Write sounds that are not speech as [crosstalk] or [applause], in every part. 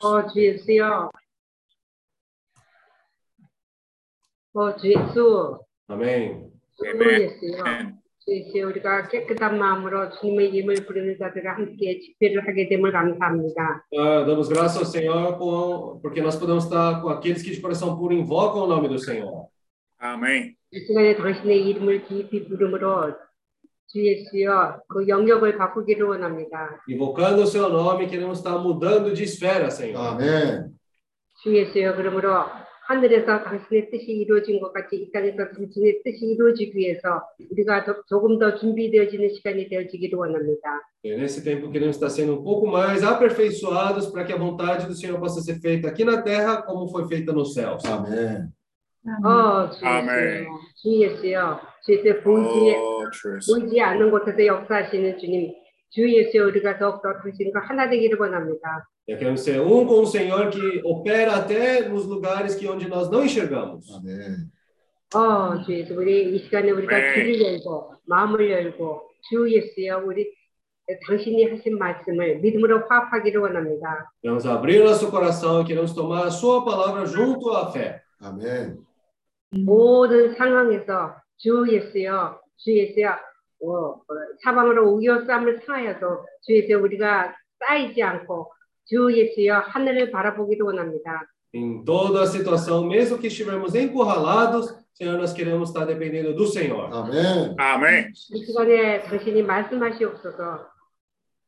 어, 주 예수여. 어, 주 예수. Amém. 주 Amen. 예수여. Amen. 주 예수여, 우리가 깨끗한 마음으로 주님의 이름을 부르는 자들과 함께 집회를 하게 됨을 감사합니다. Ah, damos graças ao Senhor por- porque nós podemos estar com aqueles que de coração puro invocam o nome do Senhor. Amém. 이 시간에 당신의 이름을 깊이 부름으로 주 예수여, 그 영역을 바꾸기를 원합니다. Invocando o seu nome, queremos estar mudando de esfera, Senhor. 아멘. 주 예수여, 그러므로 하늘에서 당신의 뜻이 이루어진 것 같이 이 땅에서 당신의 뜻이 이루어지기 위해서 우리가 더- 조금 더 준비되어지는 시간이 되어지기를 원합니다. E nesse tempo queremos estar sendo um pouco mais aperfeiçoados para que a vontade do Senhor possa ser feita aqui na terra como foi feita nos céus. 아멘. 어, 주 아멘. 예수여, 주 예수여, 주 예수여 보이지, Oh, 주 예수. 보이지 않는 곳에서 역사하시는 주님, 주 예수여 우리가 더욱더 당신과 하나 되기를 원합니다. E queremos ser um com o Senhor que opera até nos lugares que onde nós não enxergamos. 아멘. 어, 주 예수, 우리 이 시간에 우리가 네. 귀를 열고 마음을 열고 주 예수여, 우리 당신이 하신 말씀을 믿음으로 화합하기를 원합니다. Queremos abrir nosso coração e queremos tomar a sua palavra junto à fé. 아멘. 모든 상황에서 주 예수여, 주 예수여, 어, 어, 사방으로 우여쌈을 상하여도 주 예수여 우리가 쌓이지 않고 주 예수여 하늘을 바라보기를 원합니다. Em toda a situação, mesmo que estivermos encurralados, Senhor, nós queremos estar dependendo do Senhor. 아멘. Amém. 이 시간에 당신이 말씀하시옵소서.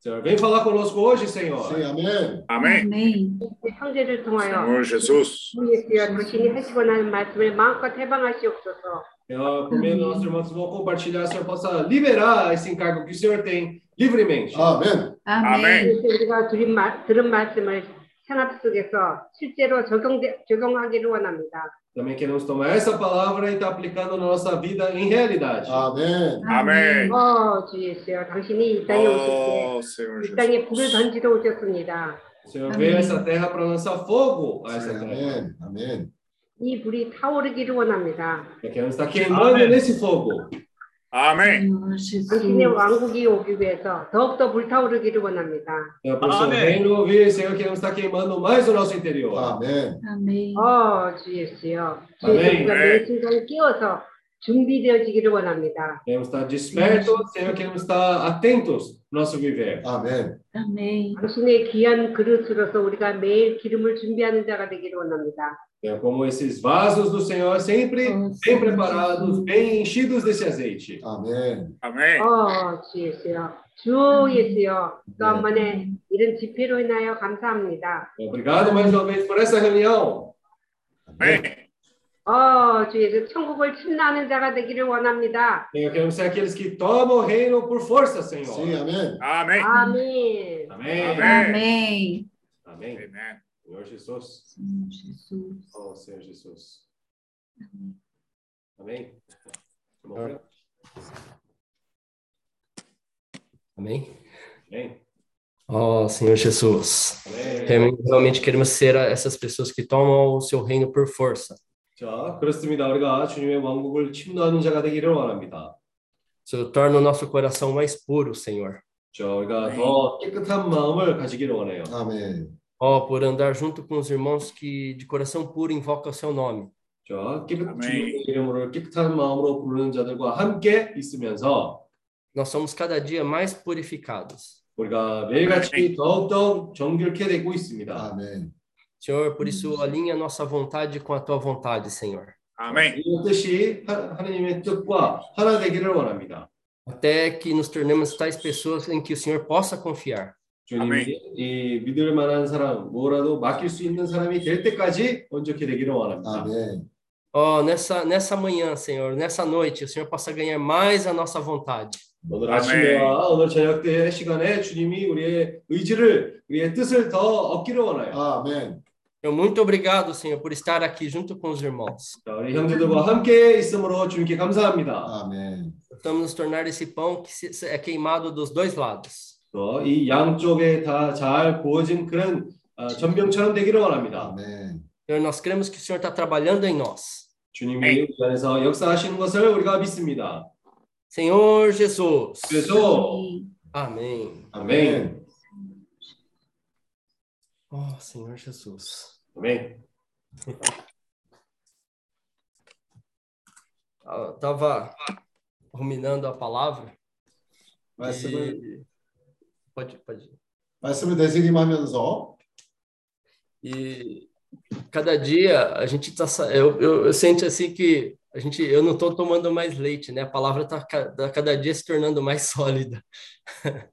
Senhor, vem falar conosco hoje, Senhor. sim, 아멘. Amém. Amém. 이 형제를 통하여 Senhor Jesus. 주 예수여 당신이 하시고 나는 말씀을 마음껏 해방하시옵소서. Senhor, por meio dos nossos irmãos que vão compartilhar, o Senhor possa liberar esse encargo que o Senhor tem livremente. 아멘. Amém. 그래서 우리가 들은, 말, 들은 말씀을 생활 속에서 실제로 적용, 적용하기를 원합니다. Também queremos tomar essa palavra e estar aplicando na nossa vida em realidade. 아멘. Amém. 어, 주 예수여 당신이 이 땅에 오실 때 Oh, Senhor 이 땅에 불을 Jesus. 던지러 오셨습니다. O Senhor Amém. veio a essa terra para lançar fogo a sim, essa terra. 아멘. 아멘. 이 불이 타오르기를 원합니다. Nós queremos estar queimando Amém. nesse fogo. Amém. Senhor 당신의. 왕국이 오기 위해서 더욱더 불타오르기를 원합니다. Senhor, por seu Amém. reino vir, Senhor, queremos estar queimando mais o nosso interior. 아멘. Amém. 어, 주 예수여. 주 아멘. 예수가 매 순간 끼어서 준비되어지기를 원합니다. Queremos estar despertos, Senhor, queremos estar atentos no nosso viver. 아멘. Amém. 당신의 귀한 그릇으로서 우리가 매일 기름을 준비하는 자가 되기를 원합니다. Senhor, como esses vasos do Senhor, sempre Oh, bem Senhor preparados, Jesus. bem enchidos desse azeite. 아멘. Amém. 어, 주 예수여. 주 예수여. 또 한 번에 이런 집회로 인하여 감사합니다. Obrigado mais uma vez por essa reunião. Amém. 어, 주 예수. 천국을 침나는 자가 되기를 원합니다. Senhor, queremos ser aqueles que tomam o reino por força, Senhor. sim, 아멘. Amém. 아멘. Amém. Amém. Amém. Amém. Amen. Senhor Jesus. Senhor Jesus. Oh, Senhor Jesus. Amém. Amém. Amém? Amém. Ó Senhor Jesus, Amém. realmente, realmente queremos ser essas pessoas que tomam o seu reino por força. 자, 그렇습니다. 우리가 주님의 왕국을 침노하는 자가 되기를 원합니다. Senhor, torna o nosso coração mais puro, Senhor. 자, 우리가 더 깨끗한 마음을 가지기를 원해요. 아멘. Ó, por andar junto com os irmãos que de coração puro invocam o seu nome. 자, 깨끗. 주님의 이름으로 깨끗한 마음으로 부르는 자들과 함께 있으면서 Nós somos cada dia mais purificados. 우리가 매일같이 더욱더 정결케 되고 있습니다. 아멘. Senhor, por isso alinha a nossa vontade com a tua vontade, Senhor. Amém. 이 뜻이 하- 하나님의 뜻과 하나 되기를 원합니다. Até que nos tornemos tais pessoas em que o Senhor possa confiar. 주님이 아멘. 이 믿을 만한 사람, 뭐라도 맡길 수 있는 사람이 될 때까지 온전케 되기를 원합니다. 아멘. Ó, nessa, nessa manhã, Senhor, nessa noite, o Senhor possa ganhar mais a nossa vontade. 오늘 아멘. 아침에와 오늘 저녁 때 시간에 주님이 우리의 의지를, 우리의 뜻을 더 얻기를 원해요. 아멘. Eu muito obrigado, Senhor, por estar aqui junto com os irmãos. 자, 우리 형제들과 함께 있음으로 주님께 감사합니다. 아멘. Estamos nos tornar esse pão que se- se- é queimado dos dois lados. 또 이 양쪽에 다 잘 구워진 그런 어, 전병처럼 되기를 원합니다. 아멘. Senhor, nós cremos que o Senhor está trabalhando em nós. 주님이 우리 안에서 역사하시는 것을 우리가 믿습니다. Senhor Jesus. 그래서 Amém. 아멘. Oh, Senhor Jesus. Amém? Eu tava [laughs] ruminando a palavra 말씀을 e... Pode, pode. 말씀을 되새김하면서 E cada dia a gente tá sa- eu, eu, eu sinto assim que a gente eu não estou tomando mais leite, né? A palavra está cada dia se tornando mais [laughs] sólida.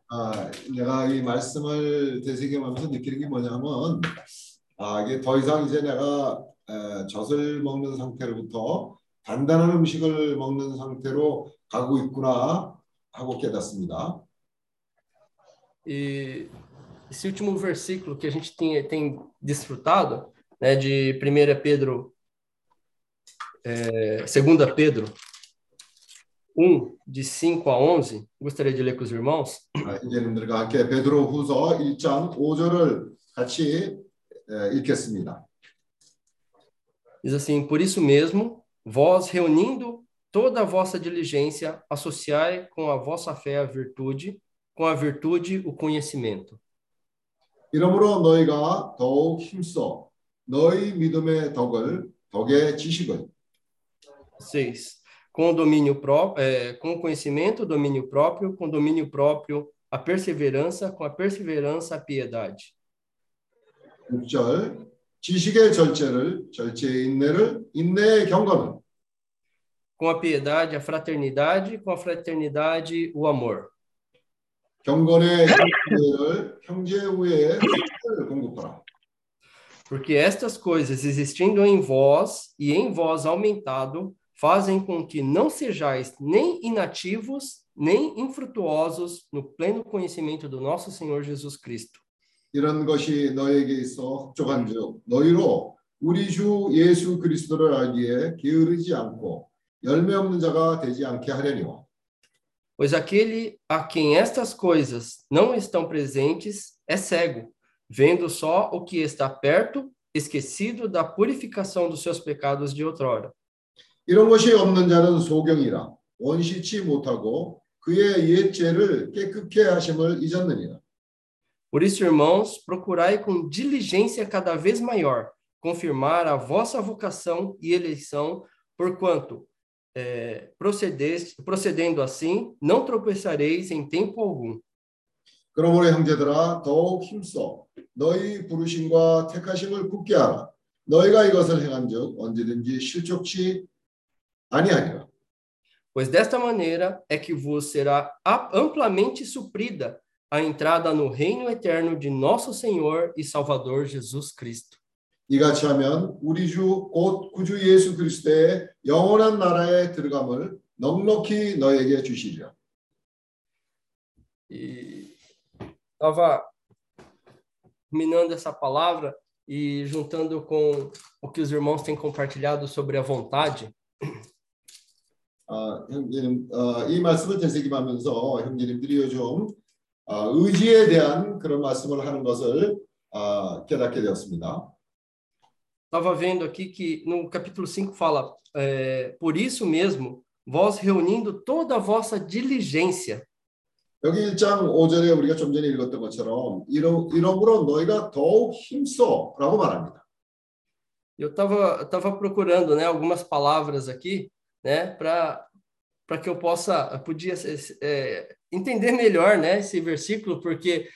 아, 내가 이 말씀을 되새김하면서 느끼는 게 뭐냐면 아, 이게 더 이상 이제 내가 에, 젖을 먹는 상태로부터 단단한 음식을 먹는 상태로 가고 있구나 하고 깨닫습니다. E esse último versículo que a gente tem, tem desfrutado, né, de 1 Pedro, é, 2 Pedro 1, de 5 a 11, gostaria de ler com os irmãos. 아, 형제님들과 함께 베드로 후서 1장 5절을 같이 에, 읽겠습니다. Diz assim: Por isso mesmo, vós reunindo toda a vossa diligência, associai com a vossa fé a virtude, com a virtude o conhecimento. 이러므로 너희가 더욱 힘써 너희 믿음의 덕을 덕의 지식을 6. Com o domínio próprio, é, com o conhecimento, o domínio próprio, com o domínio próprio, a perseverança, com a perseverança, a piedade. 6절 지식의 절제를 절제의 인내를 인내의 경건을 Com a piedade, a fraternidade, com a fraternidade, o amor. 경건의 형제를 형제 후에 사랑을 공급하라. Porque estas coisas, existindo em vós e em vós aumentado, fazem com que não sejais nem inativos, nem infrutuosos no pleno conhecimento do nosso Senhor Jesus Cristo. 이런 것이 너에게 있어 흡족한즉 너희로 우리 주 예수 그리스도를 알기에 게으르지 않고 열매 없는 자가 되지 않게 하려니와 Pois aquele a quem estas coisas não estão presentes é cego, vendo só o que está perto, esquecido da purificação dos seus pecados de outrora. 이런 것이 없는 자는 소경이라 원시치 못하고 그의 옛죄를 깨끗게 하심을 잊었느니라 Por isso, irmãos, procurai com diligência cada vez maior confirmar a vossa vocação e eleição, porquanto, é, procedes- procedendo assim, não tropeçareis em tempo algum. 그러므로 형제들아 더욱 힘써 너희 부르심과 택하심을 굳게 하라 너희가 이것을 행한즉 언제든지 실족치 아니하니라 Pois desta maneira é que vos será a- amplamente suprida a entrada no reino eterno de nosso Senhor e Salvador Jesus Cristo. 이같이 하면 우리 주 곧 구주 예수 그리스도의 영원한 나라에 들어감을 넉넉히 너에게 주시리라 E estava minando essa palavra e juntando com o que os irmãos têm compartilhado sobre a vontade, 아, 형제님, 어, 이 말씀을 되새김하면서 형제님들이 요즘 아, 의지에 대한 그런 말씀을 하는 것을 아, 깨닫게 되었습니다. estava vendo aqui que no capítulo 5 fala: é, Por isso mesmo, vós reunindo toda a vossa diligência. 여기 1장 5절에 우리가 좀 전에 읽었던 것처럼 이러, 이러므로 너희가 더욱 힘써라고 말합니다. Eu estava tava procurando né, algumas palavras aqui né, para que eu possa, eu podia é, entender melhor né, esse versículo, porque,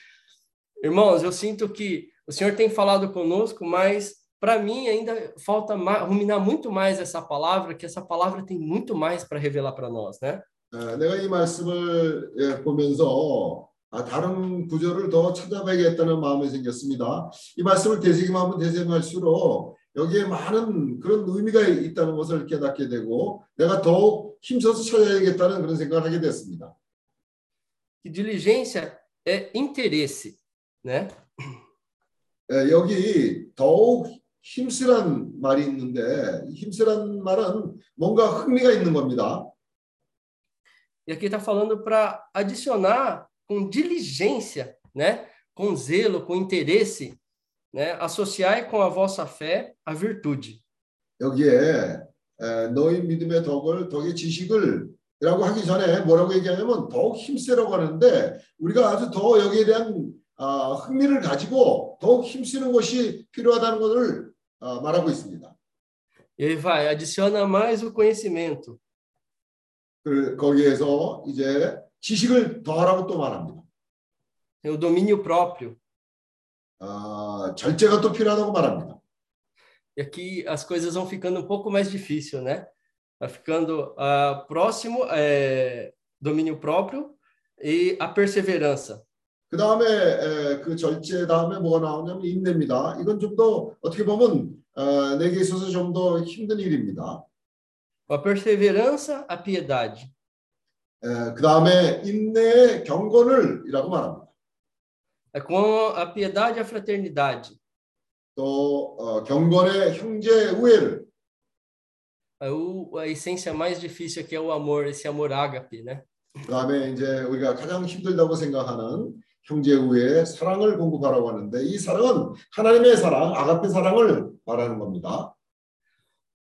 irmãos, eu sinto que o Senhor tem falado conosco, mas para mim ainda falta mais, ruminar muito mais essa palavra, que essa palavra tem muito mais para revelar para nós, né? 에, 내가 이 말씀을 예, 보면서 아, 다른 구절을 더 찾아봐야겠다는 마음이 생겼습니다. 이 말씀을 되새김하면 되새김할수록 여기에 많은 그런 의미가 있다는 것을 깨닫게 되고 내가 더욱 힘써서 찾아야겠다는 그런 생각을 하게 됐습니다. Que diligência é interesse, né? 에, 여기 더욱 힘쓰란 말이 있는데 힘쓰란 말은 뭔가 흥미가 있는 겁니다. E aqui está falando para adicionar com diligência, né? Com zelo, com interesse, né? Associai com a vossa fé a virtude. 여기에 에, 너희 믿음의 덕을 덕의 지식을 라고 하기 전에 뭐라고 얘기하냐면 더욱 힘쓰라고 하는데 우리가 아주 더 여기에 대한 아, 흥미를 가지고 더욱 힘쓰는 것이 필요하다는 것을 아, 말하고 있습니다. E aí vai, adiciona mais o conhecimento. 그, 거기에서 이제 지식을 더하라고 또 말합니다. Tem o domínio próprio. 아, 절제가 또 필요하다고 말합니다. E aqui as coisas vão ficando um pouco mais difícil, né? Vai ficando ah, próximo, é, domínio próprio e a perseverança. 그 다음에 그 절제 다음에 뭐가 나오냐면 인내입니다. 이건 좀 더 어떻게 보면 어, 내게 있어서 좀 더 힘든 일입니다. A perseverança, a piedade. 그 다음에 인내의 경건을이라고 말합니다. É com a piedade e a fraternidade. 또 어, 경건의 형제 우애를 É o, a essência mais difícil aqui é o amor, esse amor ágape, né? 그 다음에 이제 우리가 가장 힘들다고 생각하는 형제 우애의 사랑을 공급하라고 하는데 이 사랑은 하나님의 사랑, 아가페 사랑을 말하는 겁니다.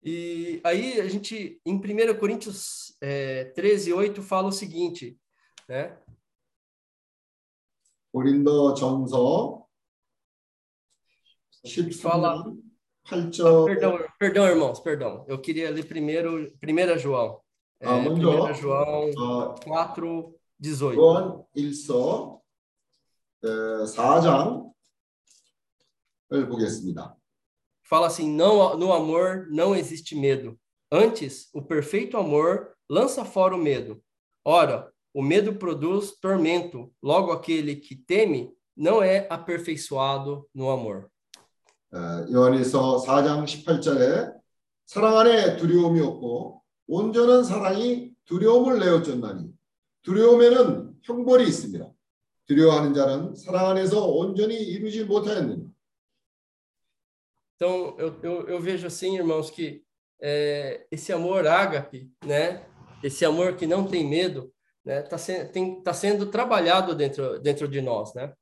E aí a gente, em 1 Coríntios é, 13, 8, fala o seguinte, né? 고린도 전서 Fala- 13장 8절 Perdão, perdão, irmãos, perdão. Eu queria ler primeiro 1 João. É, Ah, 먼저. 1 João 어, 4, 18. 요한 1서 4장을 보겠습니다. Fala assim: não, no amor não existe medo. Antes, o perfeito amor lança fora o medo. Ora, o medo produz tormento. Logo, aquele que teme não é aperfeiçoado no amor. 어, 요한일서 4장 18절에 사랑 안에 두려움이 없고 온전한 사랑이 두려움을 내어쫓나니 두려움에는 형벌이 있습니다. 두려워하는 자는 사랑 안에서 온전히 이루지 못하였느니 Então, eu, eu, eu vejo assim, irmãos, que é, esse amor ágape, né? Esse amor que não tem medo, né? Está se, tem- tá sendo trabalhado dentro, dentro de nós, né?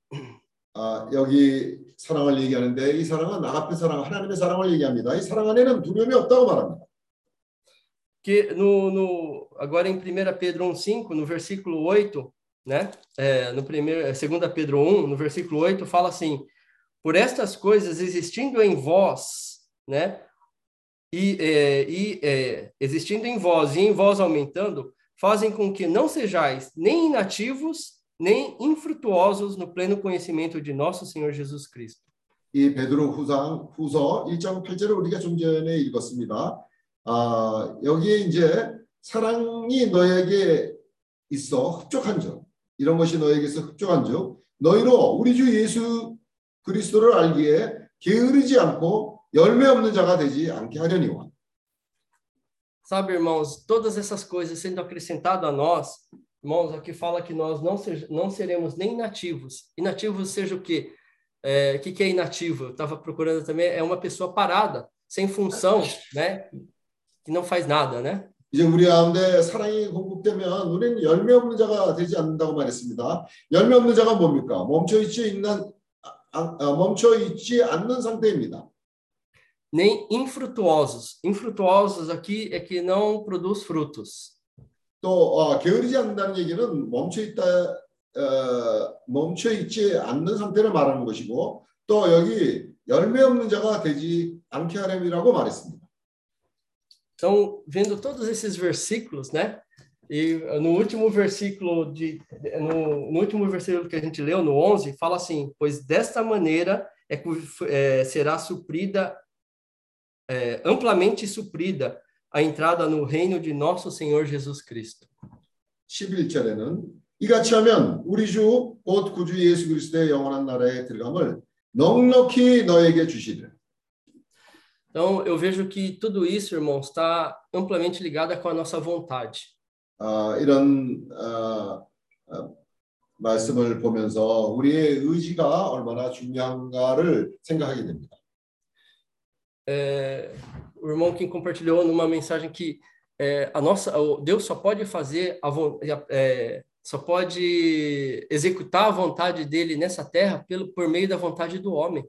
아, 여기 사랑을 얘기하는데 이 사랑은 아가페 사랑, 하나님의 사랑을 얘기합니다. 이 사랑 안에는 두려움이 없다고 말합니다. Que no, no, agora em 1 Pedro 1,5, no versículo 8, né? É, no primeiro, é, 2 Pedro 1, no versículo 8, fala assim: Por estas coisas existindo em vós, né? E, é, e é, existindo em vós e em vós aumentando, fazem com que não sejais nem inativos, nem infrutuosos no pleno conhecimento de nosso Senhor Jesus Cristo. 이 베드로 후상 후서 1장 8절을 우리가 좀 전에 읽었습니다. 아, 여기에 이제 사랑이 너에게 있어 흡족한즉 이런 것이 너에게서 흡족한즉 너희로 우리 주 예수 그리스도를 알기에 게으르지 않고 열매 없는 자가 되지 않게 하려니와 Sabe, irmãos, todas essas coisas sendo acrescentado a nós, irmãos, aqui fala que nós não, seja, não seremos nem inativos. Inativos seja o quê? É, o que, que é inativo? Eu estava procurando também, é uma pessoa parada, sem função, né? Que não faz nada, né? 이제 우리 가운데 사랑이 공급되면 우리는 열매 없는 자가 되지 않는다고 말했습니다. 열매 없는 자가 뭡니까? 멈춰 있지 있는 아, 아, 멈춰 있지 않는 상태입니다. Nem infrutuosos. Infrutuosos aqui é que não produz frutos. 또 어, 게으르지 않는다는 얘기는 멈춰 있다 어, 멈춰 있지 않는 상태를 말하는 것이고 또 여기 열매 없는 자가 되지 않게 하렴이라고 말했습니다. Então, vendo todos esses versículos, né? E no último versículo de no, no último versículo que a gente leu, no 11, fala assim: "Pois desta maneira é, que, é será suprida é, amplamente suprida a entrada no reino de nosso Senhor Jesus Cristo." 11절에는 이같이 하면 우리 주 곧 구주 예수 그리스도의 영원한 나라에 들어감을 넉넉히 너에게 주시리라. Então, eu vejo que tudo isso, irmãos, está amplamente ligado com a nossa vontade. 아, 이런 어, 어, 말씀을 보면서 우리의 의지가 얼마나 중요한가를 생각하게 됩니다. É, o irmão que compartilhou numa mensagem que é, a nossa, o Deus só pode fazer a, vo- é, só pode executar a vontade dele nessa terra pelo por meio da vontade do homem.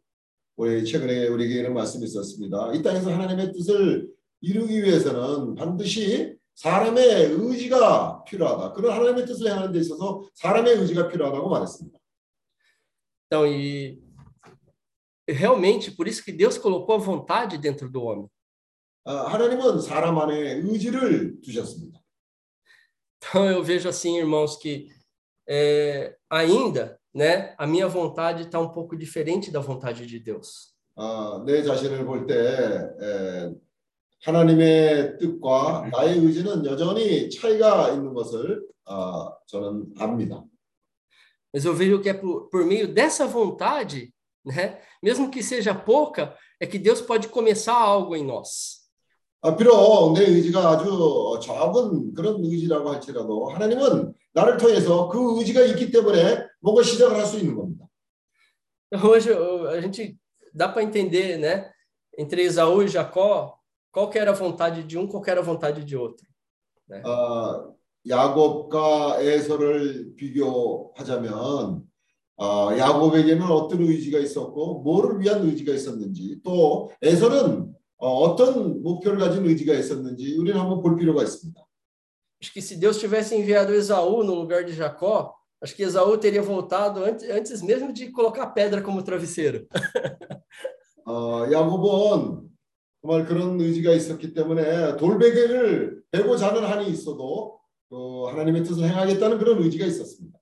우리 최근에 우리에게 이런 말씀이 있었습니다. 이 땅에서 하나님의 뜻을 이루기 위해서는 반드시 사람의 의지가 필요하다. 그런 하나님의 뜻을 행하는 데 있어서 사람의 의지가 필요하다고 말했습니다. Então, e realmente por isso que Deus colocou a vontade dentro do homem. 아, 하나님은 사람 안에 의지를 두셨습니다. Então eu vejo assim, irmãos, que é, ainda, né, a minha vontade está um pouco diferente da vontade de Deus. 아, 내 자신을 볼 때 하나님의 뜻과 나의 의지는 여전히 차이가 있는 것을 아, 저는 압니다. Mas eu vejo que é por, por meio dessa vontade, né, mesmo que seja pouca, é que Deus pode começar algo em nós. 아, 비록 내 의지가 아주 적은 그런 의지라고 할지라도 하나님은 나를 통해서 그 의지가 있기 때문에 뭔가 시작을 할 수 있는 겁니다. Hoje a gente dá para entender, né, entre Esaú e Jacó, qual que era a vontade de um, qual que era a vontade de outro. 아, 야곱과 에서를 비교하자면 아, 야곱에게는 어떤 의지가 있었고 뭐를 위한 의지가 있었는지 또 에서는 어, 어떤 목표를 가진 의지가 있었는지 우리는 한번 볼 필요가 있습니다. Acho que se Deus tivesse enviado Esaú no lugar de Jacó, acho que Esaú teria voltado antes, antes mesmo de colocar pedra como travesseiro. 어, 야곱은 정말 그런 의지가 있었기 때문에 돌베개를 베고 자는 한이 있어도 어, 하나님의 뜻을 행하겠다는 그런 의지가 있었습니다.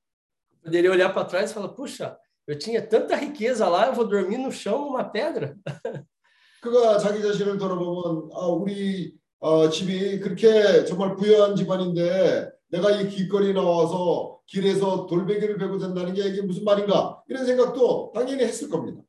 Poderia olhar para trás e falar: puxa, eu tinha tanta riqueza lá, eu vou dormir no chão numa pedra. [laughs] 그가 자기 자신을 돌아보면 아, 우리 어, 집이 그렇게 정말 부유한 집안인데 내가 이 길거리 나와서 길에서 돌베개를 베고 잔다는 게 이게 무슨 말인가 이런 생각도 당연히 했을 겁니다.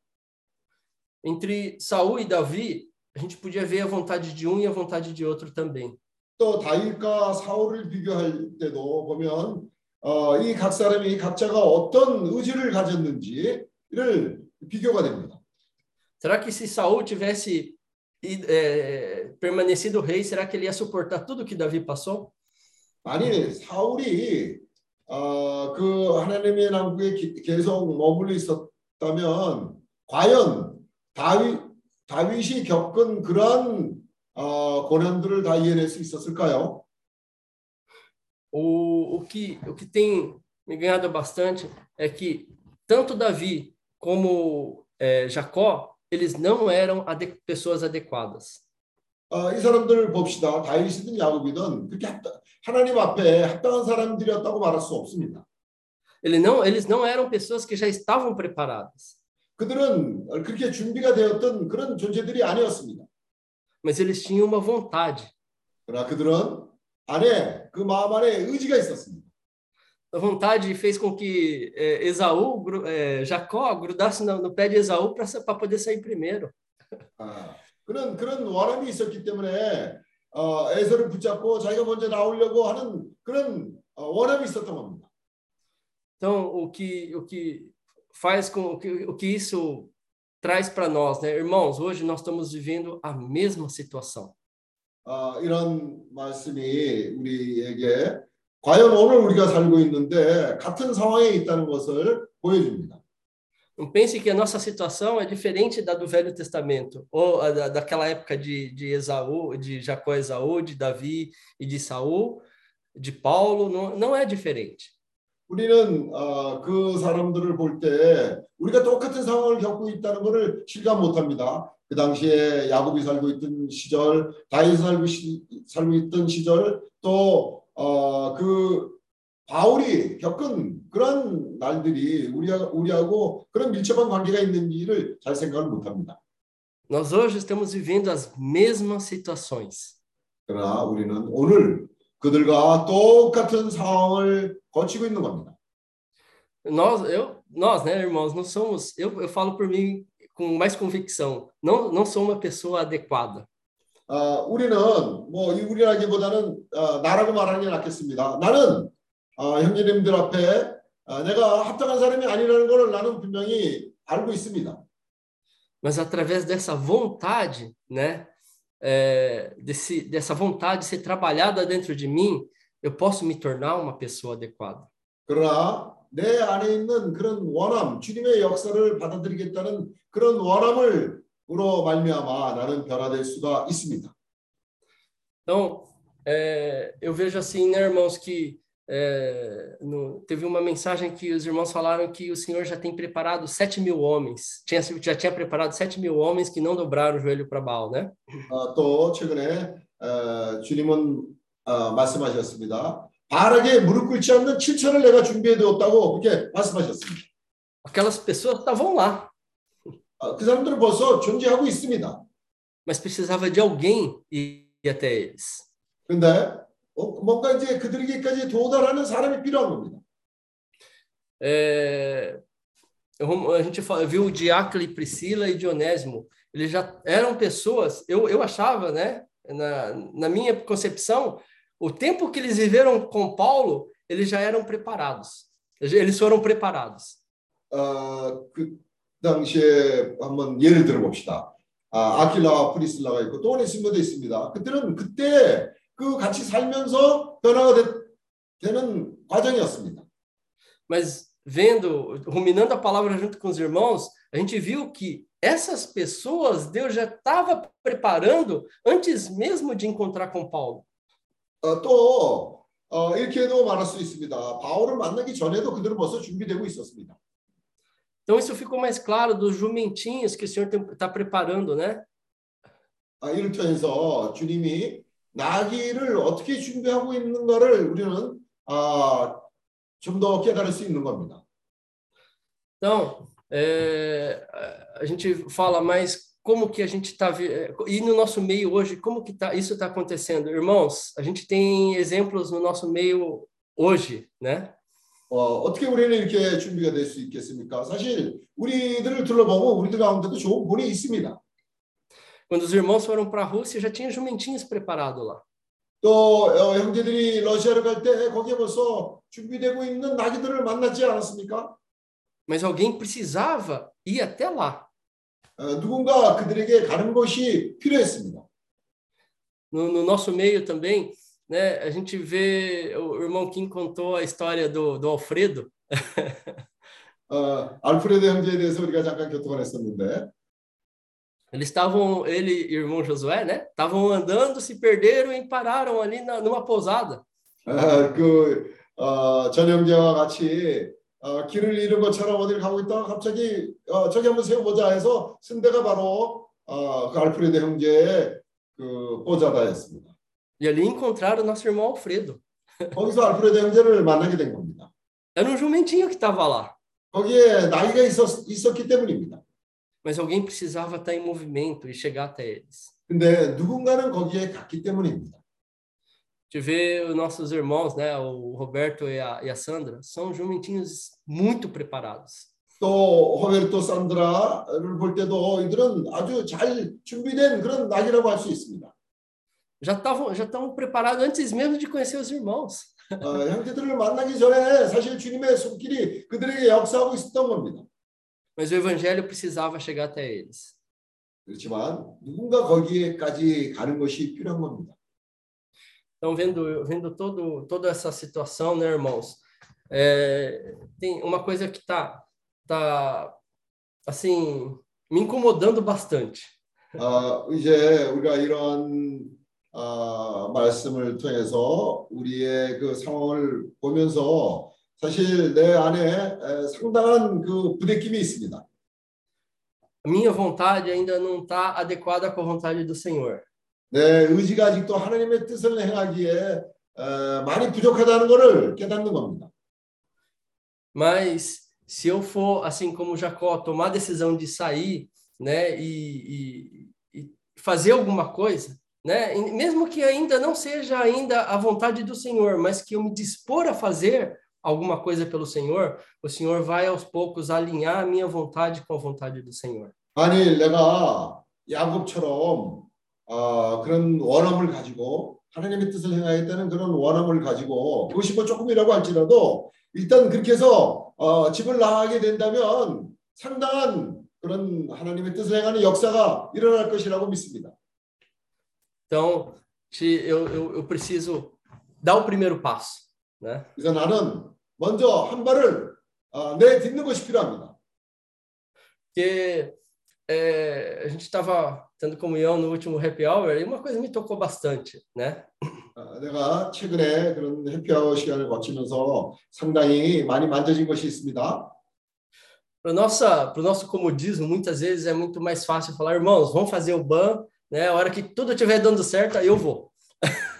Entre Saul e Davi, a gente podia ver a vontade de um e a vontade de outro também. 또 다윗과 사울을 비교할 때도 보면 어, 이 각 사람이 각자가 어떤 의지를 가졌는지를 비교가 됩니다. Será que se Saul tivesse id- é, permanecido rei, será que ele ia suportar tudo que Davi passou? 아니 사울이 어, 그 하나님의 남국에 기- 계속 머물러 있었다면 과연 다윗 다윗이 겪은 그러한 어, 고난들을 다 이해낼 수 있었을까요? O, o, que, o que tem me ganhado bastante é que tanto Davi como é, Jacó, eles não eram ade pessoas adequadas. 어, 이 사람들 봅시다. 다윗이든 야곱이든 그렇게 합당, 하나님 앞에 합당한 사람들이었다고 말할 수 없습니다. Ele não, eles não eram pessoas que já estavam preparadas, 그들은 그렇게 준비가 되었던 그런 존재들이 아니었습니다. mas eles tinham uma vontade. 그러나 그들은 안에 그 마음 안에 의지가 있었습니다. A vontade fez com que é, Esaú, gru- é, Jacó, grudasse no, no pé de Esaú para poder sair primeiro. 아, 그런 그런 원함이 있었기 때문에 어, 에서를 붙잡고 자기가 먼저 나오려고 하는 그런 어, 원함이 있었던 겁니다. Então, o que, o que faz com o que, o que isso traz para nós, né? Irmãos, hoje nós estamos vivendo a mesma situação. 어, 이런 말씀이 우리에게 과연 오늘 우리가 살고 있는데 같은 상황에 있다는 것을 보여줍니다. Não pense que a nossa situação é diferente da do Velho Testamento, ou da, daquela época de, de Esaú, de Jacó e Esaú, de Davi e de Saul, de Paulo, não, não é diferente. 우리는 어, 그 사람들을 볼 때 우리가 똑같은 상황을 겪고 있다는 것을 실감 못합니다. 그 당시에 야곱이 살고 있던 시절, 다윗이 살고, 시, 살고 있던 시절, 또그 바울이 겪은 그런 날들이 우리하, 우리하고 그런 밀접한 관계가 있는지를 잘 생각을 못합니다. Nós hoje estamos vivendo as mesmas situações. 그러나 우리는 오늘 그들과 똑같은 상황을 거치고 있는 겁니다. Nós, eu, nós, né, irmãos, não somos, eu, eu falo por mim com mais convicção, não, não sou uma pessoa adequada. 어, 우리는 뭐 이 우리라기보다는 어, 나라고 말하는 게 낫겠습니다. 나는 어, 형제님들 앞에 어, 내가 합당한 사람이 아니라는 걸 나는 분명히 알고 있습니다. Mas através dessa vontade, né, é, desse, dessa vontade ser trabalhada dentro de mim, eu posso me tornar uma pessoa adequada. 그러나 내 안에 있는 그런 원함, 주님의 역사를 받아들이겠다는 그런 원함을 으로 말미암아 나는 변화될 수가 있습니다. Então, é, eu vejo assim, né, irmãos, que é, no- teve uma mensagem que os irmãos falaram que o Senhor já tem preparado sete mil homens, tinha, já tinha preparado sete mil homens que não dobraram o joelho para Baal, né? 어, 또 최근에 어, 주님은 어, 말씀하셨습니다. 바르게 무릎 꿇지 않는 7천을 내가 준비해 두었다고 그렇게 말씀하셨습니다. Aquelas pessoas estavam lá, 어, 그 사람들은 벌써 존재하고 있습니다. mas precisava de alguém ir até eles. 그런데 어, 뭔가 이제 그들에게까지 도달하는 사람이 필요한 겁니다. É, eu- a gente fa- viu o Diácono, Priscila e Dionésimo. Eles já eram pessoas, eu, eu achava, né? Na, na minha concepção, o tempo que eles viveram com Paulo, eles já eram preparados. Eles foram preparados. 어, 그 당시에 한번 예를 들어 봅시다. 아, 아킬라와 프리슬라가 있고 또 오네시모도 있습니다. 그때는 그때 그 같이 살면서 변화가 되, 되는 과정이었습니다. Mas vendo, ruminando a palavra junto com os irmãos, a gente viu que essas pessoas Deus já estava preparando antes mesmo de encontrar com Paulo. 어, 또 어, 이렇게도 말할 수 있습니다. 바울을 만나기 전에도 그들은 벌써 준비되고 있었습니다. Então isso ficou mais claro dos jumentinhos que o Senhor está preparando, né? 아, 이를 통해서 주님이 나기를 어떻게 준비하고 있는가를 우리는 아, 좀 더 깨달을 수 있는 겁니다. Então, é, a gente fala mais como que a gente está e no nosso meio hoje como que tá isso está acontecendo, irmãos? A gente tem exemplos no nosso meio hoje, né? 어, 어떻게 우리는 이렇게 준비가 될 수 있겠습니까? 사실 우리들을 둘러보면 우리들 가운데도 좋은 본이 있습니다. Quando os irmãos foram para a Rússia, já tinha jumentinhos preparado lá. 또 어, 형제들이 러시아를 갈 때 거기에 벌써 준비되고 있는 나귀들을 만났지 않았습니까? Mas alguém precisava ir até lá. 어, 누군가 그들에게 가는 것이 필요했습니다. No, no nosso meio também, né? A gente vê o irmão Kim contou a história do, do Alfredo. 어, 알프레드 형제에 대해서 우리가 잠깐 교통을 했었는데 Eles estavam, ele e o irmão Josué, né? Estavam andando, se perderam e pararam ali na, numa pousada. 어, 그 어, 전 형제와 같이 어, 길을 잃은 것처럼 어딜 가고 있다가 갑자기 어, 저기 한번 세워보자 해서 쓴 데가 바로 어, 그 알프레드 형제의 그 보자다였습니다. E ali encontraram o nosso irmão Alfredo. 거기서 알프레드 형제를 만나게 된 겁니다. Era um jumentinho que estava lá, 거기에 나이가 있었, 있었기 때문입니다. mas alguém precisava estar em movimento e chegar até eles. 근데 누군가는 거기에 갔기 때문입니다. De ver os nossos irmãos, né? O Roberto e a, e a Sandra, são jumentinhos muito preparados. 또 호베르토 산드라를 볼 때도 이들은 아주 잘 준비된 그런 낙이라고 할 수 있습니다. Já estavam já estavam preparados antes mesmo de conhecer os irmãos. 어, 형제들을 만나기 전에 사실 주님의 손길이 그들에게 역사하고 있었던 겁니다. Mas o evangelho precisava chegar até eles. 그렇지만 누군가 거기에까지 가는 것이 필요한 겁니다. Então, vendo, vendo todo, toda essa situação, né, irmãos? É, tem uma coisa que tá, tá, assim, me incomodando bastante. 아, 이제 우리가 이런 아, 말씀을 통해서 우리의 그 상황을 보면서 사실 내 안에 에, 상당한 그 부대낌이 있습니다. Minha vontade ainda não está adequada com a vontade do Senhor. 내 의지가 아직도 하나님의 뜻을 행하기에 에, 많이 부족하다는 것을 깨닫는 겁니다. Mas se eu for, assim como Jacó, tomar a decisão de sair, né, e, e, e fazer alguma coisa, né, e mesmo que ainda não seja ainda a vontade do Senhor, mas que eu me dispor a fazer alguma coisa pelo Senhor, o Senhor vai aos poucos alinhar a minha vontade com a vontade do Senhor. 아니 내가 야곱처럼 아, 그런 원함을 가지고 하나님의 뜻을 행하겠다는 그런 원함을 가지고 그것이 뭐 조금이라고 할지라도 일단 그렇게 해서 어, 집을 나가게 된다면 상당한 그런 하나님의 뜻을 행하는 역사가 일어날 것이라고 믿습니다. Então, te- eu, eu, eu preciso dar o primeiro passo, né? 그래서 나는 먼저 한 발을 어, 내딛는 것이 필요합니다. Porque é, a gente estava tendo comunhão no último happy hour e uma coisa me tocou bastante, né? 어, 내가 최근에 그런 해피아워 시간을 거치면서 상당히 많이 만져진 것이 있습니다. Para nossa, para o nosso comodismo, muitas vezes é muito mais fácil falar, irmãos, vamos fazer o ban, né? A hora que tudo estiver dando certo, aí eu vou.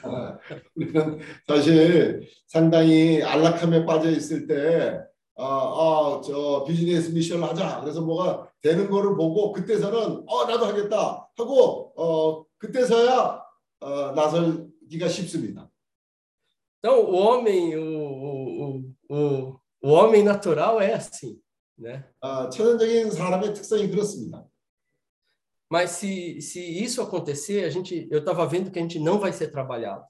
어, [laughs] 우리는 사실 상당히 안락함에 빠져 있을 때, 어, 어, 저 비즈니스 미션을 하자. 그래서 뭐가 되는 거를 보고 그때서는 어 나도 하겠다 하고 어 그때서야 어, 나설기가 쉽습니다. Então, o homem, o, o, o, o, homem natural é assim, né? 어, 천연적인 사람의 특성이 그렇습니다. Mas se, se isso acontecer, a gente, eu estava vendo que a gente não vai ser trabalhado.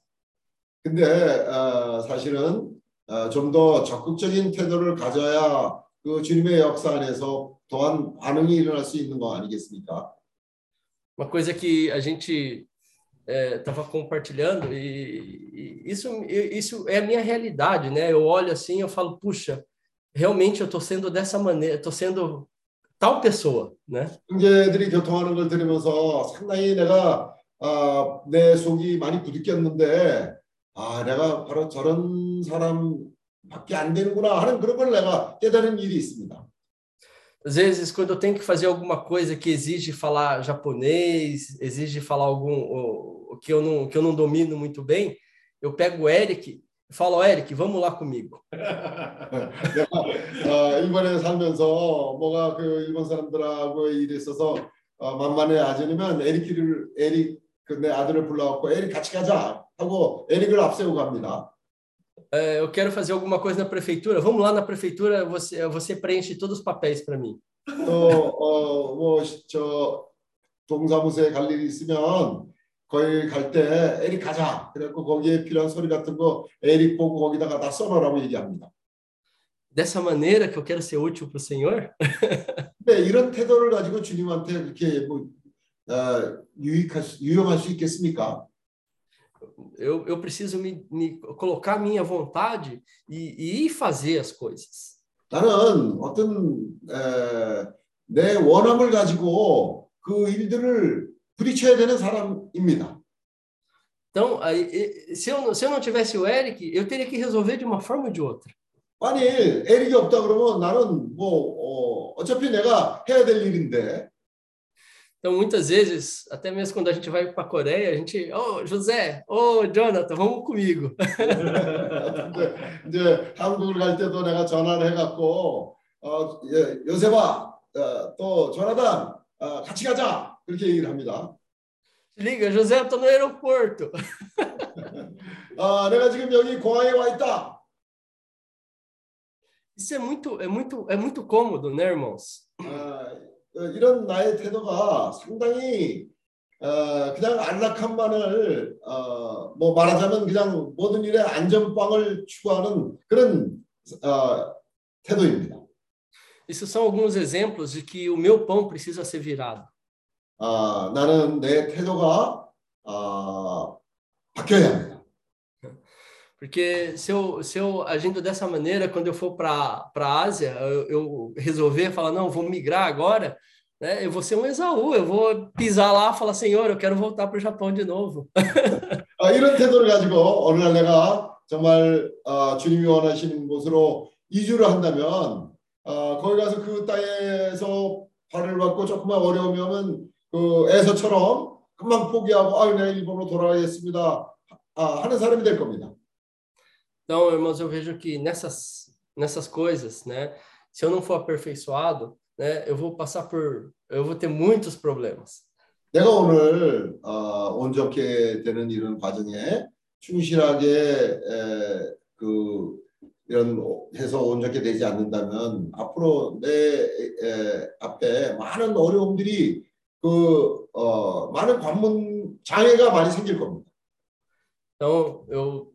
근데 어, 사실은 어, 좀 더 적극적인 태도를 가져야 그 주님의 역사 안에서 또한 반응이 일어날 수 있는 거 아니겠습니까? Uma coisa que a gente estava compartilhando e, e isso, isso é a minha realidade, né? Eu olho assim, eu falo, puxa, realmente eu estou sendo dessa maneira, estou sendo tal pessoa, né? 형제들이 교통하는 걸 들으면서 상당히 내가 아, 내 속이 많이 부딪혔는데 아 내가 바로 저런 사람밖에 안 되는구나 하는 그런 걸 내가 깨달은 일이 있습니다. Às vezes, quando eu tenho que fazer alguma coisa que exige falar japonês, exige falar algum o, que eu não que eu não domino muito bem, eu pego o Eric e falo, Eric, vamos lá comigo. 내가 [laughs] 어, 일본에 살면서 뭐가 그 일본 사람들하고 일이 있어서 어, 만만해 아저니면 에릭을 에릭 그 내 아들을 불러갖고 에릭 같이 가자 하고 에릭을 앞세우고 갑니다. É, eu quero fazer alguma coisa na prefeitura. Vamos lá na prefeitura, você você preenche todos os papéis para mim. 또어뭐저 동사무소에 갈 일이 있으면 거기 갈 때 에릭 가자. 그래갖고 거기에 필요한 소리 같은 거 에릭 보고 거기다가 다 써놓으라고 얘기합니다. Dessa maneira que eu quero ser útil para o Senhor. 근데 [laughs] 이런 태도를 가지고 주님한테 이렇게 뭐 어, 유익할 수, 유용할 수 있겠습니까? Eu, eu preciso me, me colocar minha vontade e, e fazer as coisas. 나는 어떤 에, 내 원함을 가지고 그 일들을 부딪혀야 되는 사람 입니다. Então, aí, se, eu, se eu não tivesse o Eric, eu teria que resolver de uma forma ou de outra. 아니 에릭이 없다 그러면 나는 뭐 어, 어차피 내가 해야 될 일인데 Então, muitas vezes, até mesmo quando a gente vai para a Coreia, a gente, ô oh, José, ô oh, Jonathan, vamos comigo. 근데 [laughs] 이제 한국을 갈 때도 내가 전화를 해갖고 어, 예, 요셉아 어, 또 조나단 어, 같이 가자 그렇게 얘기를 합니다. Liga, José, eu tô no aeroporto. 아, 내가 지금 여기 공항에 와 있다. Isso é muito, é muito, é muito cômodo, né, irmãos? 아, 이런 나의 태도가 상당히 어, 그냥 안락함만을 어, 뭐 말하자면 그냥 모든 일에 안전빵을 추구하는 그런 어, 태도입니다. Isso são alguns exemplos de que o meu pão precisa ser virado. 아, 나는 내 태도가 아, 바뀌어야 합니다. Porque se eu, se eu agindo dessa maneira, quando eu for para a Ásia, eu, eu resolver falar, não, vou migrar agora, né? Eu vou ser um Esaú, eu vou pisar lá e falar, Senhor, eu quero voltar para o Japão de novo. 아, 이런 태도를 가지고 어느 날 내가 정말 아, 주님이 원하시는 곳으로 이주를 한다면 아, 거기 가서 그 땅에서 발을 받고 조금만 어려움이 오면 그 에서처럼 금방 포기하고 아, 내가 일본으로 돌아가겠습니다 아, 하는 사람이 될 겁니다. Então, irmãos, eu vejo que nessas, nessas coisas, né? Se eu não for aperfeiçoado, né? Eu vou passar por, eu vou ter muitos problemas. 내가 오늘 어, 온전케 되는 이런 과정에 충실하게 에, 그 이런 해서 온전케 되지 않는다면 앞으로 내 에, 앞에 많은 어려움들이 그 어, 많은 관문 장애가 많이 생길 겁니다. Então, eu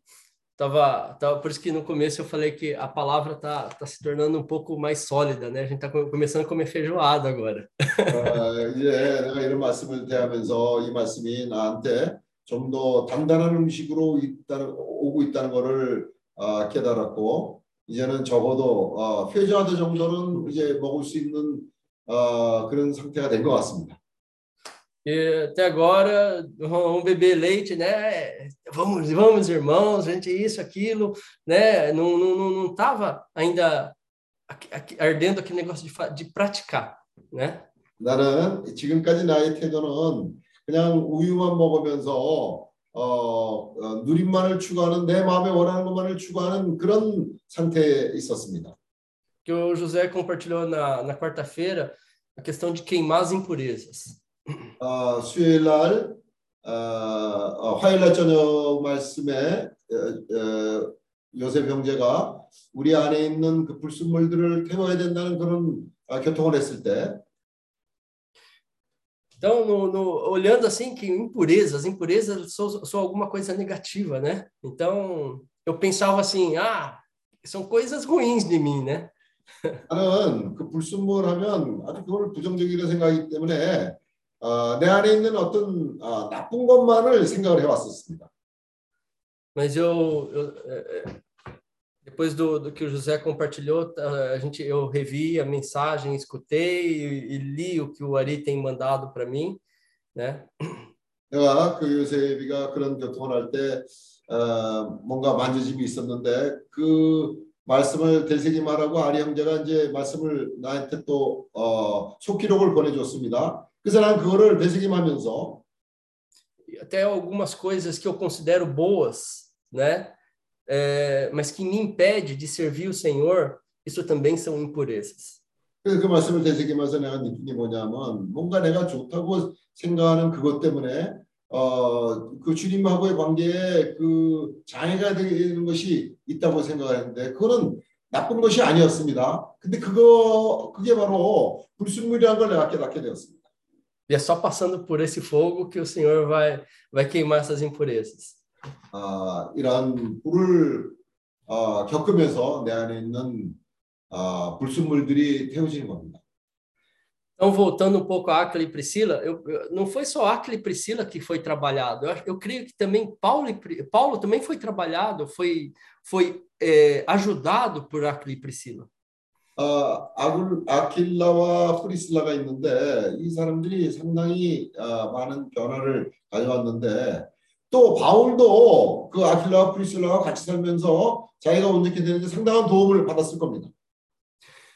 tava, tava por isso que no começo eu falei que a palavra tá, tá se tornando um pouco mais sólida, né? A gente tá começando a comer feijoada agora. 어, 이제 내가 이런 말씀을 대하면서 이 말씀이 나한테 좀 더 단단한 음식으로 있다는 오고 있다는 것을 어, 깨달았고 이제는 적어도 어, 회자하드 정도는 이제 먹을 수 있는 어, 그런 상태가 된 것 같습니다. E até agora, vamos beber leite, né? Vamos, vamos, irmãos, gente, isso, aquilo, né? Não, não, não, não tava ainda aqui- aqui- ardendo aquele negócio de, fa- de praticar, né? 나는 지금까지 나의 태도는 그냥 우유만 먹으면서 어, 어, 누림만을 추구하는 내 마음에 원하는 것만을 추구하는 그런 상태에 있었습니다. Que o José compartilhou na, na quarta-feira a questão de queimar as impurezas. 어, 수요일 날, 어, 어, 화요일 날 저녁 말씀에 어, 어, 요셉 형제가 우리 안에 있는 그 불순물들을 태워야 된다는 그런 아, 교통을 했을 때 Então, no, no- olhando assim, que impurezas, impurezas são, são alguma coisa negativa, né? Então, eu pensava assim, ah, são coisas ruins de mim, né? 나는 그 불순물 하면 아주 그걸 부정적이라 생각하기 때문에 어, 내 안에 있는 어떤 어, 나쁜 것만을 생각을 해왔었습니다. Mas eu, eu, depois do, do que o José compartilhou, a gente, eu revi a mensagem, escutei e, e li o que o Ari tem mandado para mim, né? 내가 그 요셉이가 그런 교통을 할때 어, 뭔가 만져짐이 있었는데 그 말씀을 되새김하라고 아리 형제가 이제 말씀을 나한테 또 어, 속기록을 보내줬습니다. 그래서 난 그거를 되새김하면서 até algumas coisas que eu considero boas, né? É, mas que me impede de servir o Senhor, isso também são impurezas. 그 말씀을 되새기면서 내가 느낀 게 뭐냐면 뭔가 내가 좋다고 생각하는 그것 때문에 어, 그 주님하고의 관계에 그 장애가 되는 것이 있다고 생각하는데 그거는 나쁜 것이 아니었습니다. 근데 그거 그게 바로 불순물이라는 걸 내가 깨닫게 되었습니다. E é só passando por esse fogo que o Senhor vai, vai queimar essas impurezas. 아, 이러한 불을 어, 겪으면서 내 안에 있는 아, 불순물들이 태워지는 겁니다. Então, voltando um pouco a Aquila e Priscila, eu, eu- não foi só Aquila e Priscila que foi trabalhado. Eu, acho- eu creio que também Paulo, e, Pri- Paulo também foi trabalhado, foi, foi é, ajudado por Aquila e Priscila. 아, 아굴, 아킬라와 프리슬라가 있는데 이 사람들이 상당히 아, 많은 변화를 가져왔는데 또 바울도 그 아킬라와 프리슬라와 같이 살면서 자기가 온전히 되는데 상당한 도움을 받았을 겁니다.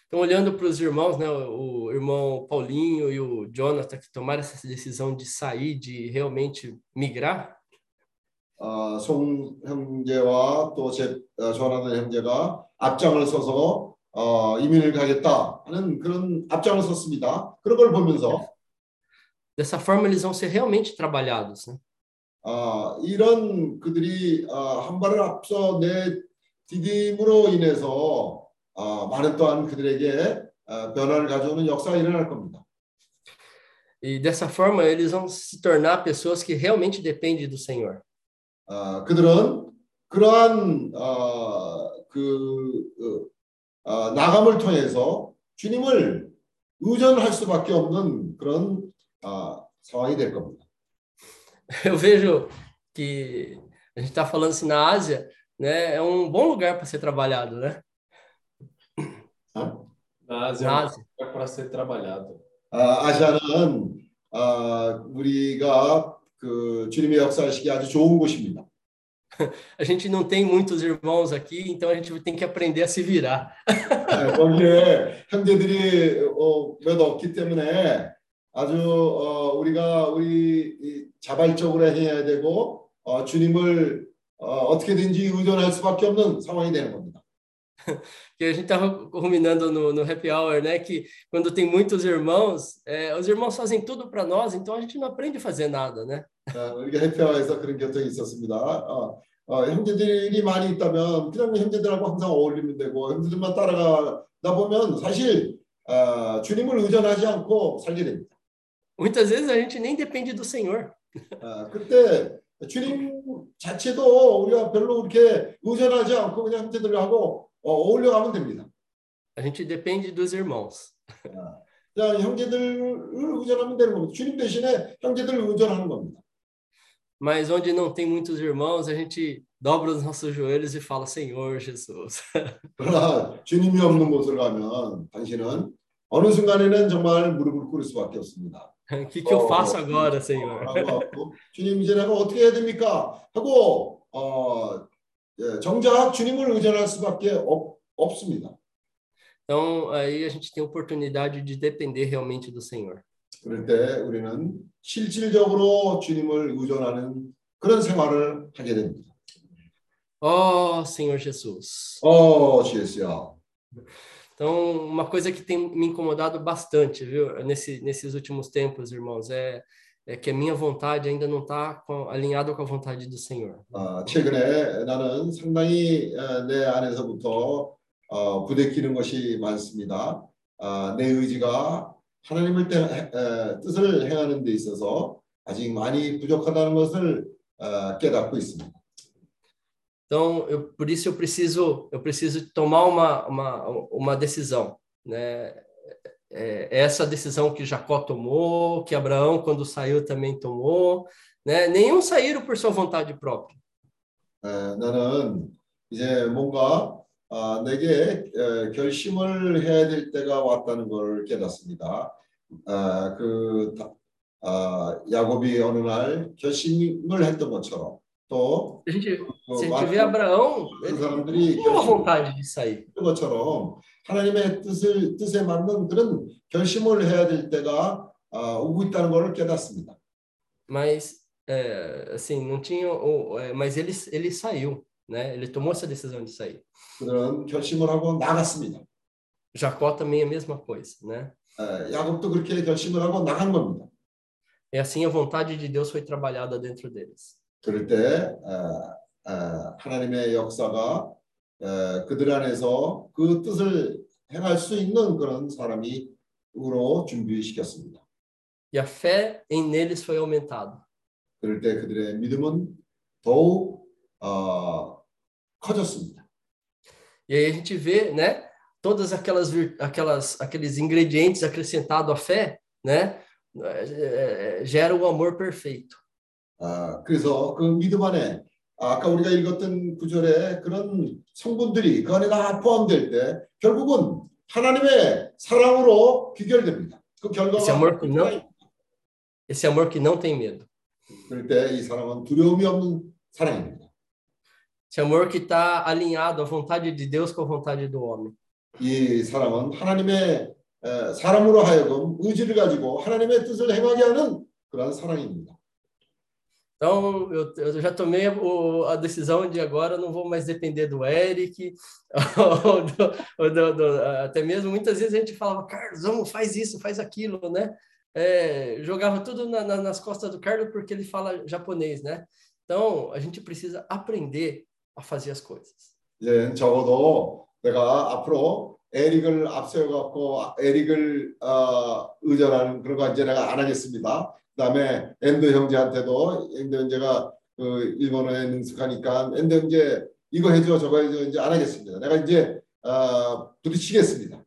Então, olhando para os irmãos, né, o, irmão Paulinho e o Jonathan, que tomaram essa decisão de sair, de realmente migrar, 아, 송 형제와 또제 어, 조나단 형제가 앞장을 서서 어, 이민을 가겠다 하는 그런 앞장을 섰습니다. 그런 걸 보면서 dessa forma eles vão ser realmente trabalhados. Né? 아, 이런 그들이 아, 한 발을 앞서 내 디딤으로 인해서 아, 많은 또한 그들에게 아, 변화를 가져오는 역사가 일어날 겁니다. E dessa forma eles vão se tornar pessoas que realmente dependem do Senhor. 아, 그들은 그러한 아, 그 어, 아, 나감을 통해서 주님을 의존할 수밖에 없는 그런 아, 상황이 될 겁니다. Eu vejo que a gente está falando assim na Ásia, né? É um bom lugar para ser trabalhado, né? Na Ásia Na é Ásia. um lugar para ser trabalhado. 아, 아시아는 아, 우리가 그 주님의 역사하시기 아주 좋은 곳입니다. A gente não tem muitos irmãos aqui, então a gente tem que aprender a se virar. 네, 거기에 형제들이 어, 몇 없기 때문에 아주 어, 우리가 우리 이 자발적으로 해야 되고 어, 주님을 어, 어떻게든지 의존할 수밖에 없는 상황이 되는 겁니다. Que a gente estava ruminando no, no happy hour, né? Que quando tem muitos irmãos, é, os irmãos fazem tudo para nós, então a gente não aprende a fazer nada, né? 어, 우리가 해피아에서 그런 교통이 있었습니다. 어, 어, 형제들이 많이 있다면 그냥 형제들하고 항상 어울리면 되고 형제들만 따라가다 보면 사실 어, 주님을 의존하지 않고 살게 됩니다. Muitas vezes a gente nem depende do Senhor. 아, 그때 주님 자체도 우리가 별로 그렇게 의존하지 않고 그냥 형제들하고 어, 어울려가면 됩니다. A gente depende dos irmãos. 그냥 형제들을 의존하면 되는 겁니다. 주님 대신에 형제들을 의존하는 겁니다. Mas onde não tem muitos irmãos, a gente dobra os nossos joelhos e fala: Senhor Jesus. 그러나 주님이 없는 곳을 가면 당신은 어느 순간에는 정말 무릎을 꿇을 수밖에 없습니다. Que, que eu faço agora, Senhor? 주님 이제 내가 어떻게 해야 됩니까? 하고 어, 예, 정작 주님을 의존할 수밖에 없, 없습니다. Então, aí a gente tem a oportunidade de depender realmente do Senhor. 그럴 때 우리는 실질적으로 주님을 의존하는 그런 생활을 하게 됩니다. Oh, Senhor Jesus. 어, 주 예수야. Então, uma coisa que tem me incomodado bastante, viu, nesse, nesses últimos tempos, irmãos, é, é que a minha vontade ainda não está alinhada com a vontade do Senhor. 아, 최근에 나는 상당히 어, 내 안에서부터 어, 부대끼는 것이 많습니다. 아, 내 의지가 하나님을 때, 에, 뜻을 행하는 데 있어서 아직 많이 부족하다는 것을 어, 깨닫고 있습니다. Então, eu, por isso eu preciso, eu preciso tomar uma, uma, uma decisão, né? É, essa decisão que Jacó tomou, que Abraão, quando saiu, também tomou, né? Nenhum saíram por sua vontade própria. 에, 나는 이제 뭔가 아, 내게 에, 결심을 해야 될 때가 왔다는 걸 깨닫습니다. 아, 그 다- 아, 야곱이 어느 날 결심을 했던 것처럼 또 A gente, 그 se a gente 많은 vê Abraão, ele 사람들이 tinha uma 결심, vontade de sair. 했던 것처럼 하나님의 뜻을 뜻에 맞는 그런 결심을 해야 될 때가 아, 오고 있다는 것을 깨닫습니다. mas é, assim não tinha o, é, mas ele ele saiu né ele tomou essa decisão de sair 그들은 결심을 하고 나갔습니다. Jacó também é a mesma coisa né 에, 야곱도 그렇게 결심을 하고 나간 겁니다. e assim a vontade de Deus foi trabalhada dentro deles 그럴 때 에, 에, 하나님의 역사가 에, 그들 안에서 그 뜻을 행할 수 있는 그런 사람이 으로 준비시켰습니다. e a fé em neles foi aumentada 그럴 때 그들의 믿음은 더욱 어, 커졌습니다. e aí a gente vê né todas aquelas vir- aquelas aqueles ingredientes acrescentados à fé né é, é, gera o amor perfeito 아, 그래서 그 믿음 안에 아까 우리가 읽었던 구절에 그런 성분들이 그 안에 다 포함될 때 결국은 하나님의 사랑으로 귀결됩니다. 그 결과가 esse amor que não esse amor que não tem medo 그럴 때이 사랑은 두려움이 없는 사랑입니다. esse amor que está alinhado à vontade de Deus com a vontade do homem 이 사랑은 하나님의 에, 사람으로 하여금 의지를 가지고 하나님의 뜻을 행하게 하는 그러한 사랑입니다. Então, eu, eu já tomei o- a decisão de agora não vou mais depender do Eric, [laughs] ou do- ou do- do- até mesmo muitas vezes a gente falava, Carlos, vamos, faz isso, faz aquilo, né? É, jogava tudo na- na- nas costas do Carlos porque ele fala japonês, né? Então, a gente precisa aprender a fazer as coisas. 이제 적어도 내가 앞으로 에릭을 앞세워 갖고 에릭을 어, 의존하는 그런 거 이제 내가 안 하겠습니다. 그다음에 엔더 형제한테도 엔더 형제가 그 일본어에 능숙하니까 엔더 형제 이거 해줘 저거 해줘 이제 안 하겠습니다. 내가 이제 어, 부딪히겠습니다.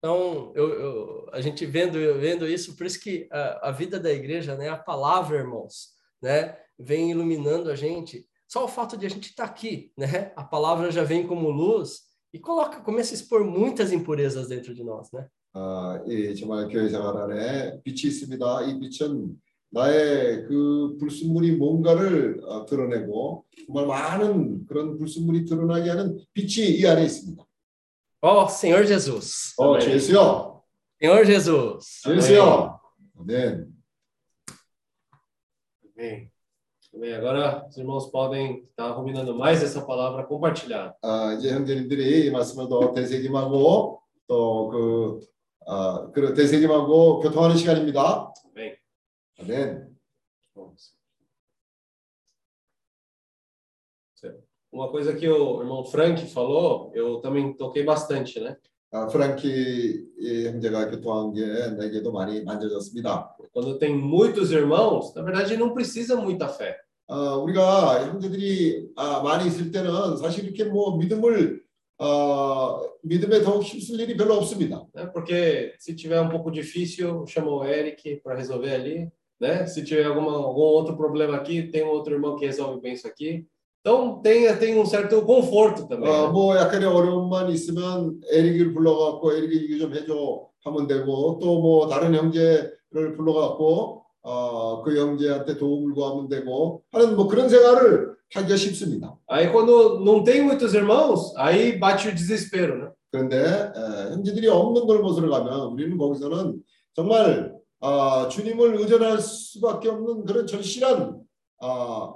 Então, eu, eu- a gente vendo, vendo isso, por isso que a, a vida da igreja, né, a palavra, irmãos, né, vem iluminando a gente. Só o fato de a gente estar aqui, né, a palavra já vem como luz e coloca, começa a expor muitas impurezas dentro de nós, né? 아, 이 정말 교회 생활 안에 빛이 있습니다. 이 빛은 나의 그 불순물이 뭔가를 어, 드러내고 정말 많은 그런 불순물이 드러나게 하는 빛이 이 안에 있습니다. Ó, Senhor Jesus. 어, 주 예수여, Senhor Jesus. 주 예수여. 아멘. Amém. Amém. Agora os irmãos podem estar ruminando mais essa palavra compartilhada. 아, 이제 형제님들이 이 말씀을 더 되새김하고 또그 아, 그 되새김하고 교통하는 시간입니다. Amém. 아멘. Uma coisa que o irmão Frank falou, eu também toquei bastante, né? 아, 프랑키 이 형제가 교통한 게 내게도 많이 만져졌습니다. Quando tem muitos irmãos, na verdade não precisa muita fé. 어, 우리가 형제들이 아, 많이 있을 때는 사실 이렇게 뭐 믿음을 어, 믿음에 더욱 힘쓸 일이 별로 없습니다. Né? Porque se tiver um pouco difícil, chama o Eric para resolver ali. Né? Se tiver alguma, algum outro problema aqui, tem um outro irmão que resolve bem isso aqui. Então tem, tem um certo conforto também. 어, né? 뭐 약간의 어려움만 있으면 에릭을 불러갖고 에릭이 이거 좀 해줘 하면 되고 또 뭐 다른 형제를 불러갖고 어, 그 형제한테 도움을 구하면 되고 하는 뭐 그런 생활을 하기가 쉽습니다. Aí quando não tem muitos irmãos, aí bate o desespero, né? 그런데 에, 형제들이 없는 곳으로 가면 우리는 거기서는 정말 아, 주님을 의존할 수밖에 없는 그런 절실한 아,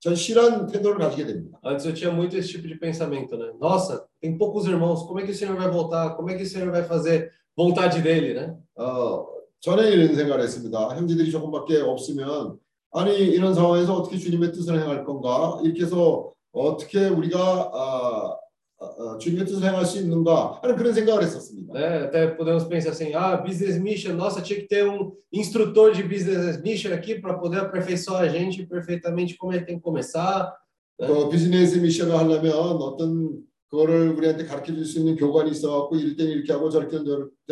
절실한 태도를 가지게 됩니다. Antes eu tinha muito esse tipo de pensamento, né? Nossa, tem poucos irmãos, como é que o Senhor vai voltar? Como é que o Senhor vai fazer vontade dele, né? 어, 전에 이런 생각을 했습니다. 형제들이 조금밖에 없으면 아니 이런 상황에서 어떻게 주님의 뜻을 행할 건가? 이렇게 해서 어떻게 우리가 아, 아, 아, 주님의 뜻을 행할 수 있는가 하는 그런 생각을 했었습니다. né? Até podemos pensar assim, ah, business mission, nossa, tinha que ter um instrutor de business mission aqui para poder aperfeiçoar a gente perfeitamente como é que tem que começar. 그 비즈니스 미션을 하려면 어떤 그거를 우리한테 가르쳐 줄 수 있는 교관이 있어갖고 이럴 때는 이렇게 하고 저렇게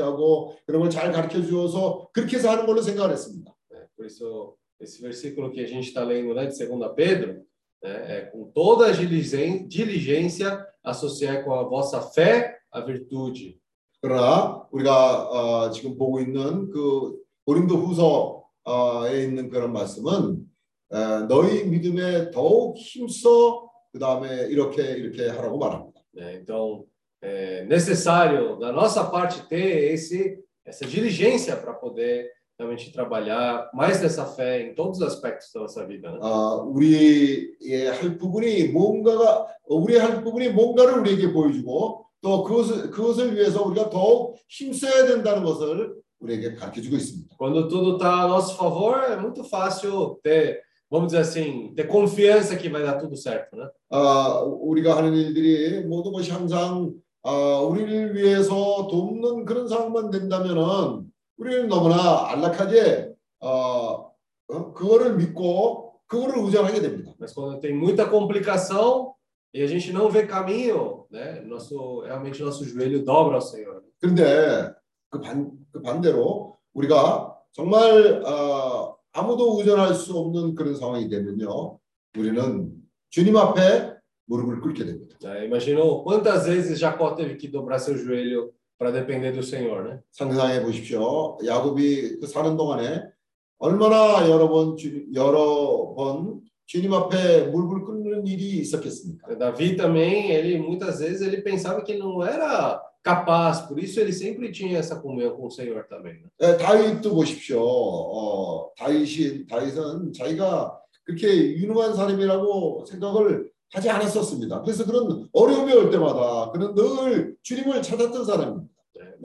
하고 그런 걸 잘 가르쳐 주어서 그렇게 해서 하는 걸로 생각을 했습니다. Por isso, esse versículo que a gente está lendo né, de 2 Pedro, né, é com toda a diligên- diligência associar com a vossa fé a virtude. 그러나 우리가 어, 지금 보고 있는 그 고린도 후서에 있는 그런 말씀은 어, 너희 믿음에 더욱 힘써 그 다음에 이렇게 이렇게 하라고 말합니다. né? Então, é necessário da nossa parte ter esse essa diligência para poder realmente trabalhar mais dessa fé em todos os aspectos da nossa vida. Né? 아, 우리의 할 부분이 뭔가가 우리의 할 부분이 뭔가를 우리에게 보여주고 또 그것을 그것을 위해서 우리가 더욱 힘써야 된다는 것을 우리에게 가르쳐 주고 있습니다. Quando tudo está a nosso favor, é muito fácil ter, vamos dizer assim, ter confiança que vai dar tudo certo, né? 아, 우리가 하는 일들이 모든 것이 항상 아, 우리를 위해서 돕는 그런 상황만 된다면은 우리는 너무나 안락하게 어, 어, 그거를 믿고 그거를 의존하게 됩니다. Mas quando tem muita complicação e a gente não vê caminho, né? Nosso realmente nosso joelho dobra ao Senhor. 그런데 그, 반, 그 반대로 우리가 정말 어, 아무도 의존할 수 없는 그런 상황이 되면요, 우리는 주님 앞에 무릎을 꿇게 됩니다. né? Imaginou quantas vezes Jacó teve que dobrar seu joelho para depender do Senhor, né? 상상해 보십시오. 야곱이 그 사는 동안에 얼마나 여러 번 주, 여러 번 주님 앞에 무릎을 꿇는 일이 있었겠습니까? Davi também, ele muitas vezes ele pensava que não era capaz, por isso ele sempre tinha essa comunhão com o Senhor também. Né? 예, 다윗도 보십시오. 어, 다윗이 다윗은 자기가 그렇게 유능한 사람이라고 생각을 하지 않았었습니다. 그래서 그런 어려움이 올 때마다 그는 늘 주님을 찾았던 사람입니다.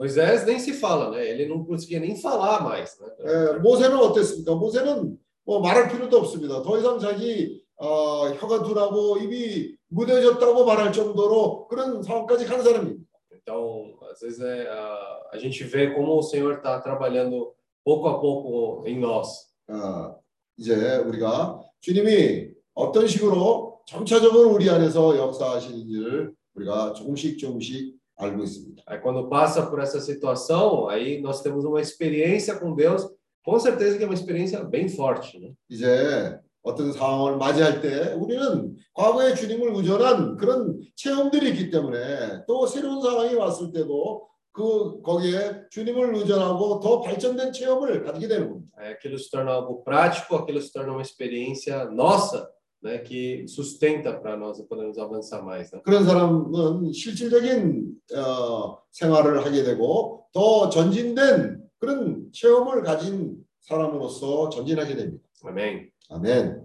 Moisés nem se fala, né? Ele não conseguia nem falar mais, né? 예, 모세는 어땠습니까? 모세는 뭐 말할 필요도 없습니다. 더 이상 자기 어, 혀가 둔하고 입이 무뎌졌다고 말할 정도로 그런 상황까지 간 사람입니다. Então, às vezes é, a, a gente vê como o Senhor está trabalhando pouco a pouco em nós. 어, 이제 우리가 주님이 어떤 식으로 점차적으로 우리 안에서 역사하시는지를 우리가 조금씩 조금씩 알고 있습니다. Aí quando passa por essa situação, aí nós temos uma experiência com Deus, com certeza que é uma experiência bem forte, né? 이제 어떤 상황을 맞이할 때 우리는 과거에 주님을 의존한 그런 체험들이 있기 때문에 또 새로운 상황이 왔을 때도 그 거기에 주님을 의존하고 더 발전된 체험을 가지게 되는 겁니다. Aí aquilo se torna algo prático, aquilo se torna uma experiência nossa, né? Que sustenta para nós podermos avançar mais, né? 그런 사람은 실질적인 어, 생활을 하게 되고 더 전진된 그런 체험을 가진 사람으로서 전진하게 됩니다. Amém? 아멘.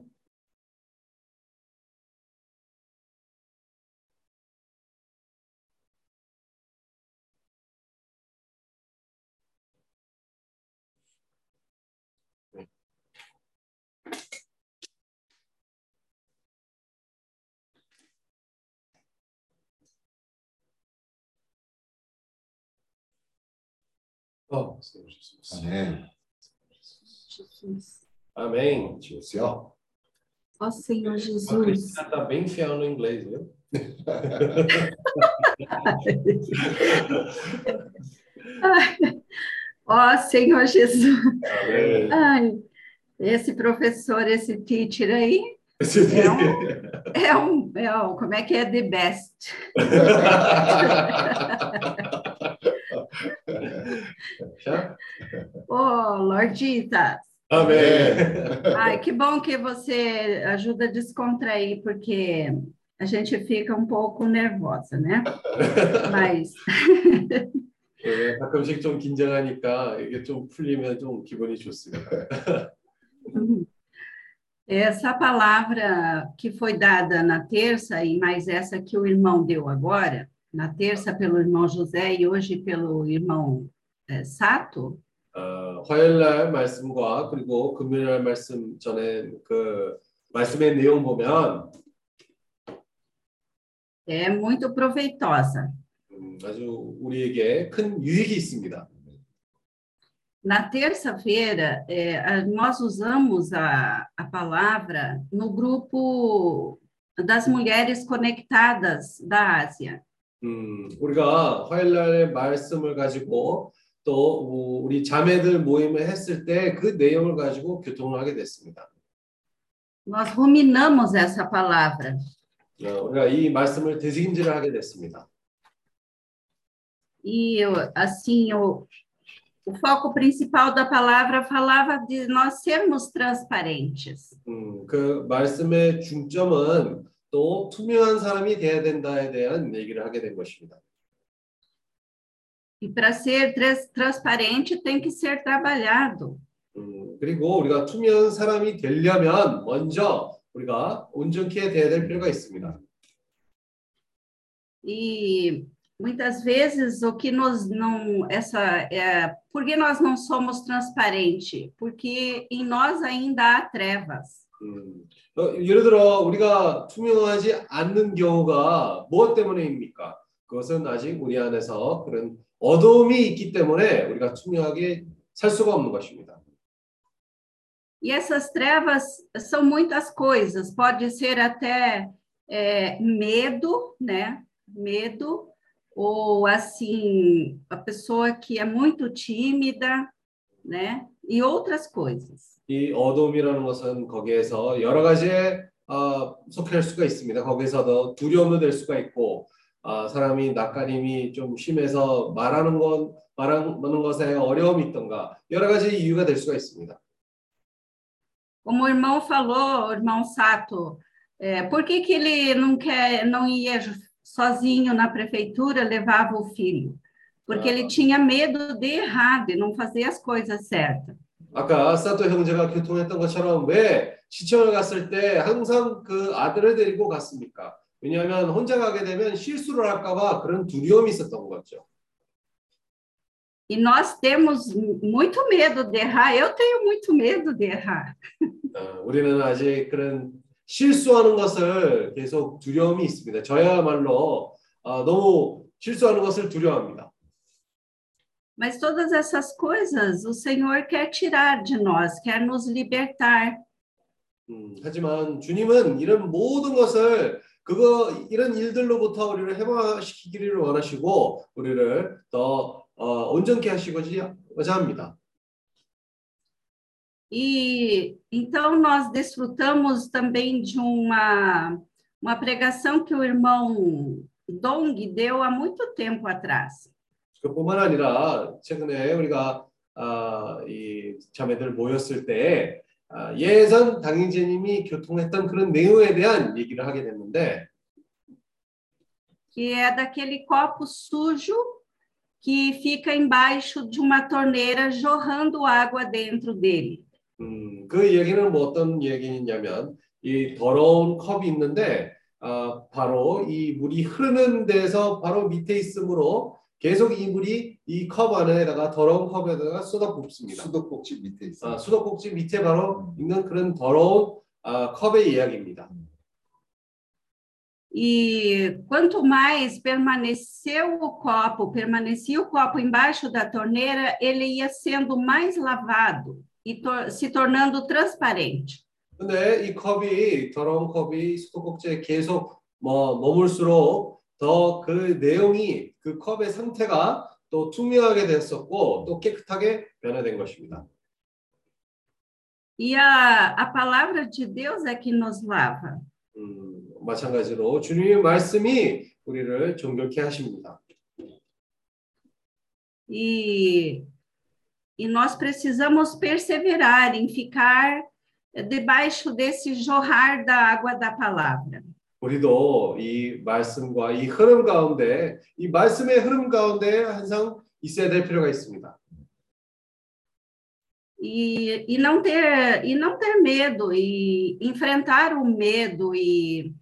Senhor Jesus. Amém. Amém. Assim, ó. Senhor Jesus. Você tá bem fiel no inglês, viu? [laughs] ó Senhor Jesus. Ai, esse professor, esse teacher aí, é um, é um, é um, como é que é? The best. [laughs] Já? Ô, Lorditas, Amém. ai, que bom que você ajuda a descontrair, porque a gente fica um pouco nervosa, né? Mas [laughs] 네, 가끔씩 좀 긴장하니까 이게 좀 풀리면 좀 기분이 좋습니다. [laughs] essa palavra que foi dada na terça, e mais essa que o irmão deu agora, na terça pelo irmão José e hoje pelo irmão eh, Sato, 어, 화요일 날 말씀과 그리고 금요일 날 말씀 전에 그 말씀의 내용 보면 é muito proveitosa. 음, 아주 우리에게 큰 유익이 있습니다. Na terça-feira, eh, a- nós usamos a, a palavra no grupo das mulheres conectadas da Ásia. 음, 우리가 화요일 날의 말씀을 가지고 또 우리 자매들 모임을 했을 때 그 내용을 가지고 교통을 하게 됐습니다. Nós ruminamos essa palavra. 어, 우리가 이 말씀을 되새김질을 하게 됐습니다. E, eu- assim, o, o foco principal da palavra falava de nós sermos transparentes. 음, 그 말씀의 중점은 또 투명한 사람이 돼야 된다에 대한 얘기를 하게 된 것입니다. E para ser trans- transparente tem que ser trabalhado. 음, 그리고 우리가 투명한 사람이 되려면 먼저 우리가 온전케 돼야 될 필요가 있습니다. E muitas vezes o que nos não essa é por que nós não somos transparentes? Porque em nós ainda há trevas. 음, 어, 예를 들어 우리가 투명하지 않는 경우가 무엇 때문에입니까? 그것은 아직 우리 안에서 그런 어둠이 있기 때문에 우리가 투명하게 살 수가 없는 것입니다. E essas trevas são muitas coisas. Pode ser até é, medo, né? Medo ou assim a pessoa que é muito tímida, né? E outras coisas. 이 어둠이라는 것은 거기에서 여러 가지에 어, 속할 수가 있습니다. 거기서도 두려움도 될 수가 있고 아, 사람이 낯가림이 좀 심해서 말하는 건 말하는 것에 어려움이 있던가 여러 가지 이유가 될 수가 있습니다. Como o irmão falou, irmão Sato, é, por que, que ele não quer, não ia sozinho na prefeitura, levava o filho? Porque ele tinha medo de errar, de não fazer as coisas certas. 아까 사토 형제가 교통했던 것처럼 왜 시청을 갔을 때 항상 그 아들을 데리고 갔습니까? 왜냐하면 혼자 가게 되면 실수를 할까봐 그런 두려움이 있었던 거죠. E nós temos muito medo de errar. Eu tenho muito medo de errar. 어, 우리는 아직 그런 실수하는 것을 계속 두려움이 있습니다. 저야말로 어, 너무 실수하는 것을 두려워합니다. Mas todas essas coisas o Senhor quer tirar de nós, quer nos libertar. 음, 하지만 주님은 이런 모든 것을 그거 이런 일들로부터 우리를 해방시키기를 원하시고 우리를 더 어, 온전케 하시고자 합니다. E então nós desfrutamos também de uma, uma pregação que o irmão Dong deu há muito tempo atrás. 그뿐만 아니라 최근에 우리가 아, 이 자매들 모였을 때 아, 예전 당인제님이 교통했던 그런 내용에 대한 얘기를 하게 됐는데 que é daquele copo sujo que fica embaixo de uma torneira jorrando água dentro dele. 음, 그 얘기는 뭐 어떤 얘기냐면 이 더러운 컵이 있는데 아, 바로 이 물이 흐르는 데서 바로 밑에 있으므로 계속 이 물이 이 컵 안에다가 더러운 컵에다가 쏟아 붓습니다. 수도꼭지 밑에 있어요. 아, 수도꼭지 밑에 바로 있는 그런 더러운 아, 컵의 이야기입니다. E quanto mais permaneceu o copo, permanecia o copo embaixo da torneira, ele ia sendo mais lavado e tor se tornando transparente. 근데 이 컵이 더러운 컵이 수도꼭지에 계속 뭐 머물수록 더 그 내용이 그 컵의 상태가 또 투명하게 됐었고 또 깨끗하게 변화된 것입니다. E a, a palavra de Deus é que nos lava. 음, 마찬가지로 주님의 말씀이 우리를 정결케 하십니다. E, e nós precisamos perseverar em ficar debaixo desse jorrar da água da palavra. 우리도 이 말씀과 이 흐름 가운데 이 말씀의 흐름 가운데 항상 있어야 될 필요가 있습니다. E, e, não ter, e não ter medo, e enfrentar o medo e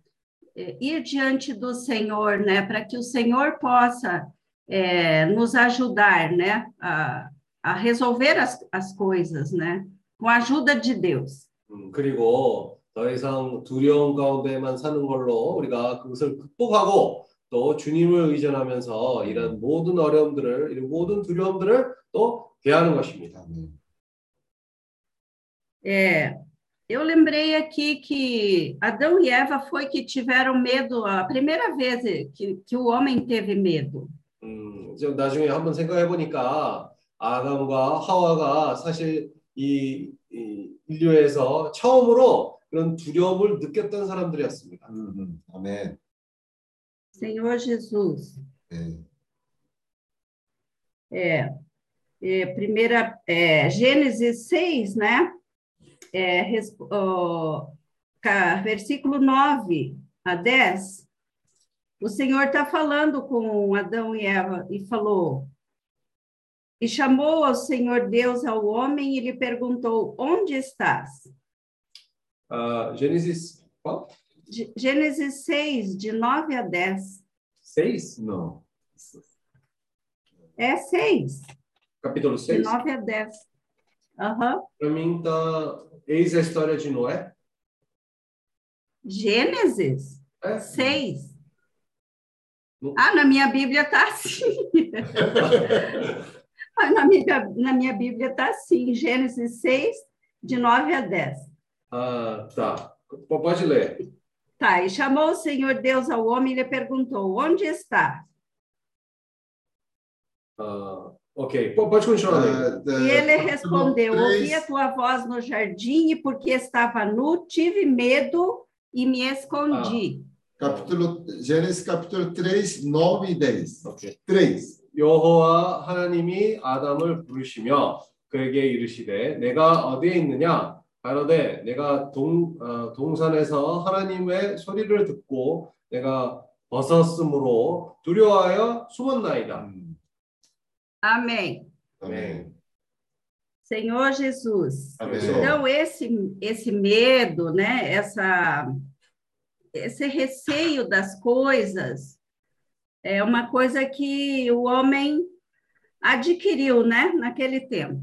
é, ir diante do Senhor, né, para que o Senhor possa é, nos ajudar, né, a, a resolver as, as coisas, né, com a ajuda de Deus. 음, 그리고 더 이상 두려움 가운데만 사는 걸로 우리가 그것을 극복하고 또 주님을 의존하면서 이런 모든 어려움들을 이런 모든 두려움들을 또 대하는 것입니다. É, eu lembrei aqui que Adão e Eva foi que tiveram medo a primeira vez que, que o homem teve medo. 음, 좀 나중에 한번 생각해 보니까 아담과 하와가 사실 이, 이 인류에서 처음으로 그런 두려움을 느꼈던 사람들이었습니다. 음, 음. 아멘. Senhor Jesus. 네. É, é, primeira, é, Gênesis 6, né? É, res, ó, ca- versículo 9 a 10. O Senhor está falando com Adão e Eva e falou: E chamou o Senhor Deus ao homem e lhe perguntou: Onde estás? Uh, Gênesis. Qual? Gênesis 6, de 9 a 10. 6? Não. É 6. Capítulo 6? De 9 a 10. Uhum. Para mim tá. Eis a história de Noé. Gênesis? É. 6. Não. Ah, na minha Bíblia tá assim. [laughs] Ah, na, minha, na minha Bíblia tá assim. Gênesis 6, de 9 a 10. 아, tá. P- Pode ler. Tá, e chamou o Senhor Deus ao homem e lhe perguntou: Onde está? 아, ok. P- Pode continuar lendo. É, E é, ele capítulo respondeu: três, Ouvi a tua voz no jardim, e porque estava nu, tive medo e me escondi. capítulo, Gênesis capítulo 3, 9 e 10. 오케이. 3. 여호와 하나님이 아담을 부르시며 그에게 이르시되 내가 어디에 있느냐 가로되 내가 동 어, 동산에서 하나님의 소리를 듣고 내가 벗었으므로 두려워하여 숨었나이다. 음, Amém. 아멘. Senhor Jesus. 아멘. Então, esse, esse medo, né? Essa, esse receio das coisas é uma coisa que o homem adquiriu, né? Naquele tempo.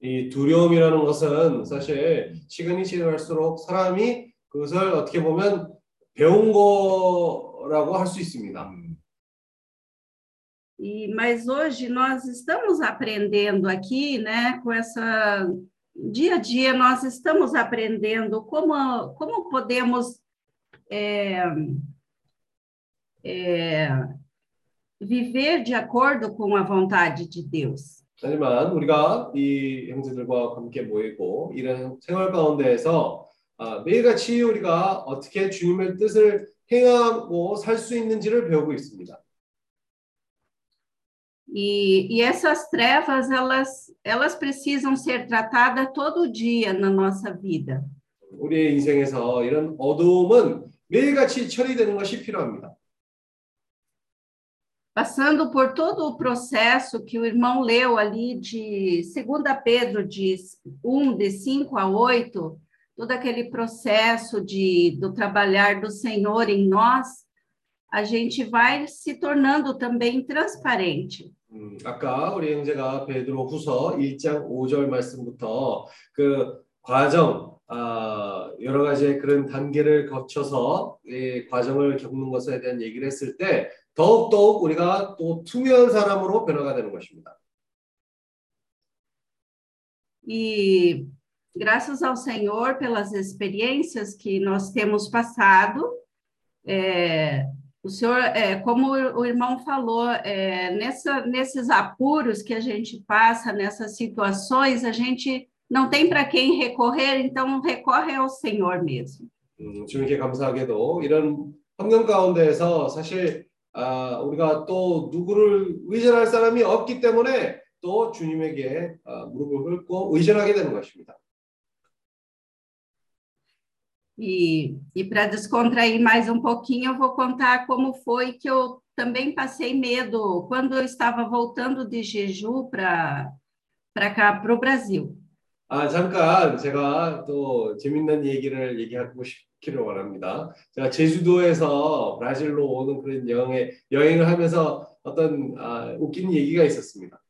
이 두려움이라는 것은 사실 시간이 지날수록 사람이 그것을 어떻게 보면 배운 거라고 할 수 있습니다. 음, E, mas hoje nós estamos aprendendo aqui, né? Com essa dia a dia nós estamos aprendendo como como podemos é, é, viver de acordo com a vontade de Deus. 하지만 우리가 이 형제들과 함께 모이고 이런 생활 가운데에서 아, 매일같이 우리가 어떻게 주님의 뜻을 행하고 살 수 있는지를 배우고 있습니다. E, e essas trevas, elas, elas precisam ser tratadas todo dia na nossa vida. 우리의 인생에서 이런 어두움은 매일같이 처리되는 것이 필요합니다. Passando por todo o processo que o irmão leu ali de 2 Pedro, de 1, de 5 a 8, todo aquele processo de, do trabalhar do Senhor em nós, a gente vai se tornando também transparente. 음, 아까 우리 형제가 베드로 후서 1장 5절 말씀부터 그 과정, 아, 여러 가지의 그런 단계를 거쳐서 이 과정을 겪는 것에 대한 얘기를 했을 때 더욱더욱 우리가 또 투명한 사람으로 변화가 되는 것입니다. E graças ao Senhor pelas experiências que nós temos passado, é, o Senhor, é, como o irmão falou, é, nessa, nesses apuros que a gente passa, nessas situações, a gente não tem para quem recorrer, então recorre ao Senhor mesmo. 음, 주님께 감사하게도 이런 환경 가운데에서 사실 아, 우리가 또 누구를 의존할 사람이 없기 때문에 또 주님에게 아, 무릎을 꿇고 의존하게 되는 것입니다. E, e para descontrair mais um pouquinho, eu vou contar como foi que eu também passei medo quando eu estava voltando de Jeju para cá, para o Brasil. 아, 잠깐 제가 또 재밌는 얘기를 얘기하고 싶기를 원합니다. 제가 제주도에서 브라질로 오는 그런 여행에 여행을 하면서 어떤 아, 웃긴 얘기가 있었습니다.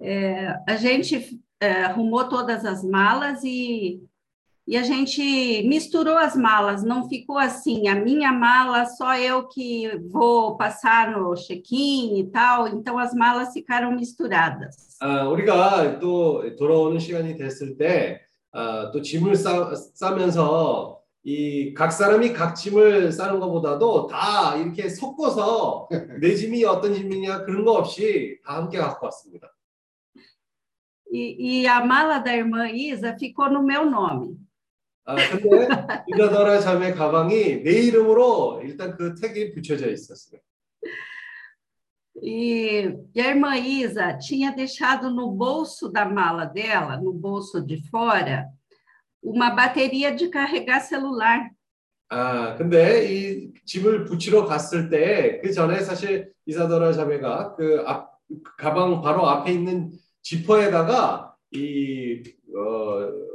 É, a gente é, arrumou todas as malas e, e a gente misturou as malas, não ficou assim, a minha mala só eu que vou passar no check-in e tal, então as malas ficaram misturadas. 아, 우리가 또 돌아오는 시간이 됐을 때, 아, 또 짐을 싸, 싸면서 이 각 사람이 각 짐을 싸는 것보다도 다 이렇게 섞어서 [laughs] 내 짐이 어떤 짐이냐 그런 거 없이 다 함께 갖고 왔습니다. E, e a mala da irmã Isa ficou no meu nome. 아, 근데 이라더라 자매 가방이 내 이름으로 일단 그 택이 붙여져 있었어요. E, e a irmã Isa tinha deixado no bolso da mala dela, no bolso de fora, uma bateria de carregar celular. 아, 근데 이 짐을 붙이러 갔을 때 그 전에 사실 이사더라 자매가 그 앞, 가방 바로 앞에 있는 지퍼에다가 이 어,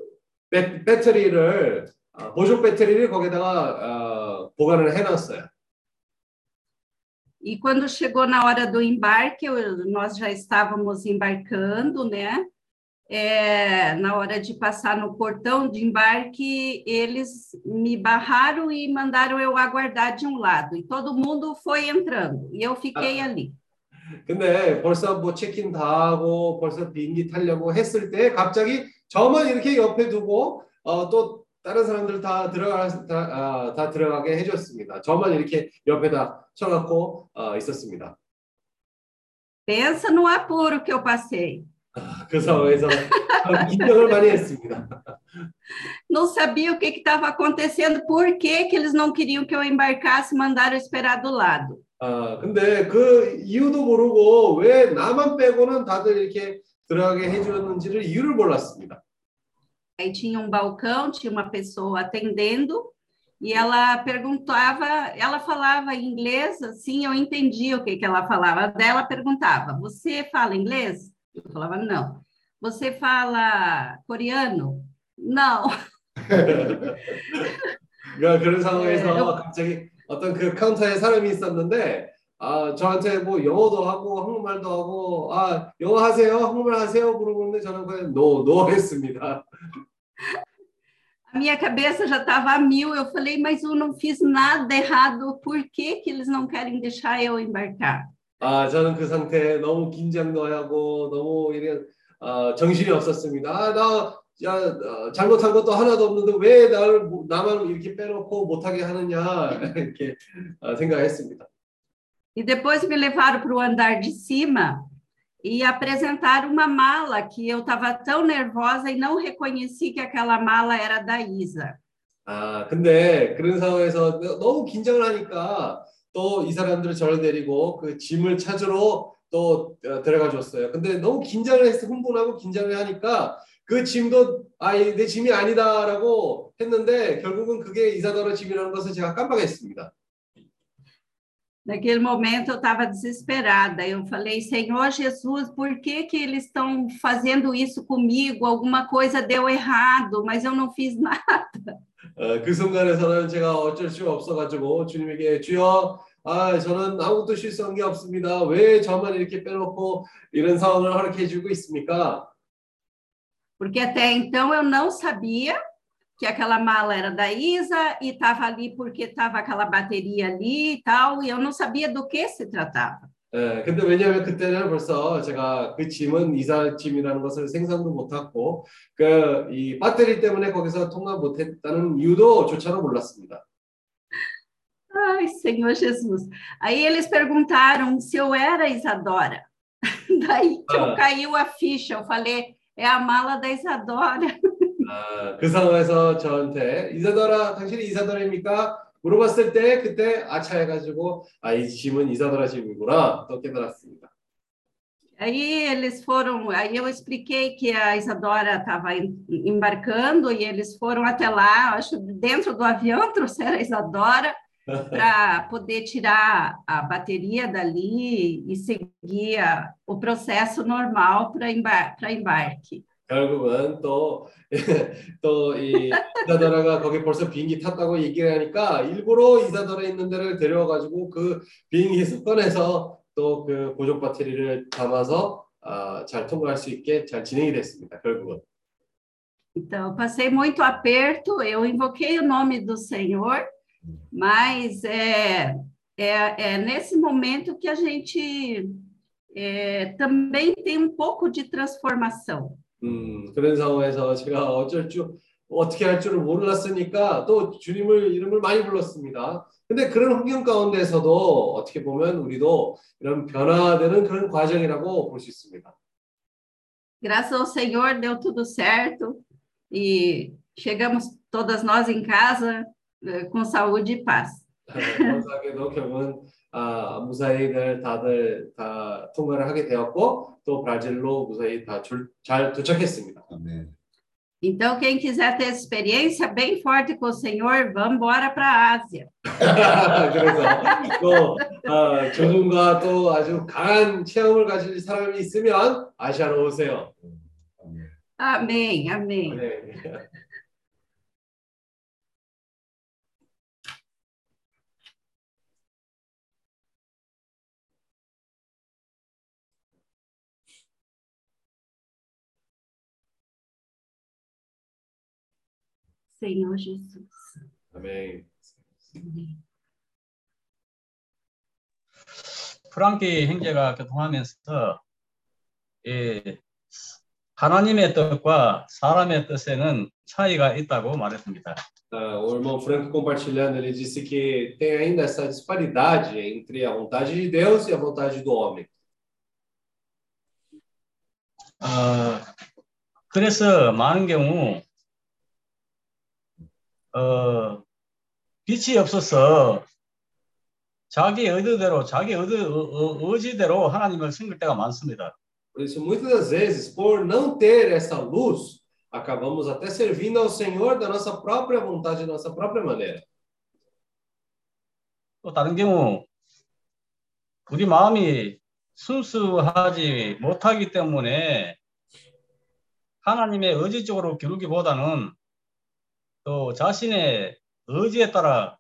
배, 배터리를 아, 보조 배터리를 거기다가 어, 보관을 해놨어요. E quando chegou na hora do embarque, eu- nós já estávamos embarcando, né? É, na hora de passar no portão de embarque, eles me barraram e mandaram eu aguardar de um lado. E todo mundo foi entrando, e eu fiquei ali. 근데 벌써 뭐 체크인 다 하고 벌써 비행기 타려고 했을 때 갑자기 저만 이렇게 옆에 두고 어, 또 다른 사람들 다 들어가 다, 아, 다 들어가게 해줬습니다. 저만 이렇게 옆에다 쳐갖고 어, 있었습니다. Pensa no apuro que eu passei. 아, 그 상황에서 참 긴장을 많이 했습니다. Não sabia o que estava acontecendo, por que, que eles não queriam que eu embarcasse, mandaram eu esperar do lado. 아, 근데 그 이유도 모르고 왜 나만 빼고는 다들 이렇게 들어가게 해주었는지를 이유를 몰랐습니다. Aí tinha um balcão, tinha uma pessoa atendendo, e ela perguntava, ela falava em inglês, assim, eu entendia o que, que ela falava. Dela perguntava: Você fala inglês? Eu falava: Não. Você fala coreano? Não. [laughs] 그러니까 그런 상황에서 네. 갑자기 어떤 그 카운터에 사람이 있었는데 아 저한테 뭐 영어도 하고 한국말도 하고 아 영어 하세요 한국말 하세요 물어보는데 저는 그냥 노노 했습니다. A minha cabeça já estava a mil. Eu falei: Mas eu não fiz nada errado, por que, que eles não querem deixar eu embarcar? 아 저는 그 상태에 너무 긴장도 하고 너무 이런 어, 정신이 없었습니다. 아 나 야, 어, 잘못한 것도 하나도 없는데 왜 나를 뭐- 나만 이렇게 빼놓고 못하게 하느냐 [laughs] 이렇게 어, 생각했습니다. E depois me levaram para o andar de cima e apresentaram uma mala que eu estava tão nervosa e não reconheci que aquela mala era da Isa. 아, 근데 그런 상황에서 너무 긴장을 하니까 또 이 사람들을 저를 데리고 그 짐을 찾으러 또 어, 데려가 줬어요. 근데 너무 긴장을 해서 흥분하고 긴장을 하니까 그 짐도 아, 이- 내 짐이 아니다라고 했는데 결국은 그게 이사더러 짐이라는 것을 제가 깜빡했습니다. Naquele momento eu estava desesperada. Eu falei, Senhor Jesus, por que, que eles estão fazendo isso comigo? Alguma coisa deu errado, mas eu não fiz [laughs] nada. 어, 그 순간에서는 제가 어쩔 수 없어가지고 주님에게 주여 아 저는 아무것도 실수한 게 없습니다. 왜 저만 이렇게 빼놓고 이런 상황을 허락해 주고 있습니까? Porque até então eu não sabia que aquela mala era da Isa e estava ali porque estava aquela bateria ali e tal, e eu não sabia do que se tratava. 예, 근데 왜냐하면 그때는 벌써 제가 그 짐은 이사 짐이라는 것을 생각도 못했고 그 이 배터리 때문에 거기서 통화 못했다는 이유도 조차로 몰랐습니다. Ai, Senhor Jesus. Aí eles perguntaram se eu era Isadora. [laughs] Daí que eu Ah. caiu a ficha. Eu falei, é a mala da Isadora. [laughs] 아, 그 상황에서 저한테 이사더라 당신이 이사더라입니까? 물어봤을 때 그때 아차 해가지고 아 이 짐은 이사더라 짐이구나 또 깨달았습니다. Aí eles foram, aí eu expliquei que a Isadora estava embarcando e eles foram até lá, acho dentro do avião [laughs] trouxeram a Isadora para poder tirar a bateria dali e seguir a- o processo normal para embar para embarque. 결국은 또 또 이 이사더라가 거기 벌써 비행기 탔다고 얘기를 하니까 일부러 이사더라 있는 데를 데려와가지고 그 비행기에서 꺼내서 또 그 보조 배터리를 담아서 아, 잘 통과할 수 있게 잘 진행이 됐습니다. 결국은. Então, passei muito aperto, eu invoquei o nome do Senhor, mas é, é, é nesse momento que a gente é, também tem um pouco de transformação. 음, 그런 상황에서 제가 어쩔 줄 어떻게 할 줄을 몰랐으니까 또 주님을 이름을 많이 불렀습니다. 근데 그런 환경 가운데서도 어떻게 보면 우리도 이런 변화되는 그런 과정이라고 볼 수 있습니다. Graças ao Senhor deu tudo certo e chegamos todas nós em casa eh, com saúde e paz. [laughs] 감사하게도 결국은 아, 무사히들 다들 다 통과를 하게 되었고 또 브라질로 무사히 다 잘 도착했습니다. 아멘. Então, quem quiser ter experiência bem forte com o Senhor, vamos embora para a Ásia. 그래서 또 아, 조준과 또 아주 강한 체험을 가질 사람이 있으면 아시아로 오세요. 아멘. Amém, amém. 네. Senhor Jesus. 아멘. 프랑키 형제가 교통하면서 이 하나님의 뜻과 사람의 뜻에는 차이가 있다고 말했습니다. Ah, o irmão Frank compartilhando, ele disse que tem ainda essa disparidade entre a vontade de Deus e a vontade do homem. 어, 그래서 많은 경우 어, 빛이 없어서 자기 의도대로 자기 의도, 의- 의지대로 하나님을 섬길 때가 많습니다. Por isso, muitas das vezes, por não ter essa luz, acabamos até servindo ao Senhor da nossa própria vontade, da nossa própria maneira. 또 다른 경우 우리 마음이 순수하지 못하기 때문에 하나님의 의지 쪽으로 기르기보다는 또 자신의 의지에 따라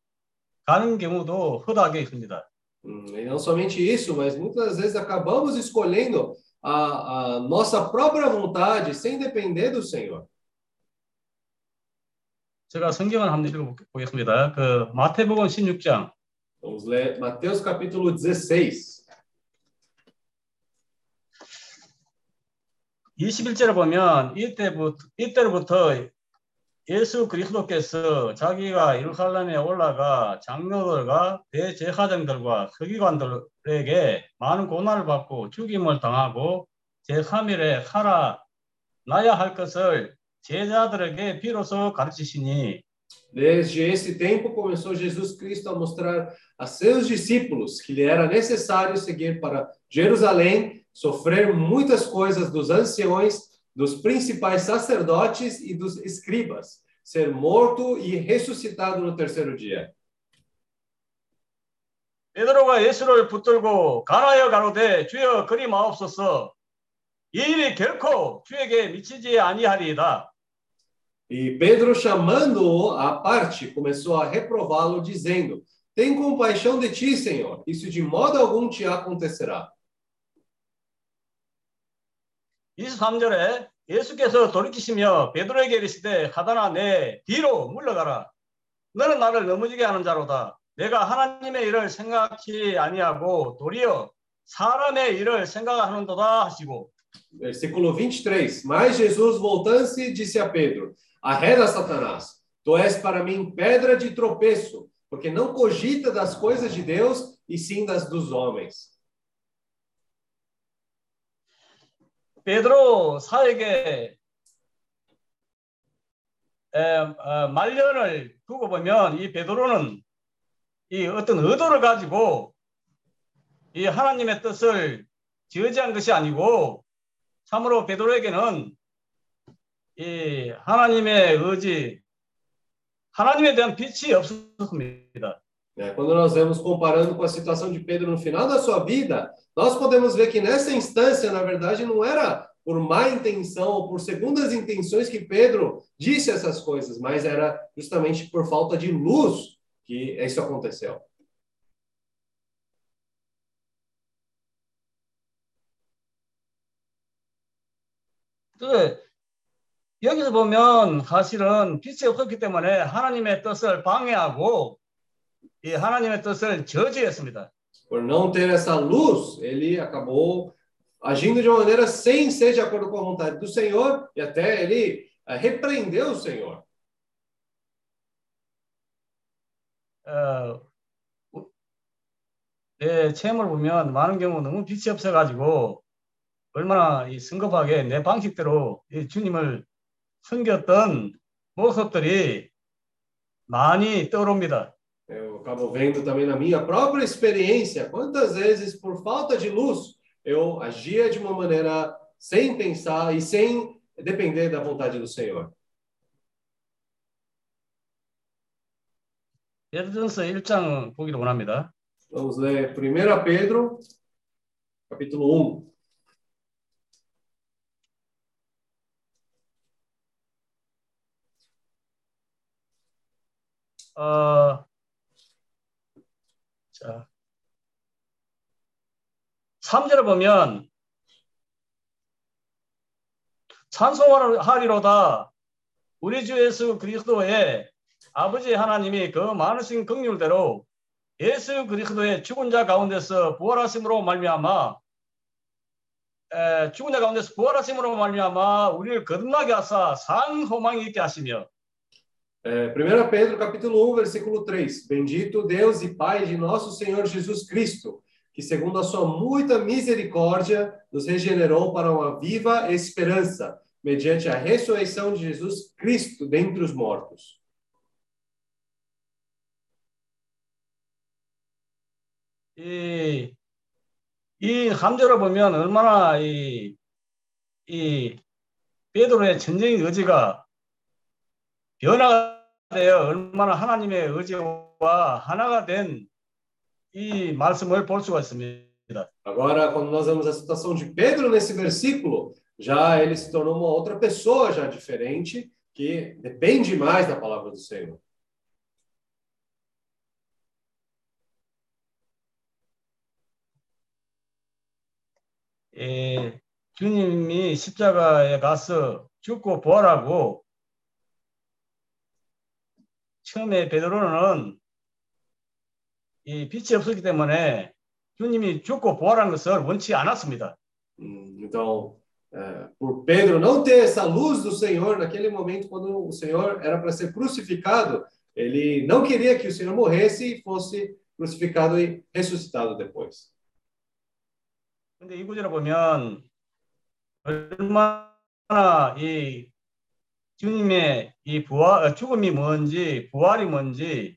가는 경우도 허다하게 있습니다. Hum, e não somente isso, mas muitas vezes acabamos escolhendo a, a nossa própria vontade sem depender do Senhor. 제가 성경을 한번 읽어보겠습니다. 그 마태복음 16장 Vamos ler Mateus capítulo 16. 21절에 보면 이때부터 이때로부터 예수 그리스도께서 자기가 예루살렘에 올라가 장로들과 대제사장들과 서기관들에게 많은 고난을 받고 죽임을 당하고 제3일에 살아나야 할 것을 제자들에게 비로소 가르치시니 Desde esse tempo começou Jesus Cristo a mostrar a seus discípulos que lhe era necessário seguir para Jerusalém, sofrer muitas coisas dos anciões, dos principais sacerdotes e dos escribas, ser morto e ressuscitado no terceiro dia. 베드로가 예수를 붙들고 가라여 가로되 주여 그리 마옵소서 이 일이 결코 주에게 미치지 아니하리이다. E Pedro, chamando-o à parte, começou a reprová-lo, dizendo: Tem compaixão de ti, Senhor, isso de modo algum te acontecerá. 23절에 예수께서 돌이키시며 베드로에게 이르시되 하다나 내 뒤로 물러가라. 너는 나를 넘어지게 하는 자로다. 내가 하나님의 일을 생각지 아니하고 도리어 사람의 일을 생각하는도다 하시고 Versículo 23. Mas Jesus, voltando-se, disse a Pedro: Arreda, Satanás, tu és para mim pedra de tropeço, porque não cogita das coisas de Deus, e sim das dos homens. 베드로 사에게 에, 어, 말년을 두고 보면 이 베드로는 이 어떤 의도를 가지고 이 하나님의 뜻을 저지한 것이 아니고 참으로 베드로에게는 이 하나님의 의지, 하나님에 대한 빛이 없었습니다. né? Quando nós vemos comparando com a situação de Pedro no final da sua vida, nós podemos ver que nessa instância, na verdade, não era por má intenção ou por segundas intenções que Pedro disse essas coisas, mas era justamente por falta de luz que isso aconteceu. 그 여기서 보면 사실은 빛이 없었기 때문에 하나님의 뜻을 방해하고 이 하나님의 뜻을 저지했습니다. Por não ter essa luz, ele acabou agindo de uma maneira sem ser de acordo com a vontade do Senhor e até ele eh, repreendeu o Senhor. 어, 내 체험을 보면 많은 경우 너무 빛이 없어가지고 얼마나 이 성급하게 내 방식대로 이 주님을 섬겼던 모습들이 많이 떠오릅니다. Eu acabo vendo também na minha própria experiência quantas vezes, por falta de luz, eu agia de uma maneira sem pensar e sem depender da vontade do Senhor. 예전서 1장 보기를 원합니다. Vamos ler 1 Pedro, capítulo 1. 어, 자, 3절을 보면 찬송하리로다. 우리 주 예수 그리스도의 아버지 하나님이 그 많으신 긍휼대로 예수 그리스도의 죽은 자 가운데서 부활하심으로 말미암아 에, 죽은 자 가운데서 부활하심으로 말미암아 우리를 거듭나게 하사 상 소망이 있게 하시며 É, 1 Pedro, capítulo 1, versículo 3. Bendito Deus e Pai de nosso Senhor Jesus Cristo, que segundo a sua muita misericórdia nos regenerou para uma viva esperança, mediante a ressurreição de Jesus Cristo dentre os mortos. 이, 이 함정을 보면 얼마나 이, 이 베드로의 전쟁의 의지가 변화가 되어 얼마나 하나님의 의지와 하나가 된 이 말씀을 볼 수가 있습니다. Agora, quando nós vemos a situação de Pedro nesse versículo, já ele se tornou uma outra pessoa já diferente, que depende mais da palavra do Senhor. 예, 주님이 십자가에 가서 죽고 부활하고 처음에 베드로는 이 빛이 없었기 때문에 주님이 죽고 부활한 것을 원치 않았습니다. Hum, Então, é, por Pedro não ter essa luz do Senhor naquele momento, quando o Senhor era para ser crucificado, ele não queria que o Senhor morresse e fosse crucificado e ressuscitado depois. 근데 이 구절을 보면 얼마나 이 주님의 이 부활, 어, 죽음이 뭔지 부활이 뭔지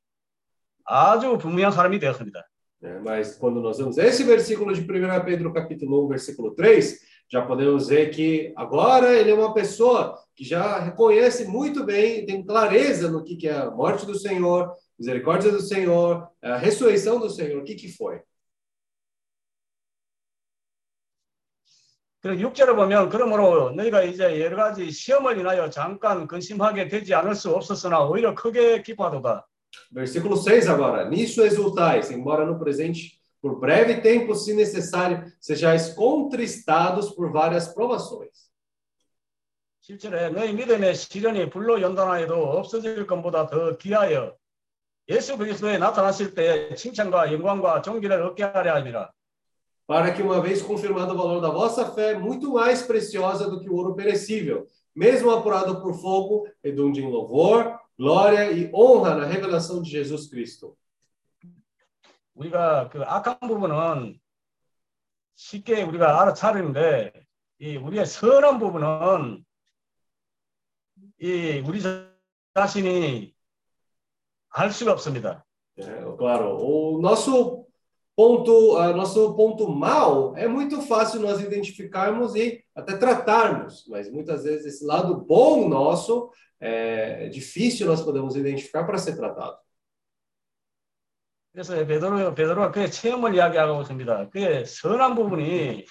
아주 분명한 사람이 되었습니다. né? Mas quando nós vemos esse versículo de 1 Pedro, capítulo 1, versículo 3, já podemos ver que agora ele é uma pessoa que já reconhece muito bem, tem clareza no que, que é a morte do Senhor, misericórdia do Senhor, a ressurreição do Senhor, o que, que foi. 그리고 6절을 보면 그러므로 너희가 이제 여러 가지 시험을 인하여 잠깐 근심하게 되지 않을 수 없었으나 오히려 크게 기뻐하도다. Versículo 6 agora. Nisso exultais, embora no presente, por breve tempo, se necessário, sejais contristados por várias provações. 7절에 너희 믿음의 시련이 불로 연단하여도 없어질 것보다 더 귀하여 예수 그리스도에 나타나실 때 칭찬과 영광과 존귀를 얻게 하려 함이라. Para que, uma vez confirmado o valor da vossa fé, muito mais preciosa do que o ouro perecível, mesmo apurado por fogo, redunde em louvor, glória e honra na revelação de Jesus Cristo. 우리가 그 악한 부분은 쉽게 우리가 알아차리는데 이 우리의 선한 부분은 이 우리 자신이 알 수가 없습니다. É, claro, o nosso ponto, ah, nosso ponto mal é muito fácil nós identificarmos e até tratarmos, mas muitas vezes esse lado bom nosso é difícil nós podemos identificar para ser tratado. 그래서 베드로 베드로가 그의 체험을 이야기하고 있습니다. 그의 선한 부분이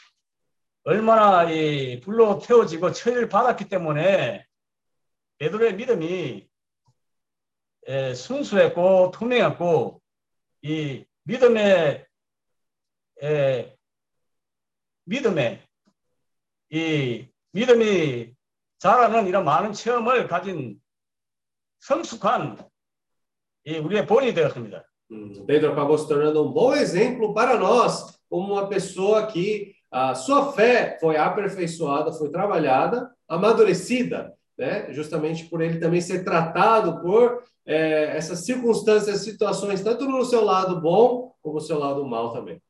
얼마나 이 불로 태워지고 처리를 받았기 때문에 베드로의 믿음이 에, 순수했고 투명했고 이 믿음의 에, 믿음에 이 믿음이 자라는 이런 많은 체험을 가진 성숙한 이 우리의 본이 되었습니다. Hum, Pedro acabou se tornando um bom exemplo para nós, como uma pessoa que a sua fé foi aperfeiçoada, foi trabalhada, amadurecida, né? justamente por ele também ser tratado por eh, essas circunstâncias, situações, tanto no seu lado bom como no seu lado mal também.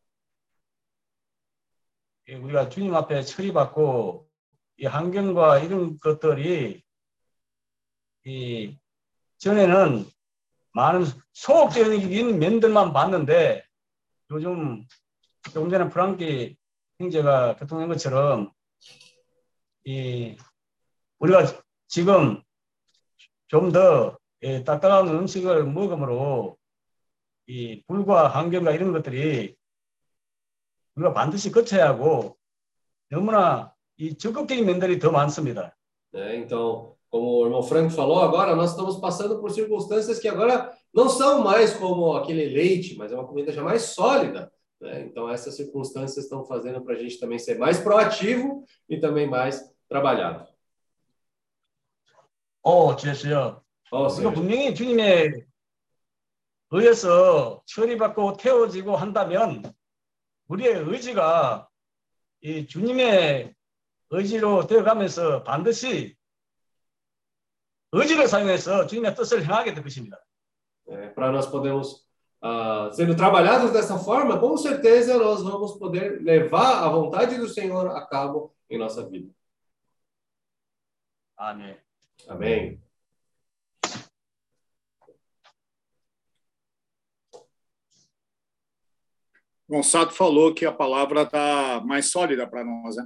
이 우리가 주님 앞에 처리받고 이 환경과 이런 것들이 이 전에는 많은 소극적인 면들만 봤는데 요즘 조금 전에 프랑키 형제가 교통한 것처럼 이 우리가 지금 좀더 딱딱한 음식을 먹음으로 이 불과 환경과 이런 것들이 우리가 반드시 거쳐야 하고 너무나 이 적극적인 면들이 더 많습니다. né? Então, como o irmão Frank falou, agora nós estamos passando por circunstâncias que agora não são mais como aquele leite, mas é uma comida já mais sólida. Né? Então, essas circunstâncias estão fazendo para a gente também ser mais proativo e também mais trabalhado. 어, 주였어요. Ó, 우리가 Senhor, 분명히 주님의 의해서 처리받고 태워지고 한다면 우리의 의지가 이 주님의 의지로 되어가면서 반드시 의지를 사용해서 주님의 뜻을 행하게 될 것입니다. para nós podermos, ah, sendo trabalhados dessa forma, com certeza nós vamos poder levar a vontade do Senhor a cabo em nossa vida. 아멘. Amém. Gonçalo falou que a palavra está mais sólida para nós, né?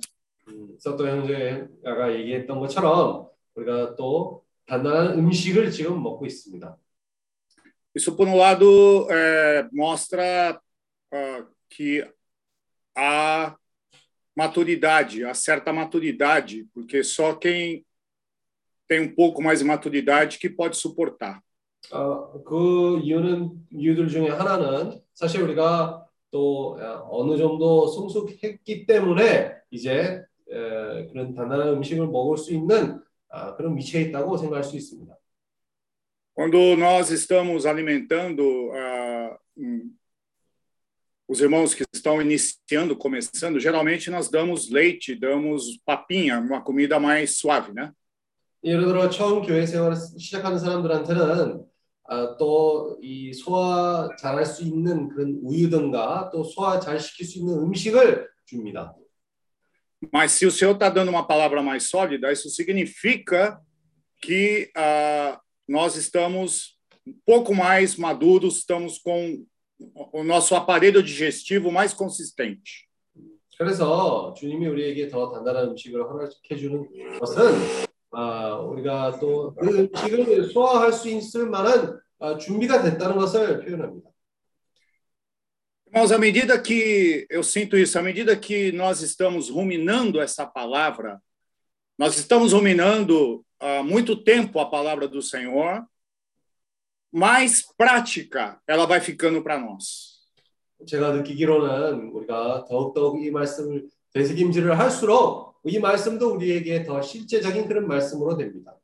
음, 서또 형제가 얘기했던 것처럼 우리가 또 단단한 음식을 지금 먹고 있습니다. Isso, por um lado, é, mostra ah, que há maturidade, há certa maturidade, porque só quem tem um pouco mais de maturidade que pode suportar. 어, 그 이유는 이유들 중에 하나는 사실 우리가 또 어, 어느 정도 성숙했기 때문에 이제 에, 그런 단단한 음식을 먹을 수 있는 아, 그런 위치에 있다고 생각할 수 있습니다. Quando nós estamos alimentando ah, hum, os irmãos que estão iniciando, começando, geralmente nós damos leite, damos papinha, uma comida mais suave, né? 예를 들어 처음 교회 생활을 시작하는 사람들한테는 아, 또이 소화 잘할 수 있는 그런 우유든가 또 소화 잘 시킬 수 있는 음식을 줍니다. Mas se o Senhor está dando uma palavra mais sólida, isso significa que ah, nós estamos um pouco mais maduros, estamos com o nosso aparelho digestivo mais consistente. 그래서 주님이 우리에게 더 단단한 음식을 허락해 주는 것은 아, 우리가 또 그 음식을 소화할 수 있을 만한 아, 준비가 됐다는 것을 표현합니다. Irmãos, à medida que eu sinto isso, à medida que nós estamos ruminando essa palavra, nós estamos ruminando há muito tempo a palavra do Senhor, mais prática ela vai ficando para nós. 제가 느끼기로는 우리가 더욱더욱 이 말씀을 되새김질을 할수록 이 말씀도 우리에게 더 실제적인 그런 말씀으로 됩니다.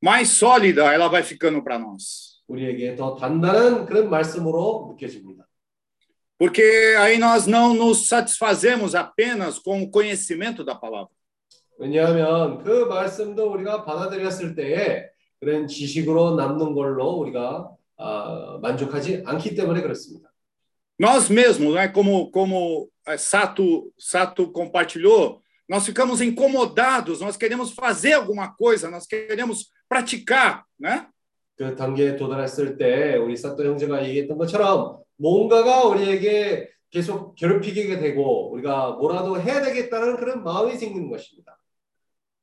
Mais sólida ela vai ficando para nós. 우리에게 더 단단한 그런 말씀으로 느껴집니다. Porque aí nós não nos satisfazemos apenas com o conhecimento da palavra. 왜냐하면 그 말씀도 우리가 받아들였을 때에 그런 지식으로 남는 걸로 우리가 아, 만족하지 않기 때문에 그렇습니다. Nós mesmos, né, como, como eh, Sato, Sato compartilhou, nós ficamos incomodados, nós queremos fazer alguma coisa, nós queremos praticar, né? 그 단계에 도달했을 때 우리 사또 형제가 얘기했던 것처럼 뭔가가 우리에게 계속 괴롭히게 되고 우리가 뭐라도 해야 되겠다는 그런 마음이 생기는 것입니다.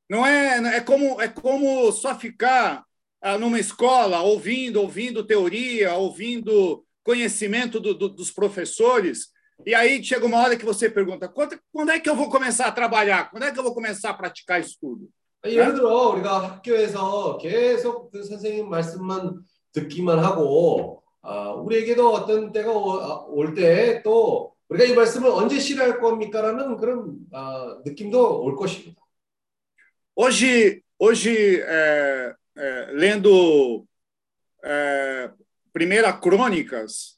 Não é, é como é como só ficar ah, numa escola ouvindo, ouvindo teoria, ouvindo conhecimento do, do, dos professores. E aí chega uma hora que você pergunta: quando, quando é que eu vou começar a trabalhar? Quando é que eu vou começar a praticar isso tudo? 예를 들어 우리가 학교에서 계속 그 선생님 말씀만 듣기만 하고 아, 우리에게도 어떤 때가 올 때 또 우리가 이 말씀을 언제 실할 겁니까라는 그런 아, 느낌도 올 것입니다. Hoje, hoje é, é, lendo é, Primeira Crônicas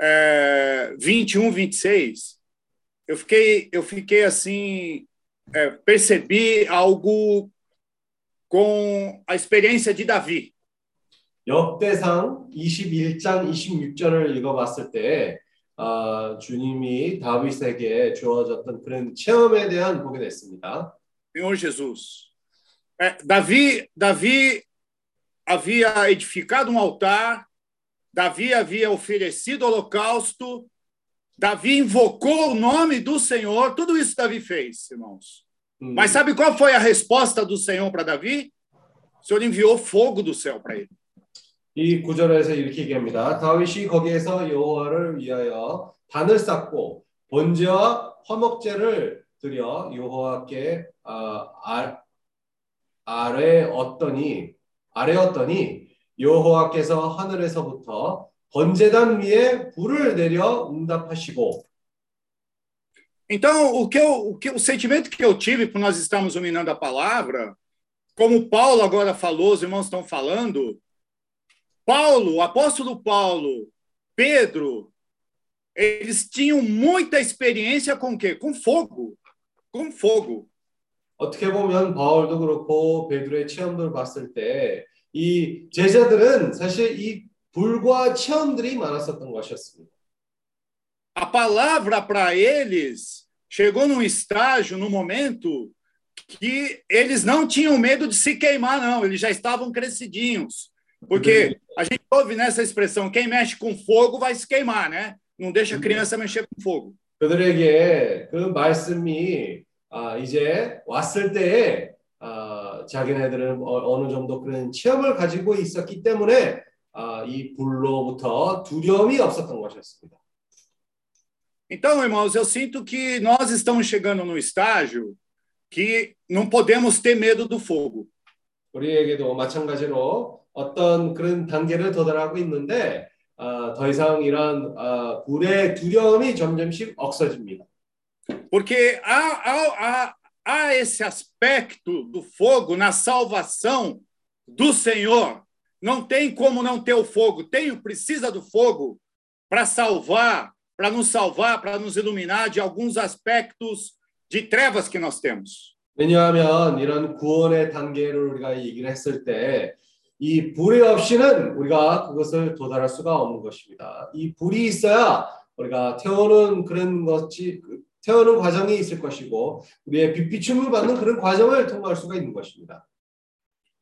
é, 21, 26, eu fiquei, eu fiquei assim, é, percebi algo com a experiência de Davi. 역대상 21장 26절을 읽어봤을 때 어, 주님이 다윗에게 주어졌던 그런 체험에 대한 보게 됐습니다. Senhor Jesus. É, Davi, Davi havia edificado um altar, Davi havia oferecido holocausto, Davi invocou o nome do Senhor, tudo isso Davi fez, irmãos. 음, Mas sabe qual foi a resposta do Senhor para Davi? O Senhor enviou fogo do céu para ele. 이 구절에서 이렇게 얘기합니다. 다윗이 거기에서 여호와를 위하여 단을 쌓고 번제와 화목제를 드려 여호와께 아, 아, 아뢰었더니 아뢰었더니 여호와께서 하늘에서부터 번제단 위에 불을 내려 응답하시고 Então, o que eu, o que o sentimento que eu tive por nós estarmos dominando a palavra, como Paulo agora falou, os irmãos estão falando, Paulo, o apóstolo Paulo, Pedro, eles tinham muita experiência com o quê? Com fogo. Com fogo. 어떻게 보면 바울도 그렇고 베드로의 체험들을 봤을 때 이 제자들은 사실 이 불과 체험들이 많았었던 것이었습니다. A palavra para eles chegou num estágio, num momento que eles não tinham medo de se queimar, não, eles já estavam crescidinhos. Porque a gente ouve nessa expressão, quem mexe com fogo vai se queimar, né? Não deixa a criança mexer com fogo. 그들에게 그 말씀이 아, 이제 왔을 때 에 아, 자기네들은 어, 어느 정도 그런 체험을 가지고 있었기 때문에 아, 이 불로부터 두려움이 없었던 것이었습니다. Então, irmãos, eu sinto que nós estamos chegando num estágio que não podemos ter medo do fogo. 우리에게도 마찬가지로 어떤 그런 단계를 도달하고 있는데 아, 더 이상 이런 아, 불의 두려움이 점점씩 없어집니다. Porque há, há, há, há esse aspecto do fogo na salvação do Senhor. Não tem como não ter o fogo. Tem, precisa do fogo para salvar, para nos salvar, para nos iluminar de alguns aspectos de trevas que nós temos. 왜냐하면 이런 구원의 단계를 우리가 얘기를 했을 때 이 불이 없이는 우리가 그것을 도달할 수가 없는 것입니다. 이 불이 있어야 우리가 태우는 그런 것이 태우는 과정이 있을 것이고 우리의 빛비춤을 받는 그런 과정을 통과할 수가 있는 것입니다.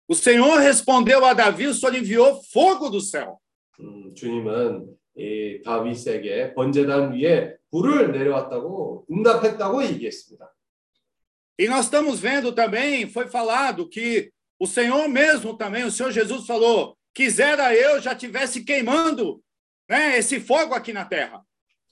O Senhor respondeu a Davi, o Senhor enviou fogo do céu. 음, 주님은 이 다윗에게 번제단 위에 불을 내려왔다고 응답했다고 얘기했습니다. E nós estamos vendo também, foi falado que o Senhor mesmo também, o Senhor Jesus falou, quisera eu já tivesse queimando né, esse fogo aqui na terra.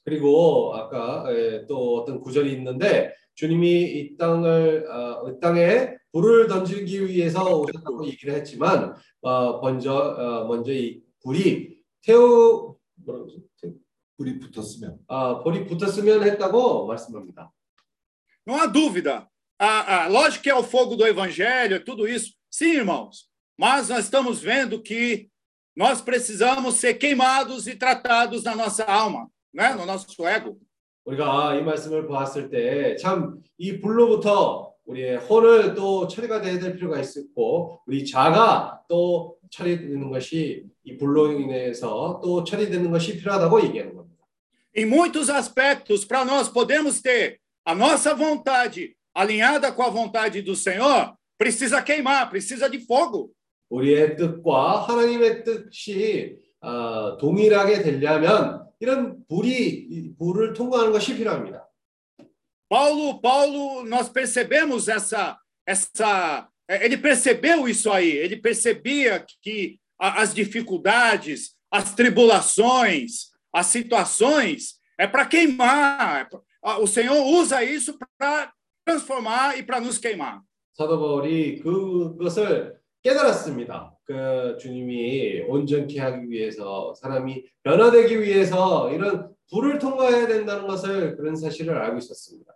그리고 아까 에, 또 어떤 구절이 있는데 주님이 이 땅을 어, 이 땅에 불을 던지기 위해서 오셨다고 얘기를 했지만 어, 먼저 어, 먼저 이 불이 태우 뭐라고 그러지? 불이 붙었으면 아 불이 붙었으면 했다고 말씀합니다. Não há dúvida. A, a, lógico que é o fogo do evangelho, é tudo isso. Sim, irmãos. Mas nós estamos vendo que nós precisamos ser queimados e tratados na nossa alma, né? no nosso ego. 우리가 이 말씀을 보았을 때 참 이 불로부터 우리의 혼을 또 처리가 돼야 될 필요가 있고 우리 자가 또 처리되는 것이 이 불로 인해서 또 처리되는 것이 필요하다고 얘기하는 겁니다. Em muitos aspectos, para nós podemos ter a nossa vontade alinhada com a vontade do Senhor, precisa queimar, precisa de fogo. 우리의 뜻과 하나님의 뜻이 어, 동일하게 되려면 이런 불이 이 불을 통과하는 것이 필요합니다. Paulo, Paulo, nós percebemos essa, essa, é, ele percebeu isso aí. Ele percebia que a- as dificuldades, as tribulações, as situações é para queimar. É pra- a- O Senhor usa isso para transformar e para nos queimar. 사도 바울이 그것을 깨달았습니다. 그 주님이 온전케 하기 위해서 사람이 변화되기 위해서 이런 불을 통과해야 된다는 것을 그런 사실을 알고 있었습니다.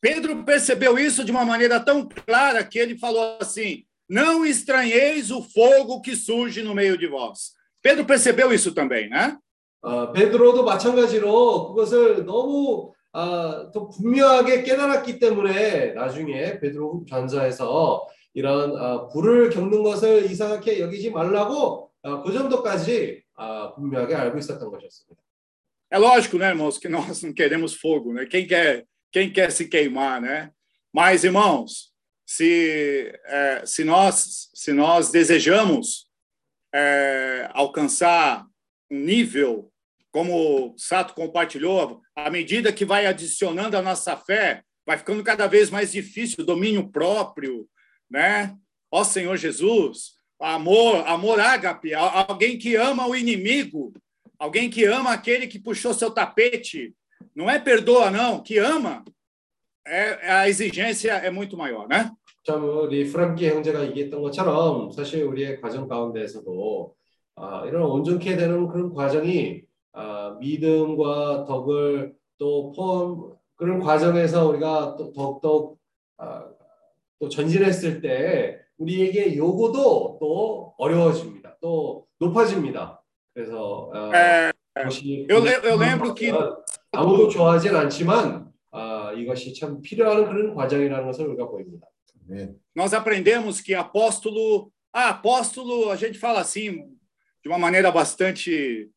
Pedro percebeu isso de uma maneira tão clara que ele falou assim: Não estranheis o fogo que surge no meio de vós. Pedro percebeu isso também, né? 어, 베드로도 마찬가지로 그것을 너무 아, 더 분명하게 깨달았기 때문에 나중에 베드로 전서에서 이런 아, 불을 겪는 것을 이상하게 여기지 말라고 아, 그 정도까지 아, 분명하게 알고 있었던 것이었습니다. É lógico, né, irmãos, que nós não queremos fogo, né? Quem quer, quem quer se queimar, né? Mas, irmãos, se, é, se, nós, se nós desejamos é, alcançar um nível, como o Sato compartilhou, à medida que vai adicionando a nossa fé, vai ficando cada vez mais difícil o domínio próprio, né? Ó Senhor Jesus, amor, amor ágape, a- alguém que ama o inimigo, alguém que ama aquele que puxou seu tapete, não é perdoa não, que ama, é, a exigência é muito maior, né? 참 우리 프랑키 형제가 얘기했던 것처럼 사실 우리의 과정 가운데에서도 아, 이런 온전케 되는 그런 과정이 아, 믿음과 덕을 또 포함 그런 과정에서 우리가 또 더욱더 아, 또 전진했을 때 우리에게 요구도 또 어려워집니다. 또 높아집니다. 그래서 아, É, 그것이 eu, eu lembro que 아무도 좋아하진 않지만 아, 이것이 참 필요한 그런 과정이라는 것을 우리가 보입니다. 네. nós aprendemos que apóstolo, ah, apóstolo, a gente fala assim de uma maneira bastante,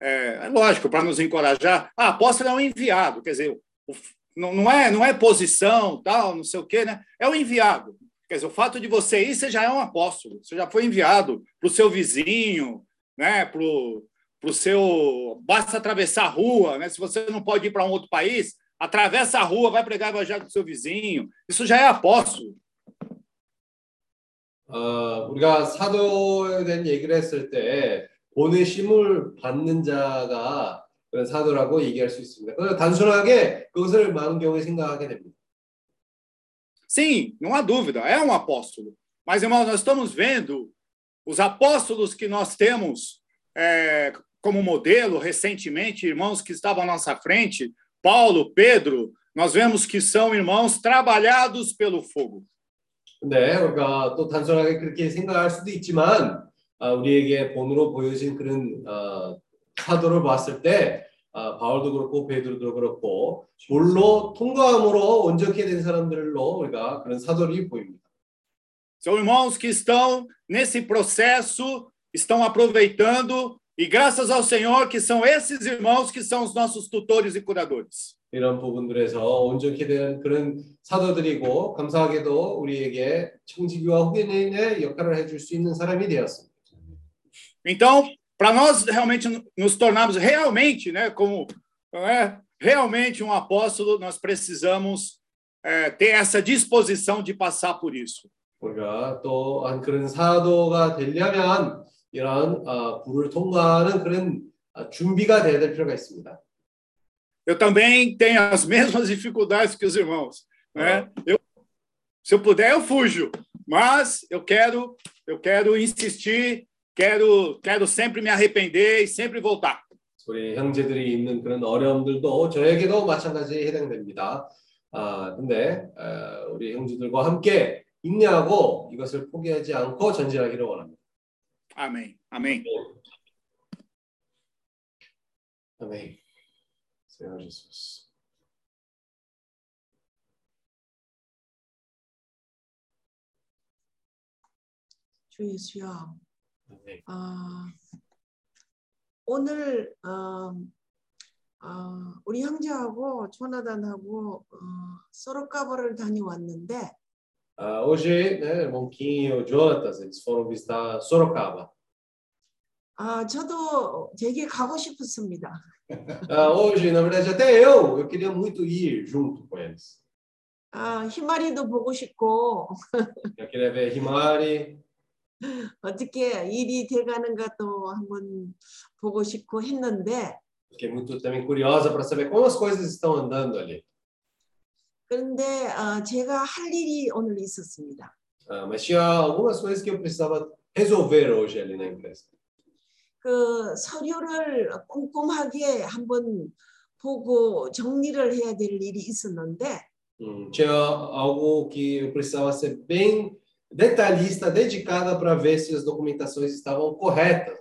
é, é lógico, para nos encorajar. Ah, apóstolo é um enviado, quer dizer, o- não, não é não é posição, tal, não sei o quê, né? É o enviado. Quer dizer, o fato de você ir, você já é um apóstolo, você já foi enviado para o seu vizinho, né? Para o seu. Basta atravessar a rua, né? Se você não pode ir para um outro país, atravessa a rua, vai pregar o evangelho para o seu vizinho. Isso já é apóstolo. 어, 우리가 사도에 대한 얘기를 했을 때 보내심을 받는 자가 그런 사도라고 얘기할 수 있습니다. 그래서 단순하게 그것을 많은 경우에 생각하게 됩니다. Sim, não há dúvida, é um apóstolo. Mas, irmãos, nós estamos vendo os apóstolos que nós temos é, como modelo recentemente, irmãos que estavam à nossa frente, Paulo, Pedro, nós vemos que são irmãos trabalhados pelo fogo. 근데 우리가 또 단순하게 그렇게 생각할 수도 있지만 아, 우리에게 본으로 보여진 그런 어, 사도를 봤을 때 아, 바울도 그렇고 베드로도 그렇고 불로 통과함으로 온전케 된 사람들로 우리가 그런 사도를 보입니다. São irmãos que estão nesse processo, estão aproveitando, e graças ao Senhor que são esses irmãos que são os nossos tutores e curadores. 이런 부분들에서 온전케 된 그런 사도들이고 감사하게도 우리에게 청지기와 후견인의 역할을 해줄 수 있는 사람이 되었습니다. Então, para nós realmente nos tornarmos realmente, né, como é, realmente um apóstolo, nós precisamos é, ter essa disposição de passar por isso. 우리가 또한 그런 사도가 되려면 이런 어, 불을 통과하는 그런 어, 준비가 돼야 될 필요가 있습니다. Eu também tenho as mesmas dificuldades [laughs] que os irmãos, né? Eu, se eu puder, eu fujo, mas eu quero, eu quero insistir, quero, quero sempre me arrepender e sempre voltar. 우리 형제들이 있는 그런 어려움들도 저에게도 마찬가지에 해당됩니다. 아 근데 어, 우리 형제들과 함께 인내하고 이것을 포기하지 않고 전진하기를 원합니다. Amém. Amém. 아멘. Senhor Jesus. 주 예수여, 아멘. 아, 오늘 어, 아, 우리 형제하고 조나단하고 어, 소로카바를 다녀왔는데 Ah, hoje, né, irmão Kim e o Jonatas, eles foram visitar Sorocaba. 아, 저도 되게 가고 싶었습니다. Ah, hoje, na verdade, até eu, eu queria muito ir junto com eles. 아, 희마리도 보고 싶고 Eu queria ver Himari, 어떻게 일이 돼가는가 또 한번 보고 싶고 했는데 fiquei muito também curiosa para saber como as coisas estão andando ali. 그런데 어, 제가 할 일이 오늘 있었습니다. Ah, mas tinha algumas coisas que eu precisava resolver hoje ali na empresa. 그 서류를 꼼꼼하게 한번 보고 정리를 해야 될 일이 있었는데 Hum, tinha algo que eu precisava ser bem detalhista, dedicada para ver se as documentações estavam corretas.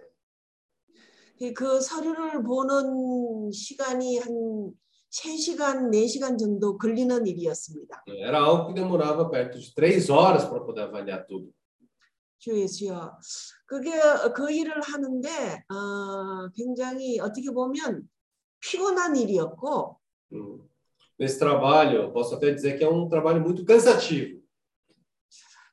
그 서류를 보는 시간이 한 3시간, 4시간 정도 걸리는 일이었습니다. Era algo que demorava perto de três horas para poder avaliar tudo. 주 예수여. 그게 그 일을 하는데 어, 굉장히 어떻게 보면 피곤한 일이었고. Nesse trabalho, posso até dizer que é um trabalho muito cansativo,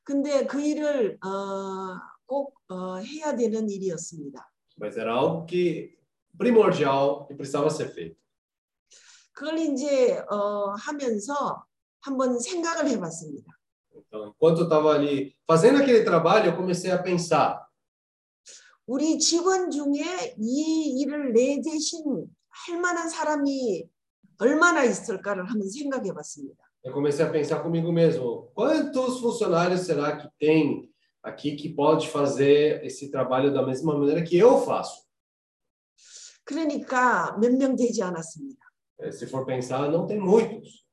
근데 그 일을 어, 꼭 어, 해야 되는 일이었습니다. mas era algo que primordial e precisava ser feito. 그걸 이제 어, 하면서 한번 생각을 해봤습니다. Então, enquanto eu estava ali fazendo aquele trabalho, eu comecei a pensar: 우리 직원 중에 이 일을 내 대신 할 만한 사람이 얼마나 있을까를 한번 생각해 봤습니다. eu comecei a pensar comigo mesmo, quantos funcionários será que tem aqui que pode fazer esse trabalho da mesma maneira que eu faço? 그러니까 몇 명 되지 않았습니다. Eh, Se for pensar, não tem muitos.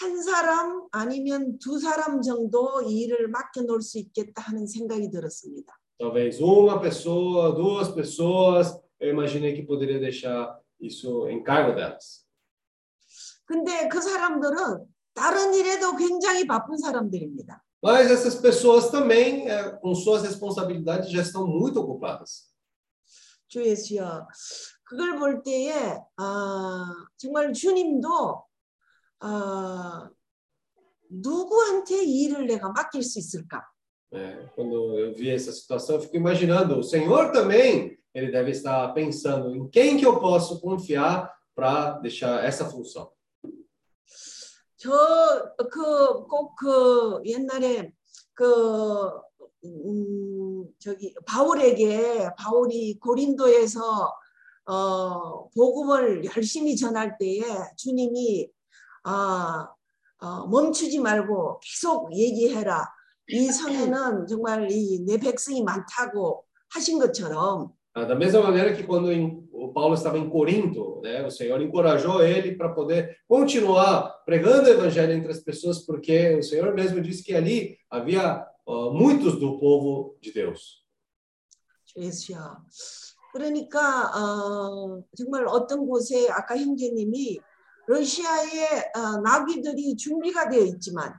한 사람 아니면 두 사람 정도 이 일을 맡겨 놓을 수 있겠다 하는 생각이 들었습니다. Talvez uma pessoa, duas pessoas, eu imaginei que poderia deixar isso em cargo delas. 근데 그 사람들은 다른 일에도 굉장히 바쁜 사람들입니다. Mas essas pessoas também, eh, com suas responsabilidades, já estão muito ocupadas. 주 예수여. 그걸 볼 때에 아, 정말 주님도 아, 누구한테 이 일을 내가 맡길 수 있을까? né? Quando eu vi essa situação, eu fico imaginando, o Senhor também, ele deve estar pensando em quem que eu posso confiar para deixar essa função. 저 그꼭 그 옛날에 그 음, 저기 바울에게 바울이 고린도에서 어, 복음을 열심히 전할 때에 주님이 아, 어, 멈추지 말고 계속 얘기해라. 이 성에는 정말 이 내 백성이 많다고 하신 것처럼 Ah, mesma maneira que quando o Paulo estava em Corinto, né, o Senhor encorajou ele para poder continuar pregando o evangelho entre as pessoas, porque o Senhor mesmo disse que ali havia ah, muitos do povo de Deus. 주 예수야. 그러니까 어, 정말 어떤 곳에 아까 형제님이 러시아에 어, 나귀들이 준비가 되어 있지만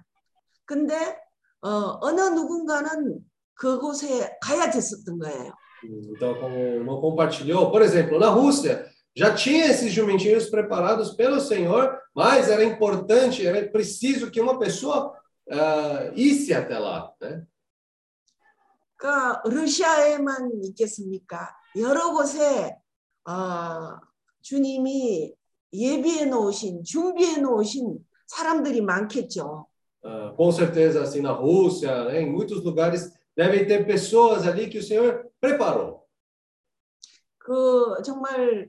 근데 어, 어느 누군가는 그곳에 가야 됐었던 거예요. Então, como o irmão compartilhou, por exemplo, na Rússia, já tinha esses jumentinhos preparados pelo Senhor, mas era importante, era preciso que uma pessoa ah, isse até lá. Né? 그러니까 러시아에만 있겠습니까? 여러 곳에 어, 주님이 예비해 놓으신 준비해 놓으신 사람들이 많겠죠. Ah, com certeza, assim, na Rússia, né, em muitos lugares, devem ter pessoas ali que o Senhor preparou. 그 정말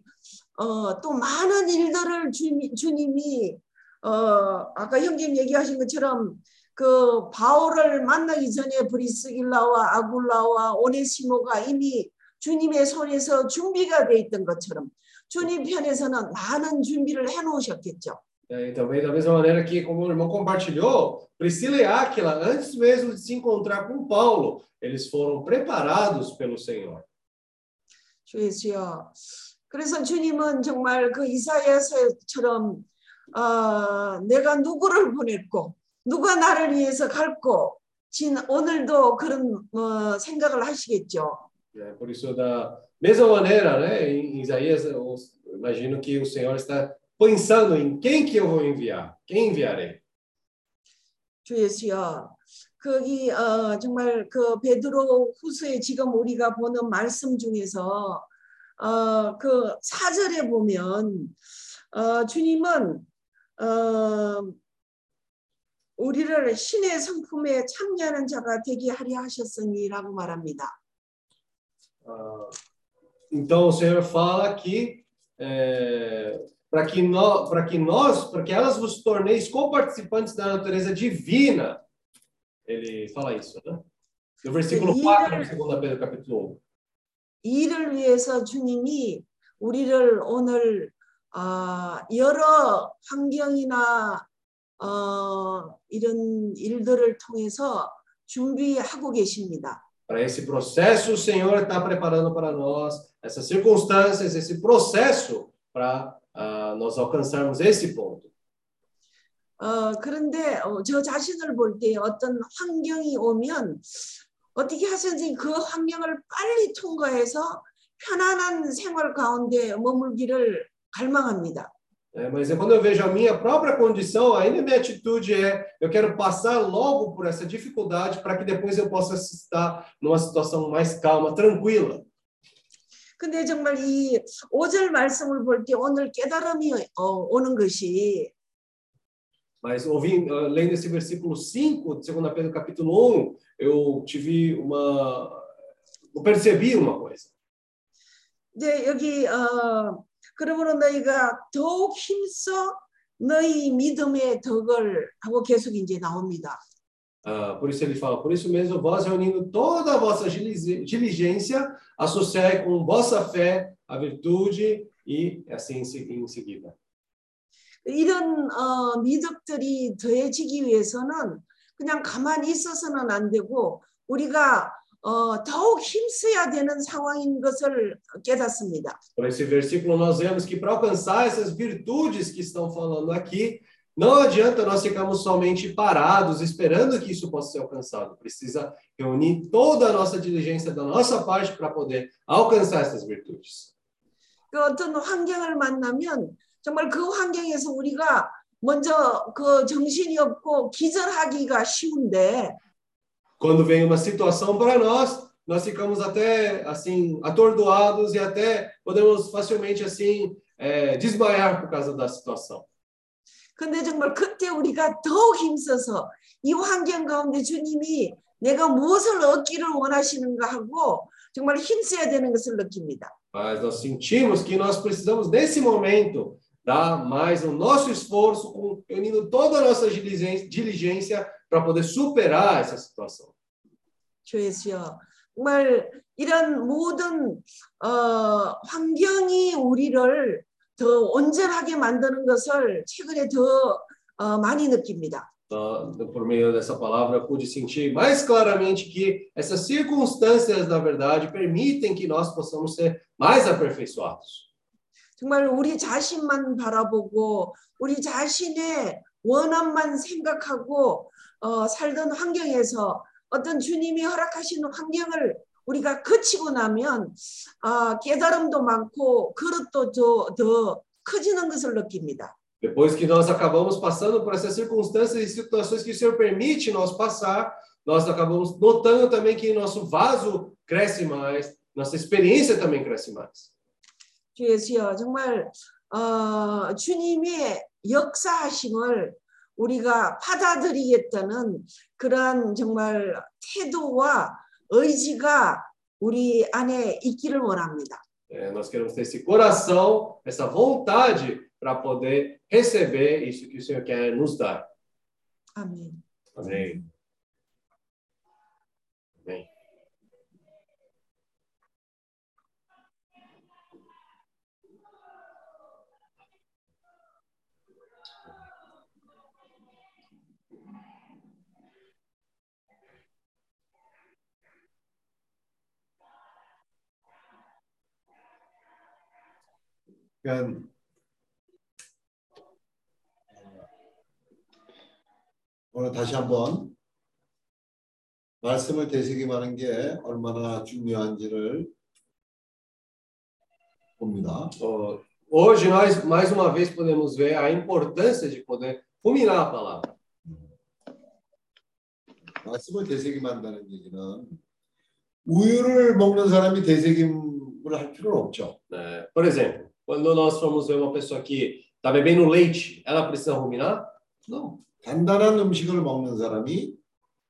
어, 또 많은 일들을 주님, 주님이 어, 아까 형님 얘기하신 것처럼 그 바울을 만나기 전에 브리스길라와 아굴라와 오네시모가 이미 주님의 손에서 준비가 돼 있던 것처럼 주님 편에서는 많은 준비를 해 놓으셨겠죠. né? E também, da mesma maneira que, como o irmão compartilhou, Priscila e Áquila, antes mesmo de se encontrar com Paulo, eles foram preparados pelo Senhor. 주 예수여. 그래서 주님은 정말 그 이사야서처럼 어, 내가 누구를 보냈고 누가 나를 위해서 갈고 진 오늘도 그런 어, 생각을 하시겠죠. né? Por isso, da mesma maneira, né, em Isaías, o imagino que o Senhor está pensando em quem que eu vou enviar, quem enviarei. 주 예수여. 거기 어, 정말 그 베드로 후서에 지금 우리가 보는 말씀 중에서 어, 그 사절에 보면 어, 주님은 어, 우리를 신의 성품에 참여하는 자가 되게 하려 하셨으니라고 말합니다. Ah, então o Senhor fala que é, para que nós, para que nós, para que elas vos torneis co-participantes da natureza divina. Ele fala isso, né? No versículo 네, 4 이를- do 2 Pedro capítulo 1. 이 일을 위해서 주님이 우리를 오늘 아, 여러 환경이나 어, 이런 일들을 통해서 준비하고 계십니다. Para esse processo, o Senhor está preparando para nós essas circunstâncias, esse processo para ah, nós alcançarmos esse ponto. 어, 그런데 어, 저 자신을 볼 때 어떤 환경이 오면 어떻게 하든지 그 환경을 빨리 통과해서 편안한 생활 가운데 머물기를 갈망합니다. É, mas quando eu vejo a minha própria condição, ainda minha atitude é: eu quero passar logo por essa dificuldade para que depois eu possa estar numa situação mais calma, tranquila. 근데 정말 이 5절 말씀을 볼 때 오늘 깨달음이 어, 오는 것이 Mas ouvindo, ah, lendo esse versículo 5 de 2 Pedro capítulo 1, eu tive uma. Eu percebi uma coisa. 이제 여기 어, 그러므로 너희가 더욱 힘써 너희 믿음의 덕을 하고 계속 이제 나옵니다. Ah, por isso ele fala: por isso mesmo, vós reunindo toda a vossa dilizi- diligência, associai com vossa fé a virtude e assim em se- em seguida. 이런 어, 미덕들이 더해지기 위해서는 그냥 가만히 있어서는 안 되고 우리가 어, 더욱 힘써야 되는 상황인 것을 깨닫습니다. Por esse versículo, nós vemos que para alcançar essas virtudes que estão falando aqui, não adianta nós ficarmos somente parados esperando que isso possa ser alcançado. Precisa reunir toda a nossa diligência da nossa parte para poder alcançar essas virtudes. 그 어떤 환경을 만나면 정말 그 환경에서 우리가 먼저 그 정신이 없고 기절하기가 쉬운데 Quando vem uma situação para nós, nós ficamos até assim atordoados e até podemos facilmente assim é, desmaiar por causa da situação. 근데 정말 그때 우리가 더욱 힘써서 이 환경 가운데 주님이 내가 무엇을 얻기를 원하시는가 하고 정말 힘써야 되는 것을 느낍니다. Mas nós sentimos que nós precisamos, nesse momento, dar mais o nosso esforço, unindo toda a nossa diligência, diligência para poder superar essa situação. 주 예수여. 정말 이런 모든 어, 환경이 우리를 더 온전하게 만드는 것을 최근에 더 어, 많이 느낍니다. Então, por meio dessa palavra, pude sentir mais claramente que essas circunstâncias, na verdade, permitem que nós possamos ser mais aperfeiçoados. 정말 우리 자신만 바라보고 우리 자신의 원함만 생각하고 어, 살던 환경에서 어떤 주님이 허락하시는 환경을 우리가 거치고 나면 아, 깨달음도 많고 그릇도 더, 더 커지는 것을 느낍니다. Depois que nós acabamos passando por essas circunstâncias e situações que o Senhor permite nós passar, nós acabamos notando também que nosso vaso cresce mais, nossa experiência também cresce mais. 주 예수여 정말 어, 주님의 역사하심을 우리가 받아들이겠다는 그러한 정말 태도와 의지가 우리 안에 있기를 원합니다. É, nós queremos ter esse coração, essa vontade para poder receber isso que o Senhor quer nos dar. 아멘. Amém. Amém. 그러니까 오늘 다시 한번 말씀을 되새김하는 게 얼마나 중요한지를 봅니다. Ó, hoje nós mais uma vez podemos ver a importância de poder ruminar a palavra. 말씀을 되새김한다는 얘기는 우유를 먹는 사람이 되새김을 할 필요는 없죠. né? Por exemplo, quando nós formos ver uma pessoa que está bebendo leite, ela precisa ruminar? Não. 단단한 음식을 먹는 사람이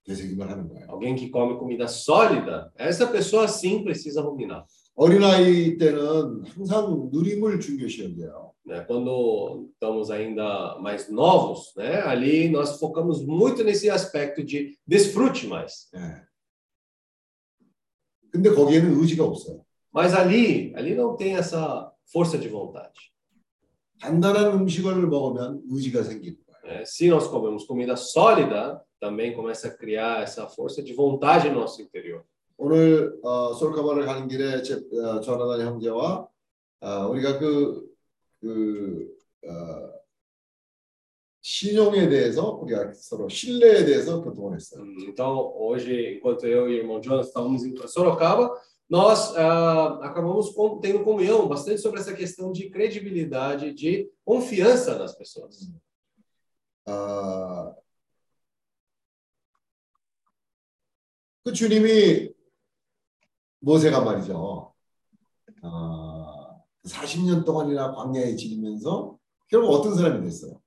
되새김을 하는 거예요. Alguém que come comida sólida, essa pessoa sim precisa ruminar. 어린아이 때는 항상 누림을 중요시 여겨요. né? Quando estamos ainda mais novos, né? Ali nós focamos muito nesse aspecto de desfrute mais. 예. 근데 거기에는 의지가 없어요. Mas ali, ali não tem essa força de vontade. 단단한 음식을 먹으면 의지가 생기는 거예요. né? Se nós comemos comida sólida, também começa a criar essa força de vontade no nosso interior. 오늘 어, 솔카바를 가는 길에 제, 어, 조나단 형제와 어, 우리가 그, 그 어, 신용에 대해서 우리가 서로 신뢰에 대해서 교통을 했어요. Hum, Então, hoje, enquanto eu e o irmão Jonas estávamos indo para Sorocaba, nós ah, acabamos com- tendo comunhão bastante sobre essa questão de credibilidade, de confiança nas pessoas. 아, 그 주님이 모세가 말이죠. 아, 40년 동안이나 광야에 지내면서 결국 어떤 사람이 됐어요?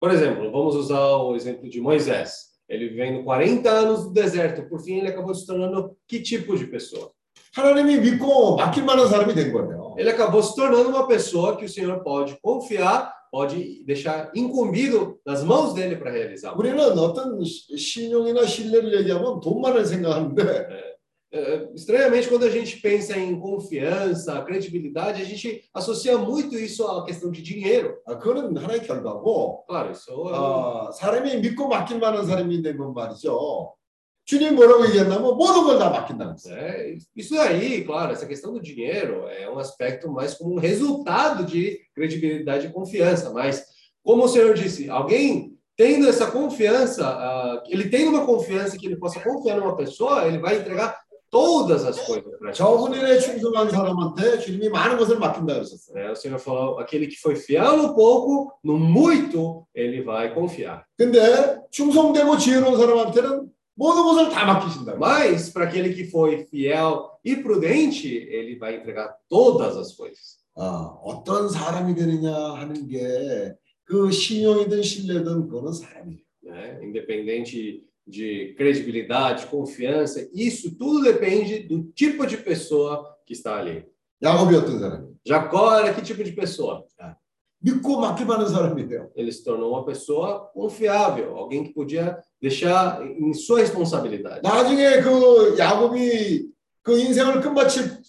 Por exemplo, vamos usar o exemplo de Moisés. Ele vivendo 40 anos no deserto, por fim ele acabou se tornando que tipo de pessoa? 하나님이 믿고 맡길 만한 사람이 된 거예요. Ele acabou se tornando uma pessoa que o Senhor pode confiar, pode deixar incumbido nas mãos dele para realizar. 우리는 어떤 시- 신용이나 신뢰를 얘기하면 돈만을 생각하는데 [laughs] É, estranhamente, quando a gente pensa em confiança, credibilidade, a gente associa muito isso à questão de dinheiro. 아, 그거는 하나의 결과고 Claro, isso é um- 아, 사람이 믿고 맡길 만한 사람이 되면 말이죠. 주님 뭐라고 얘기했냐면 모든 걸 다 맡긴다는 거예요. É, isso aí, claro, essa questão do dinheiro é um aspecto mais como um resultado de credibilidade e confiança. Mas, como o senhor disse, alguém tendo essa confiança, ah, ele tendo uma confiança que ele possa confiar numa pessoa, ele vai entregar todas as coisas para 적은 일에 충성한 사람한테 주님이 많은 것을 맡긴다 그러셨어요. É, o senhor falou, aquele que foi fiel no pouco, no muito, ele vai confiar. 근데 충성되고 지혜로운 사람한테는 모든 것을 다 맡기신다. Mas, para aquele que foi fiel e prudente, ele vai entregar todas as coisas. 아, 어떤 사람이 되느냐 하는 게 그 신용이든 신뢰든 그거는 사람이에요. né? Independente de credibilidade, confiança, isso tudo depende do tipo de pessoa que está ali. 야곱이 어떤 사람이에요? Jacó era que tipo de pessoa? 믿 고 맡길 만한 사람이에요. Ele se tornou uma pessoa confiável, alguém que podia deixar em sua responsabilidade. 나중에 그 야곱이 그 인생을 끝마칠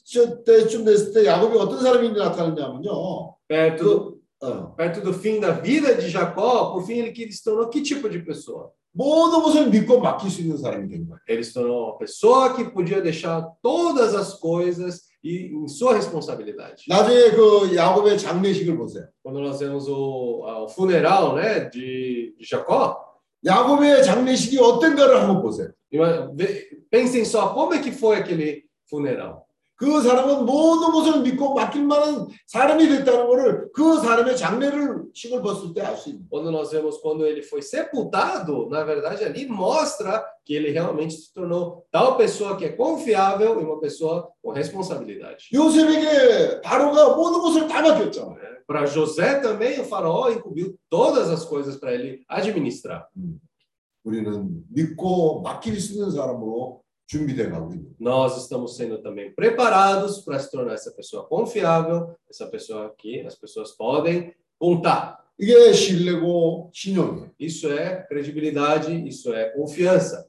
때쯤 됐을 때 야곱이 어떤 사람이 나타났냐면요. Perto do, 어, perto do fim da vida de Jacó, por fim ele que se tornou que tipo de pessoa? 모든 것을 믿고 맡길 수 있는 사람이 된 거예요. Ele se tornou uma pessoa que podia deixar todas as coisas e em sua responsabilidade. 나중에 그 야곱의 장례식을 보세요. Quando nós vemos o, a- o funeral, né, de, de Jacó, 야곱의 장례식이 어떤가를 한번 보세요. ima- ve- pensem só como é que foi aquele funeral. 그 사람은 모든 것을 믿고 맡길 만한 사람이 됐다는 것을 그 사람의 장례를 식을 봤을 때 알 수 있는. Quando nós vemos quando ele foi sepultado, na verdade ali mostra que ele realmente se tornou tal pessoa que é confiável e uma pessoa com responsabilidade. 요셉에게 바로가 모든 것을 다 맡겼잖아요. Para José também o faraó incumbiu todas as coisas para ele administrar. 우리는 믿고 맡길 수 있는 사람으로 준비돼 가고 있는. Nós estamos sendo também preparados para se tornar essa pessoa confiável, essa pessoa que as pessoas podem contar. 이게 신뢰고 신용이에요. Isso é credibilidade, isso é confiança.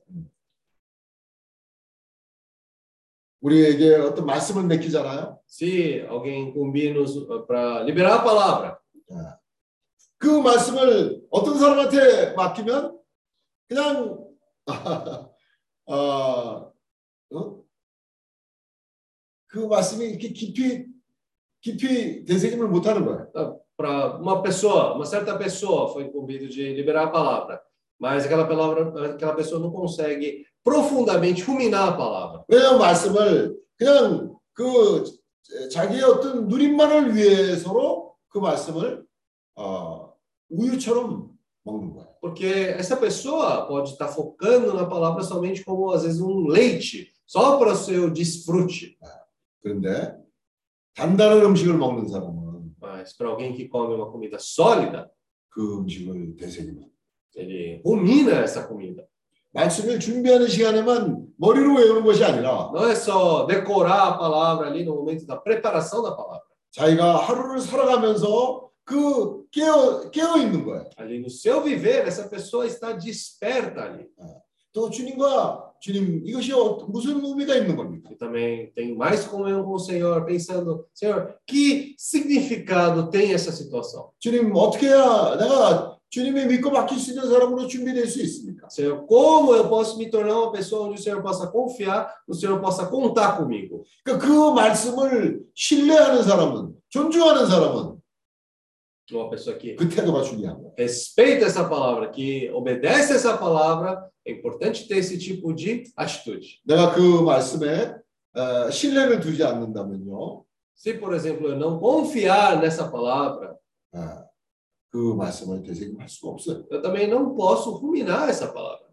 우리에게 어떤 말씀을 맡기잖아요. Se alguém incumir-nos para liberar a palavra, 그 말씀을 어떤 사람한테 맡기면 그냥 [laughs] 아, 어? 그 말씀이 이렇게 깊이 깊이 되새김을 못하는 거예요. para uma pessoa, uma certa pessoa foi incumbido de liberar a palavra, mas aquela palavra, aquela pessoa não consegue profundamente ruminar a palavra. 왜냐하면 말씀을 그냥 그 자기의 어떤 누림만을 위해서로 그 말씀을 어, 우유처럼 먹는 거예요. Porque essa pessoa pode estar focando na palavra somente como, às vezes, um leite, só para o seu desfrute. 그런데 단단한 음식을 먹는 사람은 Mas para alguém que come uma comida sólida, 그 음식을 되새기면 ele rumina essa comida. 말씀을 준비하는 시간에만 머리로 외우는 것이 아니라 Não é só decorar a palavra ali no momento da preparação da palavra. 자기가 하루를 살아가면서 그 깨어 깨어 있는 거예요. Ali no seu viver, essa pessoa está desperta ali. 또 주님과 주님 이것이 어- 무슨 의미가 있는 겁니까? E também tem mais comunhão com o Senhor, pensando, Senhor, que significado tem essa situação? 주님 어떻게 해야 내가 주님이 믿고 맡길 수 있는 사람으로 준비될 수 있습니까? Senhor, como eu posso me tornar uma pessoa onde o Senhor possa confiar, o Senhor possa contar comigo? 그러니까 그 말씀을 신뢰하는 사람은 존중하는 사람은 Uma pessoa que 그 태도가 중요한 거예요. respeita essa palavra, que obedece essa palavra, é importante ter esse tipo de atitude. 내가 그 말씀에 어, 신뢰를 두지 않는다면요, Se, por exemplo, eu não confiar nessa palavra, 어, 그 말씀을 되새김할 수가 없어요. eu também não posso ruminar essa palavra.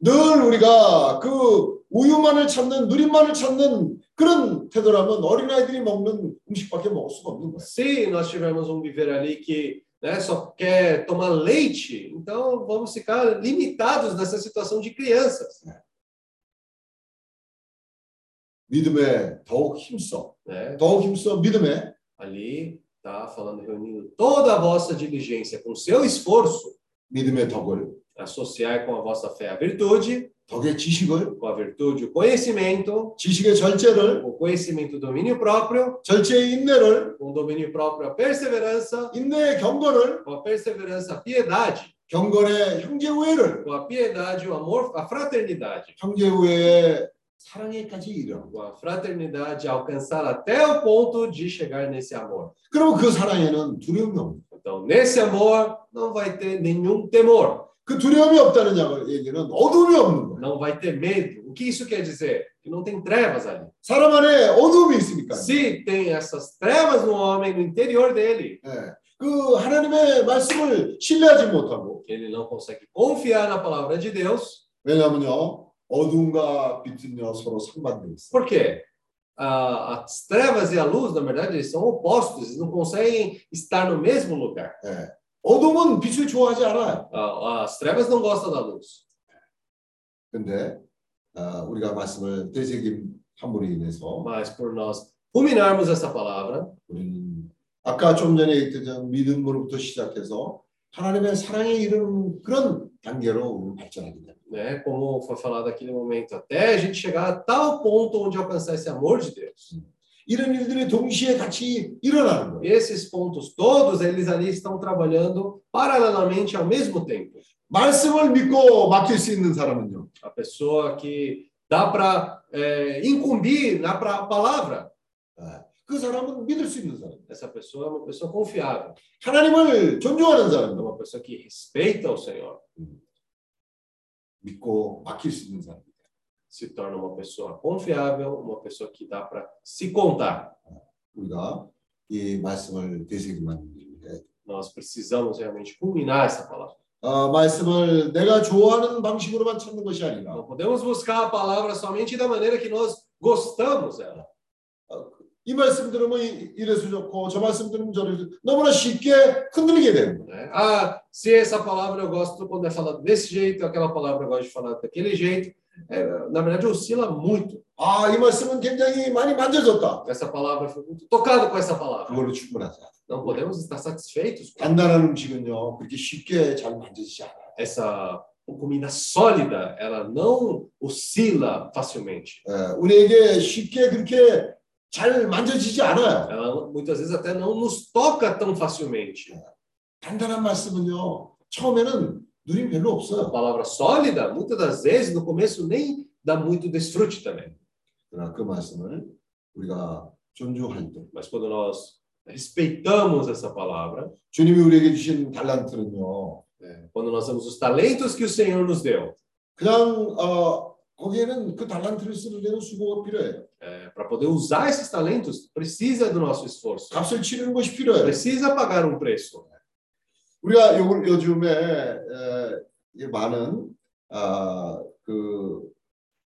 늘 우리가 그 우유만을 찾는 누린만을 찾는 그런 태도라면 어린아이들이 먹는 음식밖에 먹을 수가 없는 거예요. Se nós tivermos um viver ali que né, só quer tomar leite, então vamos ficar limitados nessa situação de crianças. 믿음에 더욱 힘써, Né? 더욱 힘써 믿음에 Ali está falando, reunindo toda a vossa diligência com seu esforço, 믿음의 덕을, associar com a vossa fé a virtude, 덕의 지식을, com a virtude o conhecimento, 지식의 절제를, o conhecimento o domínio próprio, 절제의 인내를, com o domínio próprio a perseverança, 인내의 경건을, com a perseverança a piedade, 경건의 형제 우애를, com a piedade o amor, a fraternidade, 형제 우애의 사랑에까지 이르는 com a fraternidade alcançar até o ponto de chegar nesse amor. 그러면 그 사랑에는 두려움이 없는. Então, nesse amor não vai ter nenhum temor, 그 두려움이 없다는 얘기는 어둠이 없는 거예요. não vai ter medo. O que isso quer dizer? Que não tem trevas ali. 사람 안에 어둠이 있으니까. Se tem essas trevas no homem, no interior dele, 예. 그 하나님의 말씀을 신뢰하지 못하고 ele não consegue confiar na palavra de Deus. 왜냐하면요 어둠과 빛은요 서로 상반돼 있어요. Por quê? Ah, as trevas e a luz, na verdade, eles são opostos, eles não conseguem estar no mesmo lugar. 예. 어둠은 빛을 좋아하지 않아요. Ah, as trevas não gostam da luz. 근데 아, 우리가 말씀을 되새김 함으로 인해서 Mas por nós ruminarmos essa palavra, 우리는 아까 좀 전에 얘기했던 믿음으로부터 시작해서 하나님의 사랑에 이르는 그런 단계로 우리는 발전하게 됩니다. né, como foi falado aqui no momento, até a gente chegar a tal ponto onde alcançar esse amor de Deus. 이런 일들이 동시에 같이 일어나는 거예요. Esses pontos todos, eles ali estão trabalhando paralelamente ao mesmo tempo. 말씀을 믿고 맡길 수 있는 사람은요. A pessoa que dá para incumbir na pra, palavra, 아, 그 사람은 믿을 수 있는 사람. essa pessoa é uma pessoa confiável, 하나님을 존중하는 é 사람. uma pessoa que respeita o Senhor, 믿고 맡길 수 있는 사람. se torna uma pessoa confiável, uma pessoa que dá para se contar. 우리가 이 말씀을 되새기만 해. Nós precisamos realmente culminar essa palavra. 어, 말씀을 내가 좋아하는 방식으로만 찾는 것이 아니라 Não podemos buscar a palavra somente da maneira que nós gostamos dela. 이 말씀 들으면 이- 이래서 좋고 저 말씀 들으면 저래서 너무나 쉽게 흔들리게 되는 거예요. né? Ah, se essa palavra eu gosto quando é falado desse jeito, aquela palavra eu gosto de falar daquele jeito. É, na verdade, oscila muito. 아, 이 말씀은 굉장히 많이 만져졌다. Essa palavra foi muito tocado com essa palavra. 그걸로 충분하지 않아. Não podemos estar satisfeitos com 단단한 음식은요 그렇게 쉽게 잘 만져지지 않아요. essa comida sólida. Ela não oscila facilmente. 예, 우리에게 쉽게 그렇게 잘 만져지지 않아요. Ela muitas vezes até não nos toca tão facilmente. 단단한 말씀은요 처음에는 누림 별로 A 없어요. palavra sólida, muitas das vezes, no começo nem dá muito desfrute também. 그러나 그 말씀을 우리가 존중할 때 Mas quando nós respeitamos essa palavra, 주님이 우리에게 주신 달란트는요 é, quando nós temos os talentos que o Senhor nos deu, 그냥 어, 거기에는 그 달란트를 쓰는 데는 수고가 필요해요. É, para poder usar esses talentos, precisa do nosso esforço. 값을 치르는 것이 필요해요. Precisa pagar um preço. 우리가 요, 요즘에 에, 이 많은 아, 그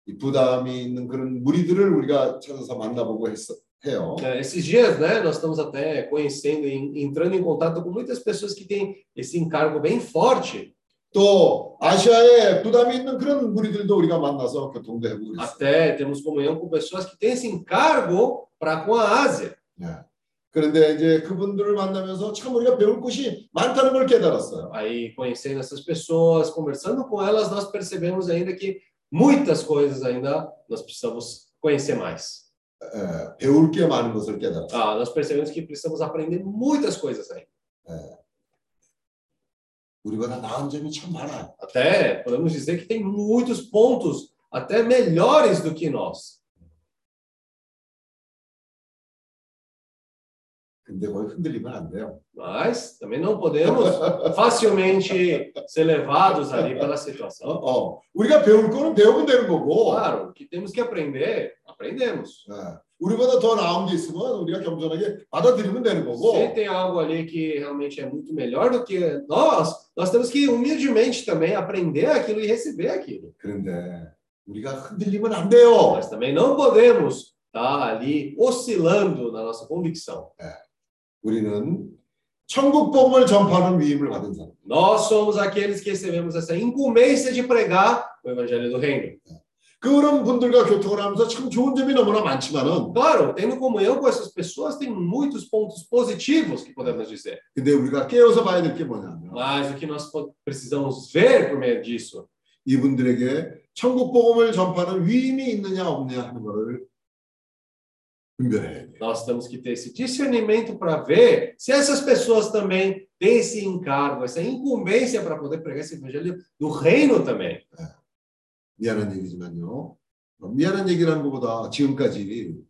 이 부담이 있는 그런 무리들을 우리가 찾아서 만나보고 했어, 해요. É, esses dias, né, nós estamos até conhecendo e entrando em contato com muitas pessoas que têm esse encargo bem forte. 또 아시아에 부담이 있는 그런 무리들도 우리가 만나서 교통도 해보고 있어요. Até temos comunhão com pessoas que têm esse encargo para com a Ásia. 네. 그런데 이제 그분들을 만나면서 참 우리가 배울 것이 많다는 걸 깨달았어요. Aí, conhecendo essas pessoas, conversando com elas, nós percebemos ainda que muitas coisas ainda nós precisamos conhecer mais. 에, 배울 게 많은 것을 깨달았어요. Ah, nós percebemos que precisamos aprender muitas coisas ainda. 우리보다 나은 점이 참 많아요. Até podemos dizer que tem muitos pontos até melhores do que nós. 근데 거기 흔들리면 안 돼요. Mas também não podemos facilmente ser levados ali pela 어, situação. 어. 우리가 배울 거는 배우면 되는 거고 Claro, o que temos que aprender, aprendemos. 예. 우리보다 더 나은 게 있으면 우리가 겸손하게 받아들이면 되는 거고 Se tem algo ali que realmente é muito melhor do que nós, nós temos que humildemente também aprender aquilo e receber aquilo. 그런데 우리가 흔들리면 안 돼요. Mas também não podemos estar ali oscilando na nossa convicção. 우리는 천국 복음을 전파하는 위임을 받은 사람. Nós somos aqueles que recebemos essa incumbência de pregar o evangelho do reino. 그런 분들과 교통을 하면서 참 좋은 점이 너무나 많지만은 Claro, tendo comunhão com essas pessoas, tem muitos pontos positivos que podemos dizer. 근데 우리가 깨어서 봐야 될 게 뭐냐면 Mas o que nós precisamos ver por meio disso 이분들에게 천국 복음을 전파하는 위임이 있느냐 없느냐 하는 거를. Nós temos que ter esse discernimento para ver se essas pessoas também têm esse encargo, essa incumbência para poder pregar esse evangelho do reino também. 미안한 얘기지만요. 어, 미안한 얘기라는 것보다 지금까지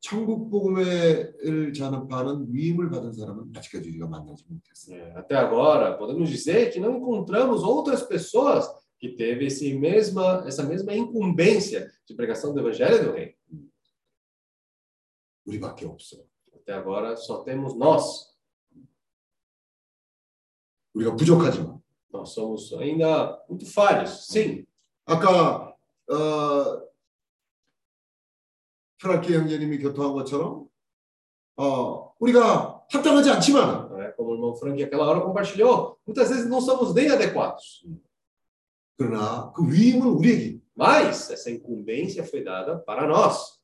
천국 복음을 전파하는 위임을 받은 사람은 아직까지 우리가 만나지 못했어요. É, Até agora, podemos dizer que não encontramos outras pessoas que teve esse mesma, essa mesma incumbência de pregação do evangelho do reino. 우리밖에 없어. Até agora, só temos nós. 우리가 부족하지만 Nós somos ainda muito falhos, sim. 아까 어, 프랑키 형제님이 교통한 것처럼 어, 우리가 합당하지 않지만 né? Como o irmão Frank aquela hora compartilhou, muitas vezes não somos nem adequados. 그러나 그 위임은 우리에게 Mas essa incumbência foi dada para nós.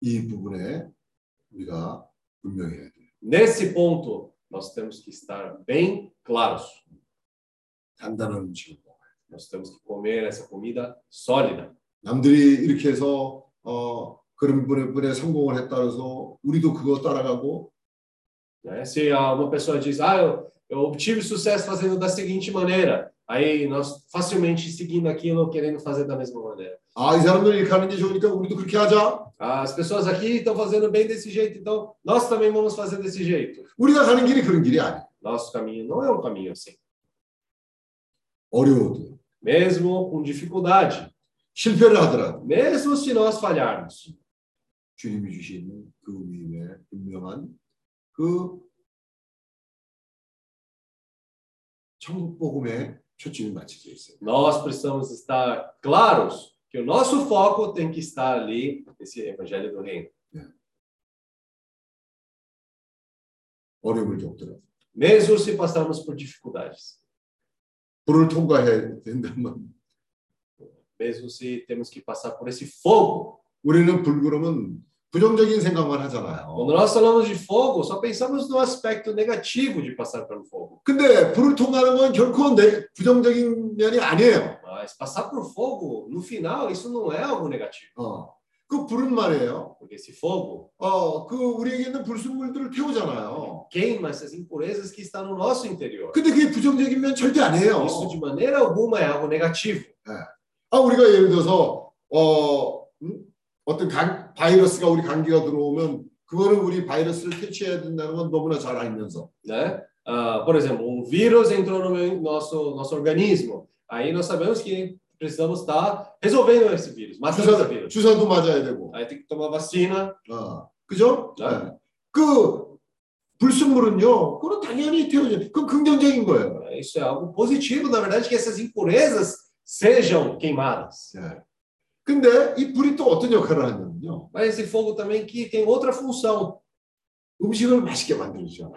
이 부분에 우리가 분명해야 돼요. Nesse ponto, nós temos que estar bem claros. 단단한 음식을 먹어요. Nós temos que comer essa comida sólida. 남들이 이렇게 해서 어, 그런 분의, 분의 성공을 했다 해서 우리도 그거 따라가고 né? Se ah, uma pessoa diz, ah, eu, eu obtive sucesso fazendo da seguinte maneira, aí nós facilmente seguindo aquilo, querendo fazer da mesma maneira. 아, 이 사람들 이렇게 하는 게 좋으니까 우리도 그렇게 하자. Ah, As pessoas aqui estão fazendo bem desse jeito, então nós também vamos fazer desse jeito. 우리가 가는 길이 그런 길이 아니에요. Nosso caminho não é um caminho assim. 어려워도 Mesmo com dificuldade, 실패를 하더라도 mesmo se nós falharmos, 주님이 주신 그 위임에 분명한 그 천국 복음에 초점이 맞춰져 있어요. nós precisamos estar claros que o nosso foco tem que estar ali nesse evangelho do reino. 어려움을 겪더라도 Mesmo se passarmos por dificuldades, 불을 통과해야 된다면 mesmo se temos que passar por esse fogo. 우리는 불 그러면 부정적인 생각만 하잖아요. Quando nós falamos de fogo, só pensamos no aspecto negativo de passar pelo fogo. 근데 불을 통과하는 건 결코 내, 부정적인 면이 아니에요. Mas passar por fogo, no final, isso não é algo negativo. 어. 그 불은 말이에요. Porque esse fogo 어, 그 우리에게 있는 불순물들을 태우잖아요. queima essas impurezas que estão no nosso interior. 근데 그게 부정적인 면 절대 아니에요. Isso de maneira alguma é algo negativo. 아, 우리가 예를 들어서 어, 음? 어떤 간- 바이러스가 우리 감기가 들어오면 그거를 우리 바이러스를 퇴치해야 된다는 건 너무나 잘 알면서 né? Ah, por exemplo, um vírus entrou no meu- nosso nosso organismo aí nós sabemos que precisamos estar resolvendo esse vírus, matando esse vírus. 주사도 맞아야 되고. Aí tem que tomar vacina. 어, 그죠? 네. 네. 그 불순물은요, 그건 당연히 태워져. 그건 긍정적인 거예요. Isso é algo positivo, na verdade, que essas impurezas sejam queimadas. 네. 근데 이 불이 또 어떤 역할을 하냐면요. Mas esse fogo também que tem outra função. 음식을 맛있게 만들죠.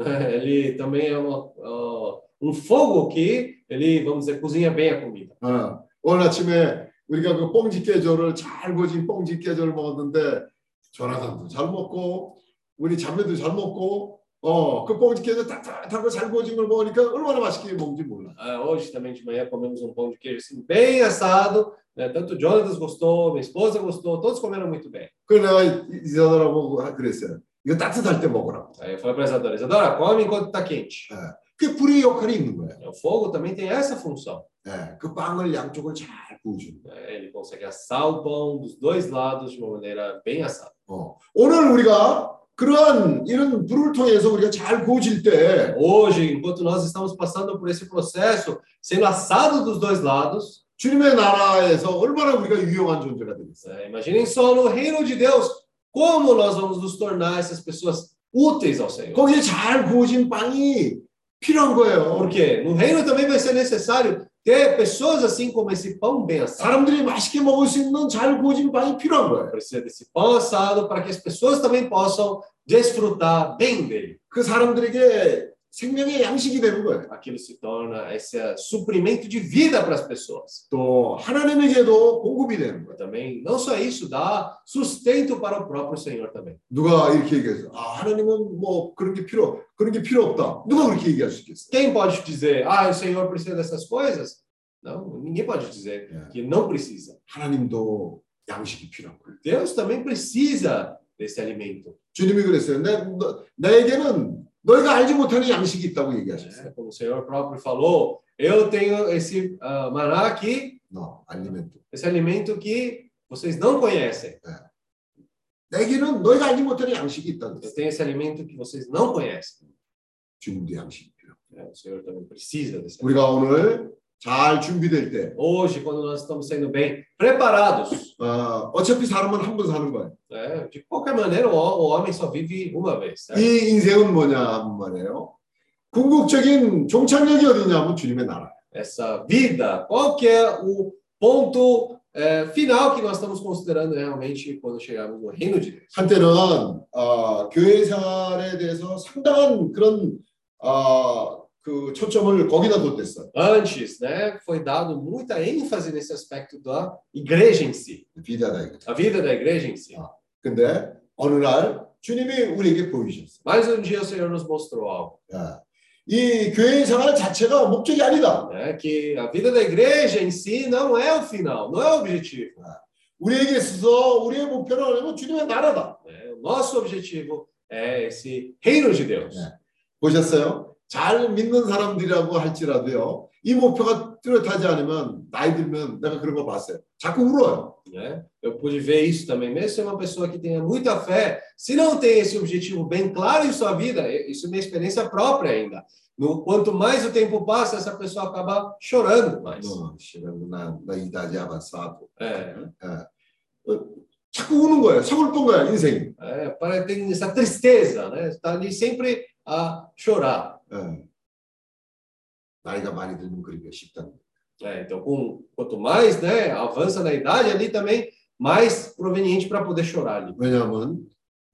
Ele também é uma, ó, um fogo que ele, vamos dizer, cozinha bem a comida. 어, 오늘 아침에 우리가 그 뽕집게조를 잘 구워진 뽕집게조를 먹었는데 조나단도 잘 먹고 우리 자매도 잘 먹고 어, 그 뽕집게조 따뜻하고 잘 구워진 걸 먹으니까 얼마나 맛있게 먹는지 몰라. Ah, hoje também de manhã comemos um pão de queijo assim, bem assado. né? Tanto o Jonathan gostou, minha esposa gostou, todos comeram muito bem. 그래서 내가 이사더라고 그랬어요. 이거 따뜻할 때 먹으라고. Aí eu falei para a Isadora, Isadora, come enquanto está quente. 그 불의 역할이 있는 거예요. O fogo também tem essa função. 예, 그 빵을 양쪽을 잘 구워주는 거예요. né? Ele consegue assar o pão dos dois lados de uma maneira bem assada. 어. 오늘 우리가 그러한 이런 불을 통해서 우리가 잘 구워질 때 Hoje, enquanto nós estamos passando por esse processo, sendo assado dos dois lados, 주님의 나라에서 얼마나 우리가 유용한 존재가 되겠어요. né? imaginem só no reino de Deus, como nós vamos nos tornar essas pessoas úteis ao Senhor. 거기에 잘 구워진 빵이 필요한 거예요. Porque no reino também vai ser necessário ter pessoas assim como esse pão bem assado. 사람들이 맛있게 먹을 수 있는 잘 구워진 빵이 필요한 거예요. Precisa desse pão assado para que as pessoas também possam desfrutar bem dele. 그 사람들에게 생명의 양식이 되는 거예요. Aquilo se torna esse suprimento de vida para as pessoas. 또 하나님에게도 공급이 되는 거예요. Também, não só isso, dá sustento para o próprio Senhor também. 누가 이렇게 얘기해서 아 하나님은 뭐 그런 게 필요 그런 게 필요 없다. 누가 그렇게 얘기할 수 있겠어요? Quem pode dizer, ah, o Senhor precisa dessas coisas? Não, ninguém pode dizer É. que não precisa. 하나님도 양식이 필요한 거예요. Deus também precisa desse alimento. 주님이 그랬어요. 내, 너, 나에게는 너희가 알지 못하는 양식이 있다고 얘기하셨어요. né? Como o Senhor próprio falou, eu tenho esse ah, maná aqui, 너 알리멘토. esse alimento que vocês não conhecem. 내게는 너희가 알지 못하는 양식이 있다고 Eu 그랬어요. tenho esse alimento que vocês não conhecem. 주님도 양식이 필요. né? O Senhor também precisa desse alimento. 우리가 오늘 잘 준비될 때 Hoje, quando nós estamos sendo bem preparados, 어, 어차피 사람은 한 번 사는 거예요. né? de qualquer maneira, o, o homem só vive uma vez. certo? 이 인생은 뭐냐 하면 말이에요. 궁극적인 종착역이 어디냐면 주님의 나라. Essa vida, qual que é o ponto eh, final que nós estamos considerando realmente quando chegarmos no reino de Deus? 한때는 어, 교회 생활에 대해서 상당한 그런 어, 그 초점을 거기다 뒀댔어요. Antes, né, foi dado muita ênfase nesse aspecto da igreja em si, 비다다 이거. a vida da igreja em si. 근데 어느 날 주님이 우리에게 보이셨어요. Mas um dia o Senhor nos mostrou algo, 야, 이 교회 생활 자체가 목적이 아니다. né, que a vida da igreja em si não é o final, não é o objetivo. 우리에게 있어서 우리의 목표는 뭐냐면 주님의 나라다. né? O nosso objetivo é esse reino de Deus. 네. 보셨어요? 잘 믿는 사람들이라고 할지라도요. 이 목표가 뚜렷하지 않으면 나이 들면 내가 그런 거 봤어요. 자꾸 울어요. né? Eu pude ver isso também, mesmo ser uma pessoa que tenha muita fé, se não tem esse objetivo bem claro em sua vida, isso é minha experiência própria ainda. No, quanto mais o tempo passa, essa pessoa acaba chorando mais. 어, 시간 나, 나 이다지 아바사도. É, 자꾸 우는 거예요. 서글픈 거야 인생이. é, para ter essa tristeza, né? Está ali sempre a chorar. 예. 나이가 많이 들면 그러기가 쉽다는 거예요. É, então, com, quanto mais né, avança na idade, ali também mais proveniente para poder chorar ali. 왜냐하면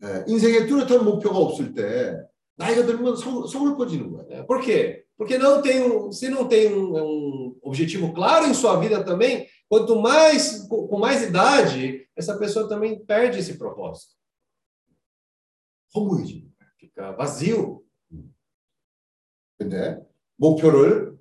예, 인생에 뚜렷한 목표가 없을 때 나이가 들면 서, 서글퍼지는 거예요. né? Por quê? Porque não tem um, se não tem um, um objetivo claro em sua vida também, quanto mais com com mais idade, essa pessoa também perde esse propósito. 허무해지는 거예요. Fica vazio. 근데 목표를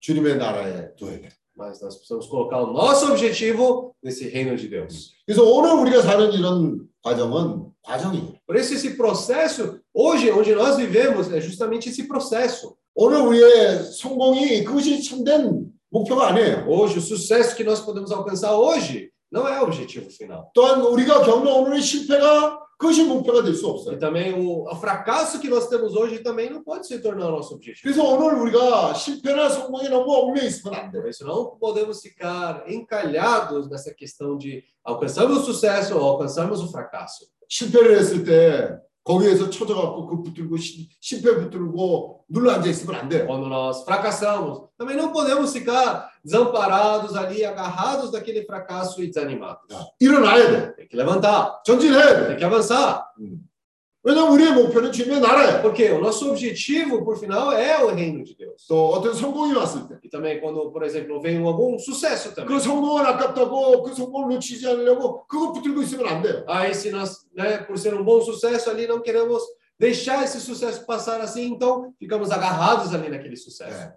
주님의 나라에 둬야 돼. Mas nós precisamos colocar o nosso objetivo nesse reino de Deus. 그래서 오늘 우리가 사는 이런 과정은 과정이에요. Por isso, esse processo, hoje, onde nós vivemos, é justamente esse processo. 오늘 우리의 성공이 그것이 참된 목표가 아니에요. Hoje, o sucesso que nós podemos alcançar hoje não é o objetivo final. 또한 우리가 겪는 오늘의 실패가 E 없어요. também o, o fracasso que nós temos hoje também não pode se tornar o nosso objetivo. 그래서 오늘 우리가 실패나 성공에 너무 얽매 있으면 안 돼. Por isso não podemos ficar encalhados nessa questão de alcançarmos o sucesso ou alcançarmos o fracasso. 실패를 했을 때 거기에서 쳐져갖고 그 붙들고 시- 실패 붙들고 눌러 앉아 있으면 안 돼요. Quando nós fracassamos, também não podemos ficar desamparados ali, agarrados daquele fracasso e desanimados. 자, 일어나야 돼. Tem que levantar, 전진해야 돼. tem que avançar. 왜 Porque o nosso objetivo, por final, é o reino de Deus. 또 어떤 성공이 왔을 때. E também quando, por exemplo, vem algum sucesso também. 그 성공은 아깝다고 그 성공을 놓치지 않으려고 그거 붙들고 있으면 안 돼요. Aí se nós, né, por ser um bom sucesso ali, não queremos deixar esse sucesso passar assim, então ficamos agarrados ali naquele sucesso. 네.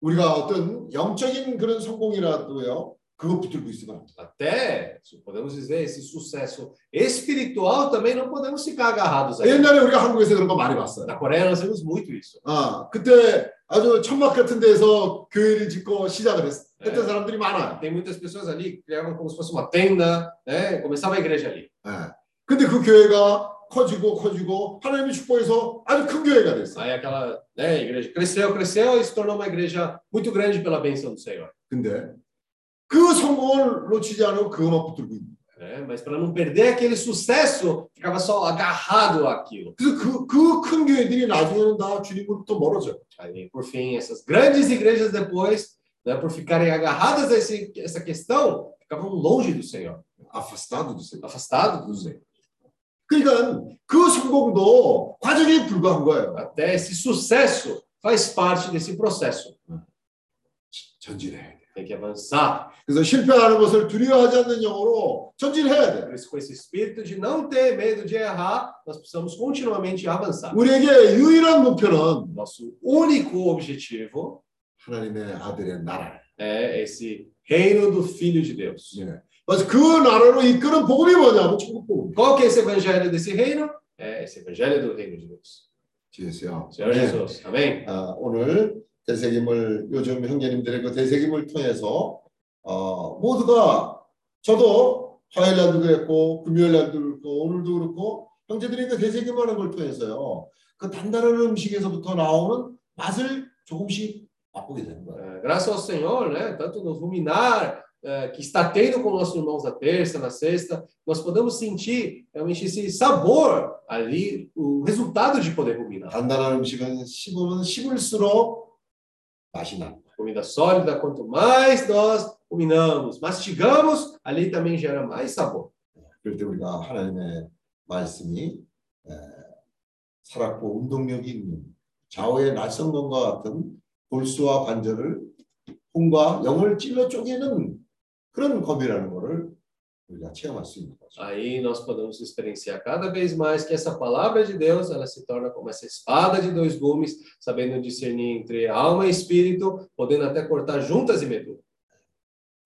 우리가 어떤 영적인 그런 성공이라도요. 그거 붙들고 있으면 안 돼요. Até, se podemos dizer, esse sucesso espiritual também não podemos ficar agarrados aí. 옛날에 우리가 한국에서 그런 거 많이 봤어요. Na Coreia nós vemos muito isso. 아, 그때 아주 천막 같은 데서 교회를 짓고 시작을 했, 했던 네. 사람들이 많아요. Tem muitas pessoas ali que criavam como se fosse uma tenda, né? Começava a igreja ali. 예. 근데 그 교회가 커지고 커지고 하나님의 축복에서 아주 큰 교회가 됐어요. Aí aquela né, igreja cresceu, cresceu e se tornou uma igreja muito grande pela bênção do Senhor. 근데 그 성공을 놓치지 않고 그것만 붙들고 있는 거예요. né? Mas para não perder aquele sucesso, ficava só agarrado àquilo. 그래서 그 그 큰 교회들이 나중에는 다 주님으로부터 멀어져요. Aí, por fim, essas grandes igrejas depois, né, por ficarem agarradas a esse, essa questão, ficavam longe do Senhor, 아파스타도 주세요. afastados do Senhor. 그러니까 그 성공도 과정에 불과한 거예요. Até esse sucesso faz parte desse processo. 전진해야 돼. Tem que avançar. 그래서 실패하는 것을 두려워하지 않는 영으로 전진해야 돼. Por isso, com esse espírito de não ter medo de errar, nós precisamos continuamente avançar. 우리에게 유일한 목표는 Nosso único objetivo 하나님의 아들의 나라예요. é esse reino do Filho de Deus. 예. 그래서 그 나라로 이끄는 복음이 뭐냐면 천국 복음. Qual que é esse evangelho desse reino? É esse evangelho do reino de Deus. 주예수요. Senhor Jesus. Amém? 아, 오늘 대세김을 요즘 형제님들의 그 대세김을 통해서 어, 모두가 저도 화요일 날도 그랬고 금요일 날도 그렇고 오늘도 그렇고 형제들이 그 대세김하는 걸 통해서요 그 단단한 음식에서부터 나오는 맛을 조금씩 맛보게 되는 거예요. Graças ao Senhor, né? Tanto no ruminar é, que está tendo com nossos irmãos na terça, na sexta, nós podemos sentir realmente esse sabor ali, o resultado de poder ruminar. 단단한 음식은 씹으면 씹을수록 납니다. Comida sólida, quanto mais nós ruminamos, mastigamos, ali também gera mais sabor. 그럴 때 우리가 하나님의 말씀이 에, 살았고 운동력이 있는 좌우의 날성건과 같은 골수와 관절을 혼과 영을 찔러 쪼개는 그런 검이라는 것을 우리가 체험할 수 있는 거죠. Aí nós podemos experienciar cada vez mais que essa palavra de Deus, ela se torna como essa espada de dois gumes, sabendo discernir entre alma e espírito, podendo até cortar juntas e medulas.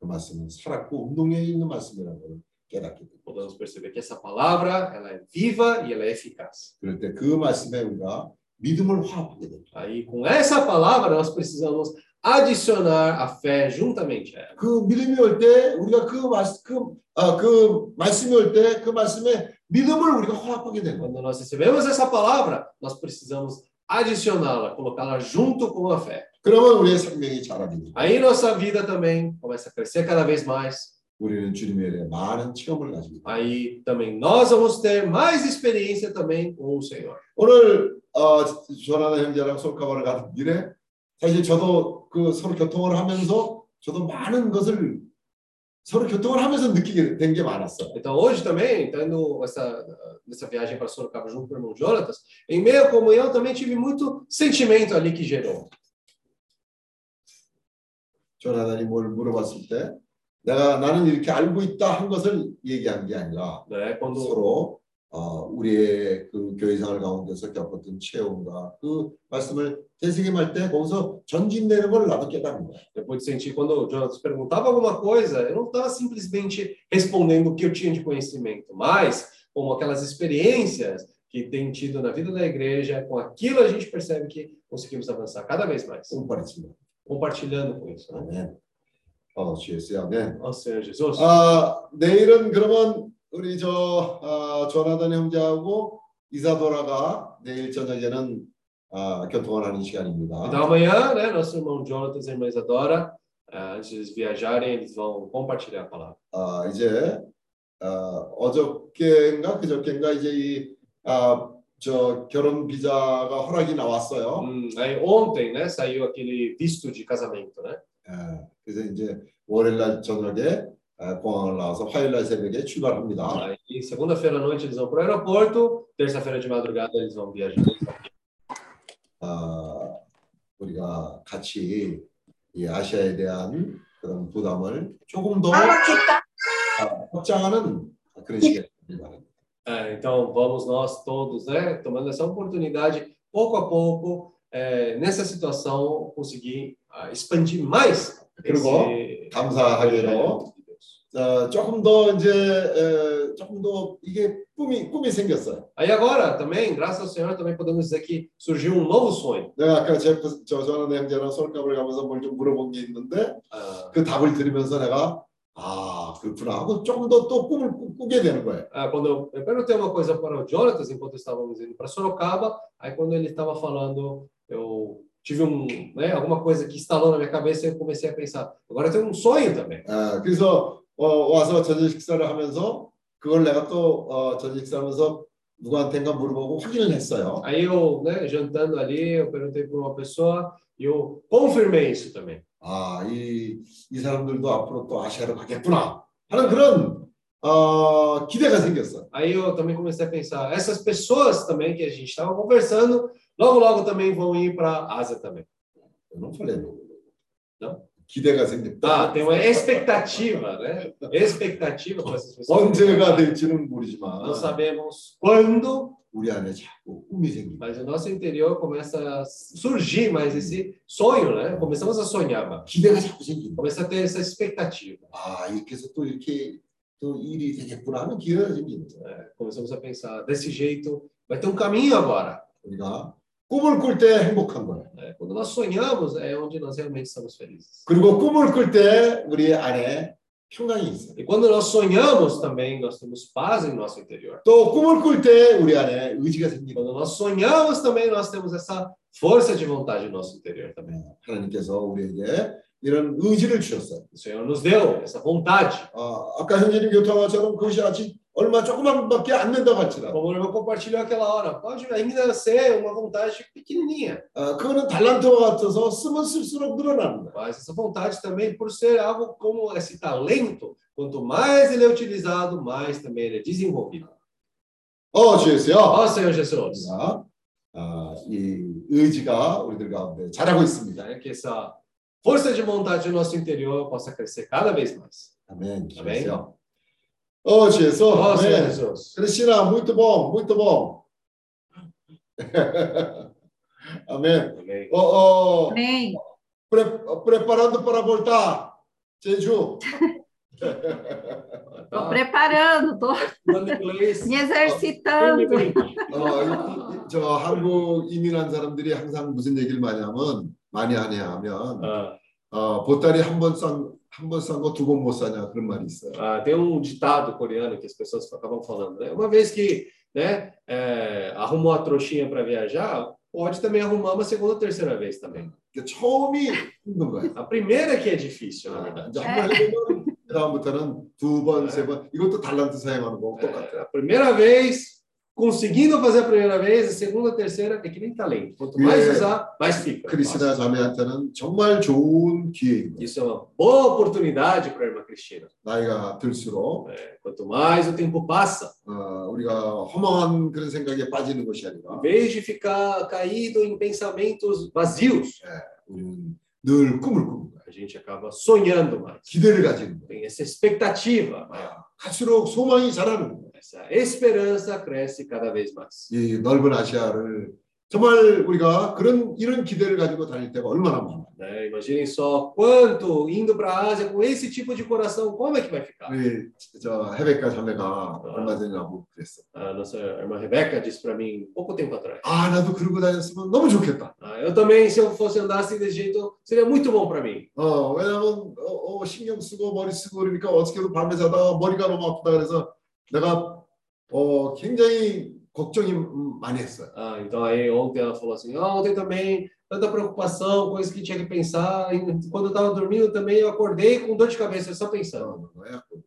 그 말씀은 살았고 운동력이 있는 말씀이라는 것을 깨닫게 됩니다. Podemos perceber que essa palavra, ela é viva e ela é eficaz. 그럴 때 그 말씀에 우리가 믿음을 화합하게 됩니다. Aí com essa palavra nós precisamos adicionar a fé juntamente a ela. 그 믿음이 올 때 우리가 그 말씀 그, 아, 그 말씀이 올 때 그 말씀에 믿음을 우리가 화합하게 되는 거예요. Quando nós recebemos essa palavra, nós precisamos adicioná-la, colocá-la junto com a fé. 그러면 우리의 생명이 자라게 됩니다. Aí nossa vida também começa a crescer cada vez mais. 우리는 주님에 대해 많은 체험을 가지고 있다. Aí também nós vamos ter mais experiência também com o Senhor. 오늘 어, 조나나 형제랑 솔카바를 가는 길에 사실 저도 그 서로 교통을 하면서 저도 많은 것을 서로 교통을 하면서 느끼게 된 게 많았어. Então hoje também, tendo essa nessa viagem para Sorocaba junto com o irmão Jonatas, em meio à comunhão também tive muito sentimento ali que gerou. 조나단이 뭘 물어봤을 때 내가 나는 이렇게 알고 있다 한 것을 얘기한 게 아니라 Né? Quando 서로 어, 우리의 그 교회 생활 가운데서 겪었던 체험과 그 말씀을 되새김할 때 거기서 전진되는 걸 나도 깨닫는 거야. depois de sentir quando o Jonatas perguntava alguma coisa, eu não estava simplesmente respondendo o que eu tinha de conhecimento, mas como aquelas experiências que tem tido na vida da igreja, com aquilo a gente percebe que conseguimos avançar cada vez mais, 꼼빠리치면. compartilhando com isso. Né? 아멘. 어, 주예수야, 아멘. Ó Senhor Jesus. 아, 내일은 그러면 우리 저 어, 조나단 형제하고 이사도라가 내일 저녁에는 아, 교통을 하는 시간입니다. Então amanhã, né, nosso irmão Jonathan e a irmã Isadora, ah, antes de eles viajarem, eles vão compartilhar a palavra. 아, 이제 어, 어저께인가 그저께인가 이제 이 아, 저 결혼 비자가 허락이 나왔어요. Hum, aí ontem, né, saiu aquele visto de casamento, né? 예, 그래서 이제 월요일 날 저녁에 아, 공항을 나와서 화요일 날 새벽에 출발합니다. Aí segunda-feira à noite eles vão para o aeroporto, terça-feira de madrugada eles vão viajar. 아, 우리가 같이 이 아시아에 대한 그런 부담을 조금 더 아, 확장하는 그런 시간입니다. É, então vamos nós todos, né, tomando essa oportunidade, pouco a pouco, é, nessa situação, conseguir ah, expandir mais 그리고 esse 감사하게도 evangelho de Deus. 어, 조금 더 이제 에, 조금 더 이게 꿈이 꿈이 생겼어요. Aí agora também, graças ao Senhor, também podemos dizer que surgiu um novo sonho. 내가 아까 제프 저 저는 형제랑 서울값을 가면서 뭘 좀 물어본 게 있는데 Ah, 그 답을 들으면서 내가 아 그렇구나 하고 조금 더 또 꿈을 꾸- 꾸게 되는 거예요. ah, quando eu, eu perguntei uma coisa para o Jonatas enquanto estávamos indo para Sorocaba, aí quando ele estava falando, eu tive um, né, alguma coisa que instalou na minha cabeça e eu comecei a pensar, agora eu tenho um sonho também. 아, 그래서 어, 와서 저녁 식사를 하면서 그걸 내가 또 어, 저녁 식사하면서 누구한테인가 물어보고 확인을 했어요. Aí eu, né, jantando ali, eu perguntei para uma pessoa e eu confirmei isso também. 아, 이, 이 사람들도 앞으로 또 아시아로 가겠구나 하는 그런 어, 기대가 생겼어. Aí eu também comecei a pensar, essas pessoas também que a gente estava conversando, logo logo também vão ir para a Ásia também. Eu não falei não. Não? 기대가 생겼다. Ah, tem uma expectativa, né? Expectativa para essas pessoas. 언제가 될지는 모르지만 Não sabemos quando, 우리 안에 자꾸 꿈이 생깁니다. mas o nosso interior começa a surgir mais esse sonho, né? Começamos a sonhar, mais. 기대가 자꾸 생긴다. começa a ter essa expectativa. 아, 이렇게 해서 또 이렇게 또 일이 되겠구나 하는 기대가 생기는 거예요. né? Começamos a pensar, desse jeito, vai ter um caminho agora. 우리가 꿈을 꿀 때 행복한 거예요. né? Quando nós sonhamos, é onde nós realmente estamos felizes. 그리고 꿈을 꿀 때 우리 안에 평강이 있어요. E quando nós sonhamos também, nós temos paz em nosso interior. 또 꿈을 꿀 때 우리 안에 의지가 생깁니다. Quando nós sonhamos também, nós temos essa força de vontade no nosso interior também. 네, 하나님께서 우리에게 이런 의지를 주셨어요. O Senhor nos deu essa vontade. 아, 아까 형제님 교통화처럼 그것이 아직 얼마 조그만밖에 안 된다고 할지라도 Como o irmão compartilhou aquela hora, pode ainda ser uma vontade pequenininha, 아, 그거는 달란트와 같아서 쓰면 쓸수록 늘어나는 거예요. mas essa vontade também, por ser algo como esse talento, quanto mais ele é utilizado, mais também ele é desenvolvido. 어, 주였어요. Ó Senhor Jesus, 자, 아, 이 의지가 우리들 가운데 자라고 있습니다. né, que essa força de vontade do nosso interior possa crescer cada vez mais. 아멘. Amém. 주 어. Ó Senhor 아멘. Jesus. Cristina, muito bom, muito bom. Amém. Amém. Oh, oh, Amém. pre- preparando para voltar. Jeju. Estou preparando, inglês. me exercitando. 어, 저 한국 이민한 사람들이 항상 무슨 얘기를 많이 하면 많이 하냐 하면 Ah, 어, 보따리 한 번 싼 한 번 싼 거 두 번 못 사냐 그런 말이 있어요. ah, tem um ditado coreano que as pessoas acabam falando, né? Uma vez que né, é, arrumou a trouxinha para viajar, pode também arrumar uma segunda ou terceira vez também. 그러니까 처음이 힘든 거예요. A primeira que é difícil, na verdade. 이제 한번 해보면 그다음부터는 두 번, 세 번 이것도 달란트 사용하는 거고 똑같아요. É, a primeira vez, conseguindo fazer a primeira vez, a segunda, a terceira, é que nem talento. Quanto mais É. usar, mais fica. 크리스나 자매한테는 정말 좋은 기회입니다. Isso é uma boa oportunidade para a irmã Cristina. 나이가 들수록 É, quanto mais o tempo passa, 어, 우리가 허망한 그런 생각에 빠지는 것이 em 아니라 vez de ficar caído em pensamentos vazios, 우리는 늘 꿈을 꾸는 거예요. gente acaba sonhando mais. 기대를 가지는 거예요. Tem essa expectativa maior. 갈수록 소망이 자라는 거예요. Essa esperança cresce cada vez mais. 이 넓은 아시아를 정말 우리가 그런 이런 기대를 가지고 다닐 때가 얼마나 많아요. né? Imaginem só quanto indo para a Ásia com esse tipo de coração, como é que vai ficar? 우리 저 헤베카 자매가 얼마 전에 나보고 그랬어. A nossa irmã Rebeca disse para mim pouco tempo atrás. 아 나도 그러고 다녔으면 너무 좋겠다. Ah, eu também, se eu fosse andar assim desse jeito, seria muito bom para mim. 어 왜냐면 어, 어, 신경 쓰고 머리 쓰고 그러니까 어떻게든 밤에 자다가 머리가 너무 아프다 그래서 내가 어, 굉장히 걱정이 음, 많이 했어요. Ah, então aí ontem ela falou assim, ah, ontem também tanta preocupação, coisa que tinha que pensar. E quando eu estava dormindo também eu acordei com dor de cabeça só pensando. 어, 해갖고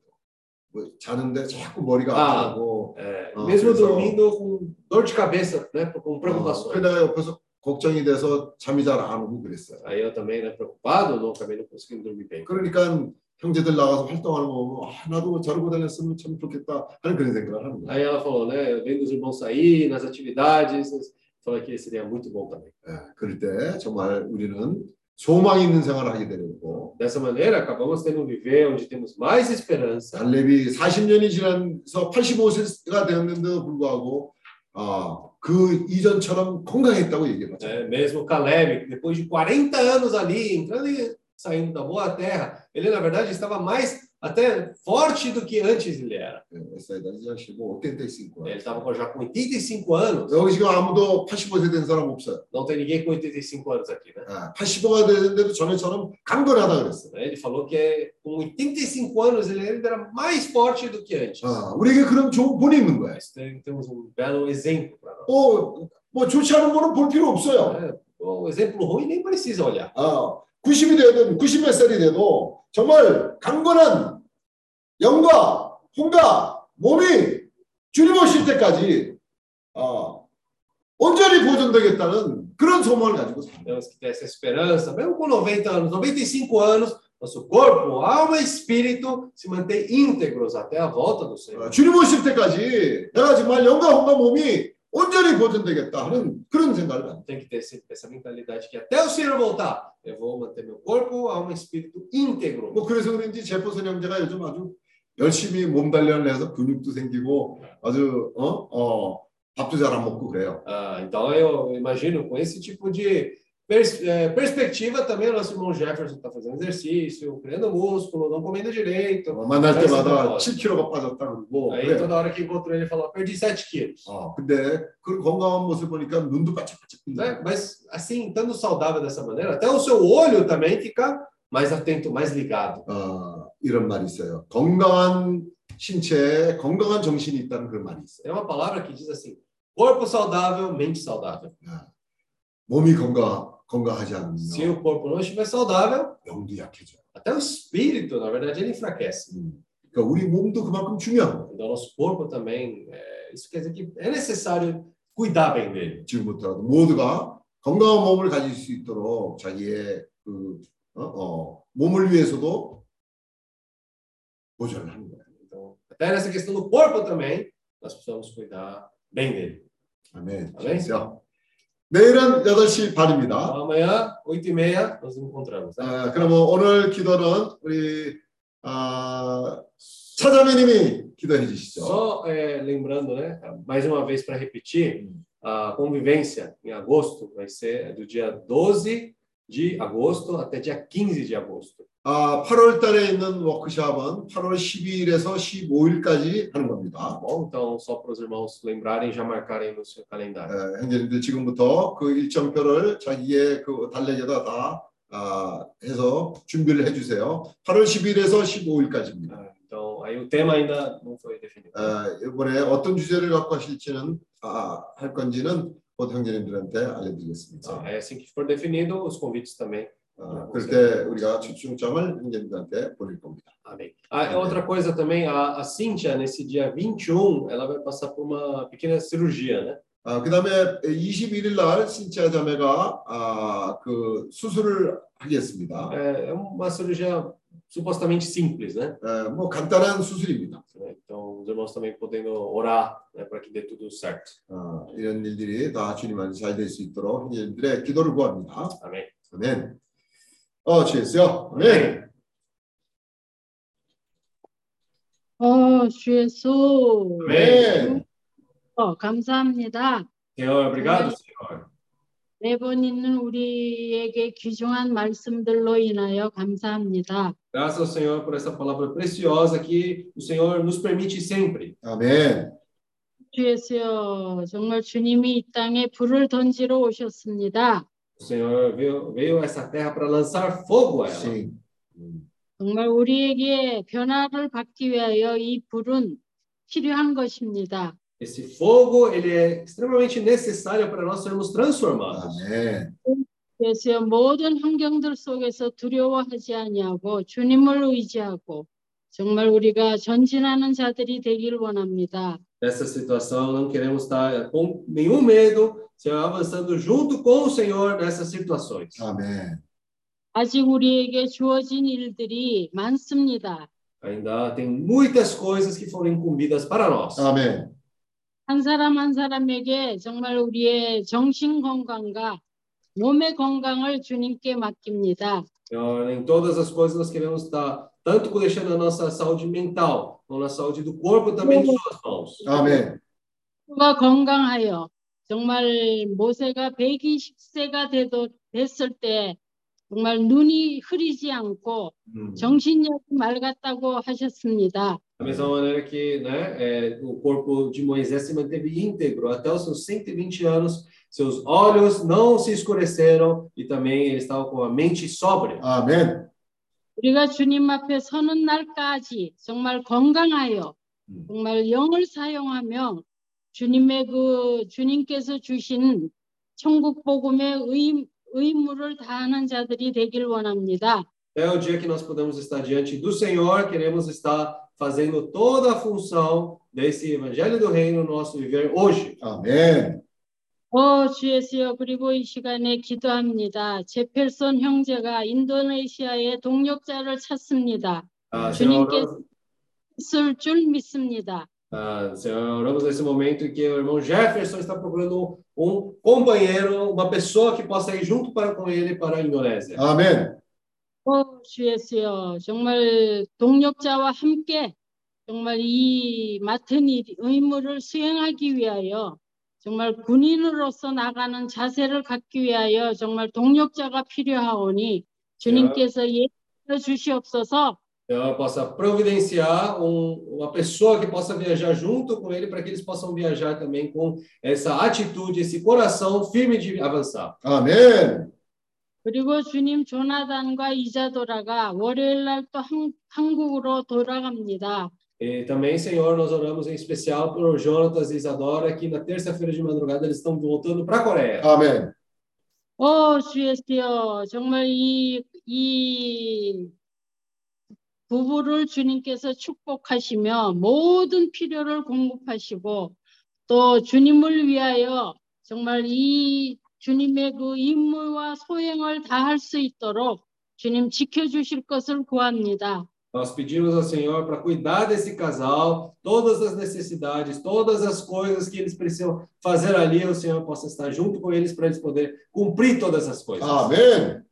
뭐 자는데 자꾸 머리가 아. 아프고 É, Ah, mesmo pensou. dormindo com dor de cabeça, né, com 어, preocupações. 그 내가 옆에서 걱정이 돼서 잠이 잘 안 오고 그랬어요. Aí eu também, né, preocupado, não acabei não conseguindo dormir bem. 그러니까 형제들 나가서 활동하는 거 보면 아, 나도 저러고 다녔으면 참 좋겠다 하는 그런 생각을 하는 거예요. Aí ela falou, né, vendo os irmãos sair nas atividades, falou que seria muito bom também. 예, 그럴 때 정말 우리는 소망이 있는 생활을 하게 되고 Dessa maneira, acabamos tendo um viver onde temos mais esperança. 달렙이 40년이 지나서 85세가 되었는데도 불구하고 아, 그 이전처럼 건강했다고 얘기했죠. né? Mesmo Caleb, depois de 40 anos ali, entrando e saindo da boa terra, ele na verdade estava mais até forte do que antes ele era. 예, essa idade já chegou 85. Ele estava já com 85 anos. 여기 지금 아무도 85세 된 사람 없어요. Não tem ninguém com 85 anos aqui, né? 아, 85가 됐는데도 전에처럼 강건하다 그랬어요. Ele falou que com 85 anos ele ainda era mais forte do que antes. 아, 우리에게 그런 좋은 본이 있는 거예요. Mas tem- temos um belo exemplo para nós. 뭐, 뭐 좋지 않은 거는 볼 필요 없어요. né? O exemplo ruim nem precisa olhar. 아, 90이 되든 90몇 살이 돼도 정말 강건한 영과 혼과 몸이 주님 오실 때까지 아, 온전히 보존되겠다는 그런 소망을 가지고 살아요. Temos que essa esperança, mesmo com 90 anos, 95 anos, nosso corpo, alma e espírito se manter íntegros até a volta do 아, Senhor. 주님 오실 때까지 내가 정말 영과 혼과 몸이 온전히 보존되겠다 하는 그런 생각을 가지고 Tem que ter esse- essa mentalidade que até o Senhor voltar, eu vou manter meu corpo, alma e espírito íntegro. 뭐 그래서 그런지 제포선 형제가 요즘 아주 열심히 몸 단련을 해서 근육도 생기고 아주 어? 어, 밥도 잘 안 먹고 그래요. Ah, então eu imagino com esse tipo de pers- eh, perspectiva também o nosso irmão Jefferson está fazendo exercício, criando músculo, não comendo direito. 어, 만날 Mas 때마다 não 7kg가 빠졌다 그러고 Aí 그래요. toda hora que encontrou ele falou, perdi 7 quilos. 어, 근데 그 건강한 모습 보니까 눈도 바짝바짝 Né? 빛나요. Mas assim, estando saudável dessa maneira, até o seu olho também fica mais atento, mais ligado. 어, 이런 말이 있어요. 건강한 신체에 건강한 정신이 있다는 그런 말이 있어요. Tem uma palavra que diz assim: corpo saudável, mente saudável. 몸이 건강 건강하지 않으면 Se o corpo não estiver saudável, 영도 약해져요. até o espírito, na verdade, ele enfraquece. 음. 그러니까 우리 몸도 그만큼 중요한. Então, nosso corpo também, é, isso quer dizer que é necessário cuidar bem dele. 지금부터라도 모두가 건강한 몸을 가질 수 있도록 자기의 그 어, 어, 몸을 위해서도 보존을 하는 거예요. Então, até nessa questão do corpo também, nós precisamos cuidar bem dele. 아멘. 아멘. 내일은 8시 반입니다. Amanhã, 8h30, nós nos encontramos. 아, 그러면 오늘 기도는 우리 아, 차자매님이 기도해 주시죠. Só é, lembrando, né, mais uma vez para repetir, a convivência em agosto vai ser do dia 12 de agosto até dia 15 de agosto. 아, 8월 달에 있는 워크숍은 8월 12일에서 15일까지 하는 겁니다. Bom? Então, só para os irmãos lembrarem, já marcarem no seu calendário. 에, 형제님들 지금부터 그 일정표를 자기의 그 달력에다 다 아, 해서 준비를 해 주세요. 8월 10일에서 15일까지입니다. Ah, Então, aí o tema ainda não foi definido. 아, 이번에 어떤 주제를 갖고 하실지는 아, 할 건지는 곧 형제님들한테 알려드리겠습니다. Ah, aí assim que for definido, os convites também. 아, 그럴 때 우리가 초청장을 형제님들한테 보낼 겁니다. Amém. Ah, é outra coisa também, a, a Cíntia, nesse dia 21, ela vai passar por uma pequena cirurgia, né? 아, 그다음에 21일 날 신치아 자매가 아, 그 수술을 하겠습니다. É, uma cirurgia supostamente simples, né? 에, 뭐 간단한 수술입니다. Então, os irmãos também podendo orar né, para que dê tudo certo. 어, 이런 일들이 다 주님 안에 잘될 수 있도록 형제님들의 기도를 구합니다. Amém. 아멘. 어, 주였어요. 아멘. 어, 주 예수. 아멘. 어, 감사합니다. Senhor, obrigado, Senhor. 매번 있는 우리에게 귀중한 말씀들로 인하여 감사합니다. Graças ao Senhor por essa palavra preciosa que o Senhor nos permite sempre. 아멘. 주 예수여, 정말 주님이 이 땅에 불을 던지러 오셨습니다. O Senhor veio, veio a essa terra para lançar fogo a ela. 싱. 정말 우리에게 변화를 받기 위하여 이 불은 필요한 것입니다. Esse fogo, ele é extremamente necessário para nós sermos transformados. 아멘. 그래서 모든 환경들 속에서 두려워하지 아니하고 주님을 의지하고 정말 우리가 전진하는 자들이 되길 원합니다. Nessa situação, não queremos estar com nenhum medo, Senhor, avançando junto com o Senhor nessas situações. 아멘. 아직 우리에게 주어진 일들이 많습니다. Ainda tem muitas coisas que foram incumbidas para nós. 아멘. 한 사람 한 사람에게 정말 우리의 정신 건강과 몸의 건강을 주님께 맡깁니다. Senhor, em todas as coisas nós queremos estar tanto deixando a nossa saúde mental, como a saúde do corpo também em suas mãos. 아멘. 가 건강하여 정말 모세가 120세가 되도 됐을 때 정말 눈이 흐리지 않고. 정신력이 맑았다고 하셨습니다. Da mesma maneira que né, é, o corpo de Moisés se manteve íntegro até os seus 120 anos, seus olhos não se escureceram e também ele estava com a mente sóbria. 아멘. 우리가 주님 앞에 서는 날까지 정말 건강하여 음. 정말 영을 사용하며 주님의 그 주님께서 주신 천국 복음의 의, 의무를 다하는 자들이 되길 원합니다. Até o dia que nós podemos estar diante do Senhor, queremos estar fazendo toda a função desse evangelho do reino no nosso viver hoje. 아멘. 어, 주 예수여 그리고 이 시간에 기도합니다. 제펠손 형제가 인도네시아의 동력자를 찾습니다. Ah, Senhor, 주님께 oramos- 있을 줄 믿습니다. ah, Senhor, oramos nesse momento em que o irmão Jefferson está procurando um companheiro, uma pessoa que possa ir junto para, com ele para a Indonésia. 아멘. 어, 주 예수여 정말 동력자와 함께 정말 이 맡은 일, 의무를 수행하기 위하여 정말 군인으로서 나가는 자세를 갖기 위하여 정말 동력자가 필요하오니 주님께서 예뻐 주시옵소서 Senhor, possa providenciar um, uma pessoa que possa viajar junto com ele para que eles possam viajar também com essa atitude, esse coração firme de avançar. 아멘. 그리고 주님 조나단과 이자도라가 월요일 날 또 한국으로 돌아갑니다. E também, Senhor, nós oramos em especial por Jonatas e Isadora, que na terça-feira de madrugada eles estão voltando para a Coreia. 아멘. 어, 주 예수여, 정말 이, 이 부부를 주님께서 축복하시며 모든 필요를 공급하시고 또 주님을 위하여 정말 이 주님의 그 임무와 소행을 다할 수 있도록 주님 지켜주실 것을 구합니다. Nós pedimos ao Senhor para cuidar desse casal, todas as necessidades, todas as coisas que eles precisam fazer ali, o Senhor possa estar junto com eles para eles poderem cumprir todas as coisas. 아멘.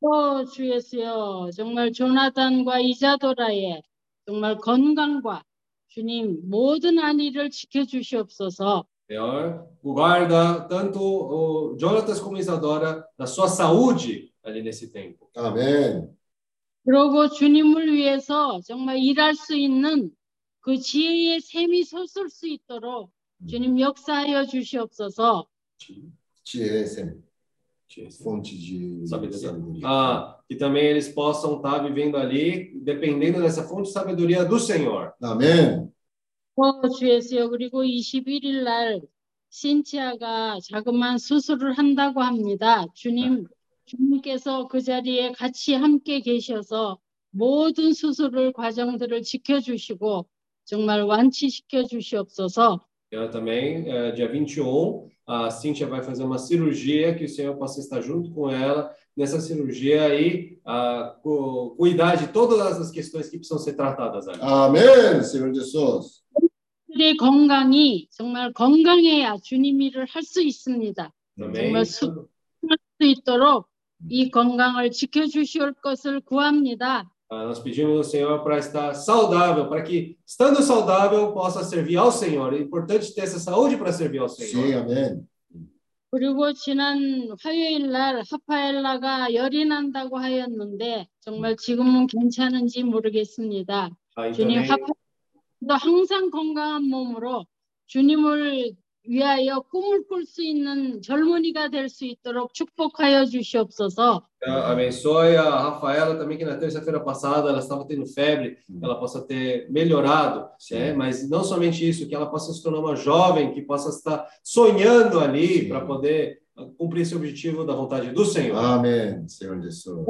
또주 예수여, 정말 조나단과 이자도라의 정말 건강과 주님 모든 안위를 지켜주시옵소서. Senhor, guarda tanto o Jonatas como Isadora na sua saúde ali nesse tempo. 아멘. 그러고 주님을 위해서 정말 일할 수 있는 그 지혜의 샘이 솟을 수 있도록 주님 역사하여 주시옵소서. 지혜의 샘. fonte de Sabedoria. sabedoria. Ah, que também eles possam estar vivendo ali, dependendo dessa fonte de sabedoria do Senhor. 아멘. 어, 주 예수여, 그리고 21일 날 신치아가 자그마한 수술을 한다고 합니다. 주님, 주님께서 그 자리에 같이 함께 계셔서 모든 수술을 과정들을 지켜주시고 정말 완치시켜 주시옵소서. Eu também, eh, dia 21, a Cíntia vai fazer uma cirurgia, que o Senhor possa estar junto com ela nessa cirurgia aí, ah, cu- cuidar de todas as questões que precisam ser tratadas ali. 아멘. Senhor Jesus. 우리의 건강이 정말 건강해야 주님 일을 할 수 있습니다. 정말 수, 할수 있도록 이 건강을 지켜주실 것을 구합니다. ah, nós pedimos ao Senhor para estar saudável, para que, estando saudável, possa servir ao Senhor. É importante ter essa saúde para servir ao 네, Senhor. 아멘. 그리고 지난 화요일 날 하파엘라가 열이 난다고 하였는데 정말 지금은 괜찮은지 모르겠습니다. Ah, e 주님 하파 엘라도 항상 건강한 몸으로 주님을 위하여 꿈을 꿀 수 있는 젊은이가 될 수 있도록 축복하여 주시옵소서. Abençoe a Rafaela também, que na terça-feira passada ela estava tendo febre, que ela possa ter melhorado, né? mas não somente isso, que ela possa se tornar uma jovem, que possa estar sonhando ali para poder cumprir esse objetivo da vontade do Senhor. 아멘. Senhor Jesus.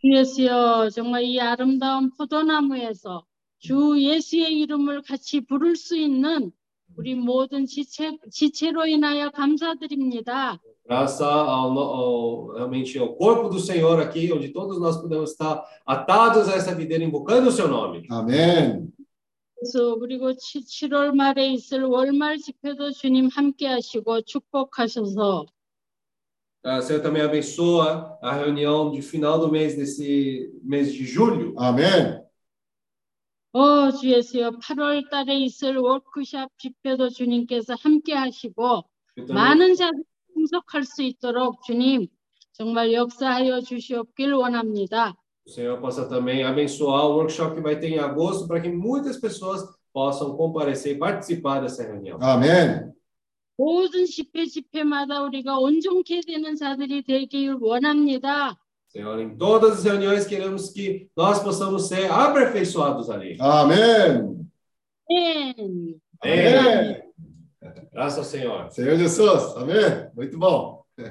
주 예수여 정말 이 아름다운 포도나무에서 주 예수의 이름을 같이 부를 수 있는 우리 모든 지체, 지체로 인하여 감사드립니다. Graças ao, no- ao- realmente ao corpo do Senhor aqui, onde todos nós podemos estar atados a essa videira, invocando o seu nome. 아멘. 그래서 그리고 7, 월 말에 있을 월말 집회도 주님 함께 하시고 축복하셔서 Ah, Senhor também abençoa a reunião de final do mês, desse mês de julho. 아멘. 어, 주 예수여 8월 달에 있을 워크샵 집회도 주님께서 함께 하시고 많은 자들이 참석할 수 있도록 주님 정말 역사하여 주시옵길 원합니다. o Senhor possa também abençoar o workshop que vai ter em agosto, para que muitas pessoas possam comparecer e participar dessa reunião. 아멘. 모든 집회 집회마다 우리가 온전케 되는 자들이 되길 원합니다. Senhor, em todas as reuniões queremos que nós possamos ser aperfeiçoados ali. Amém. Amém. Amém. Graças ao Senhor. Senhor Jesus, amém? Muito bom. [laughs]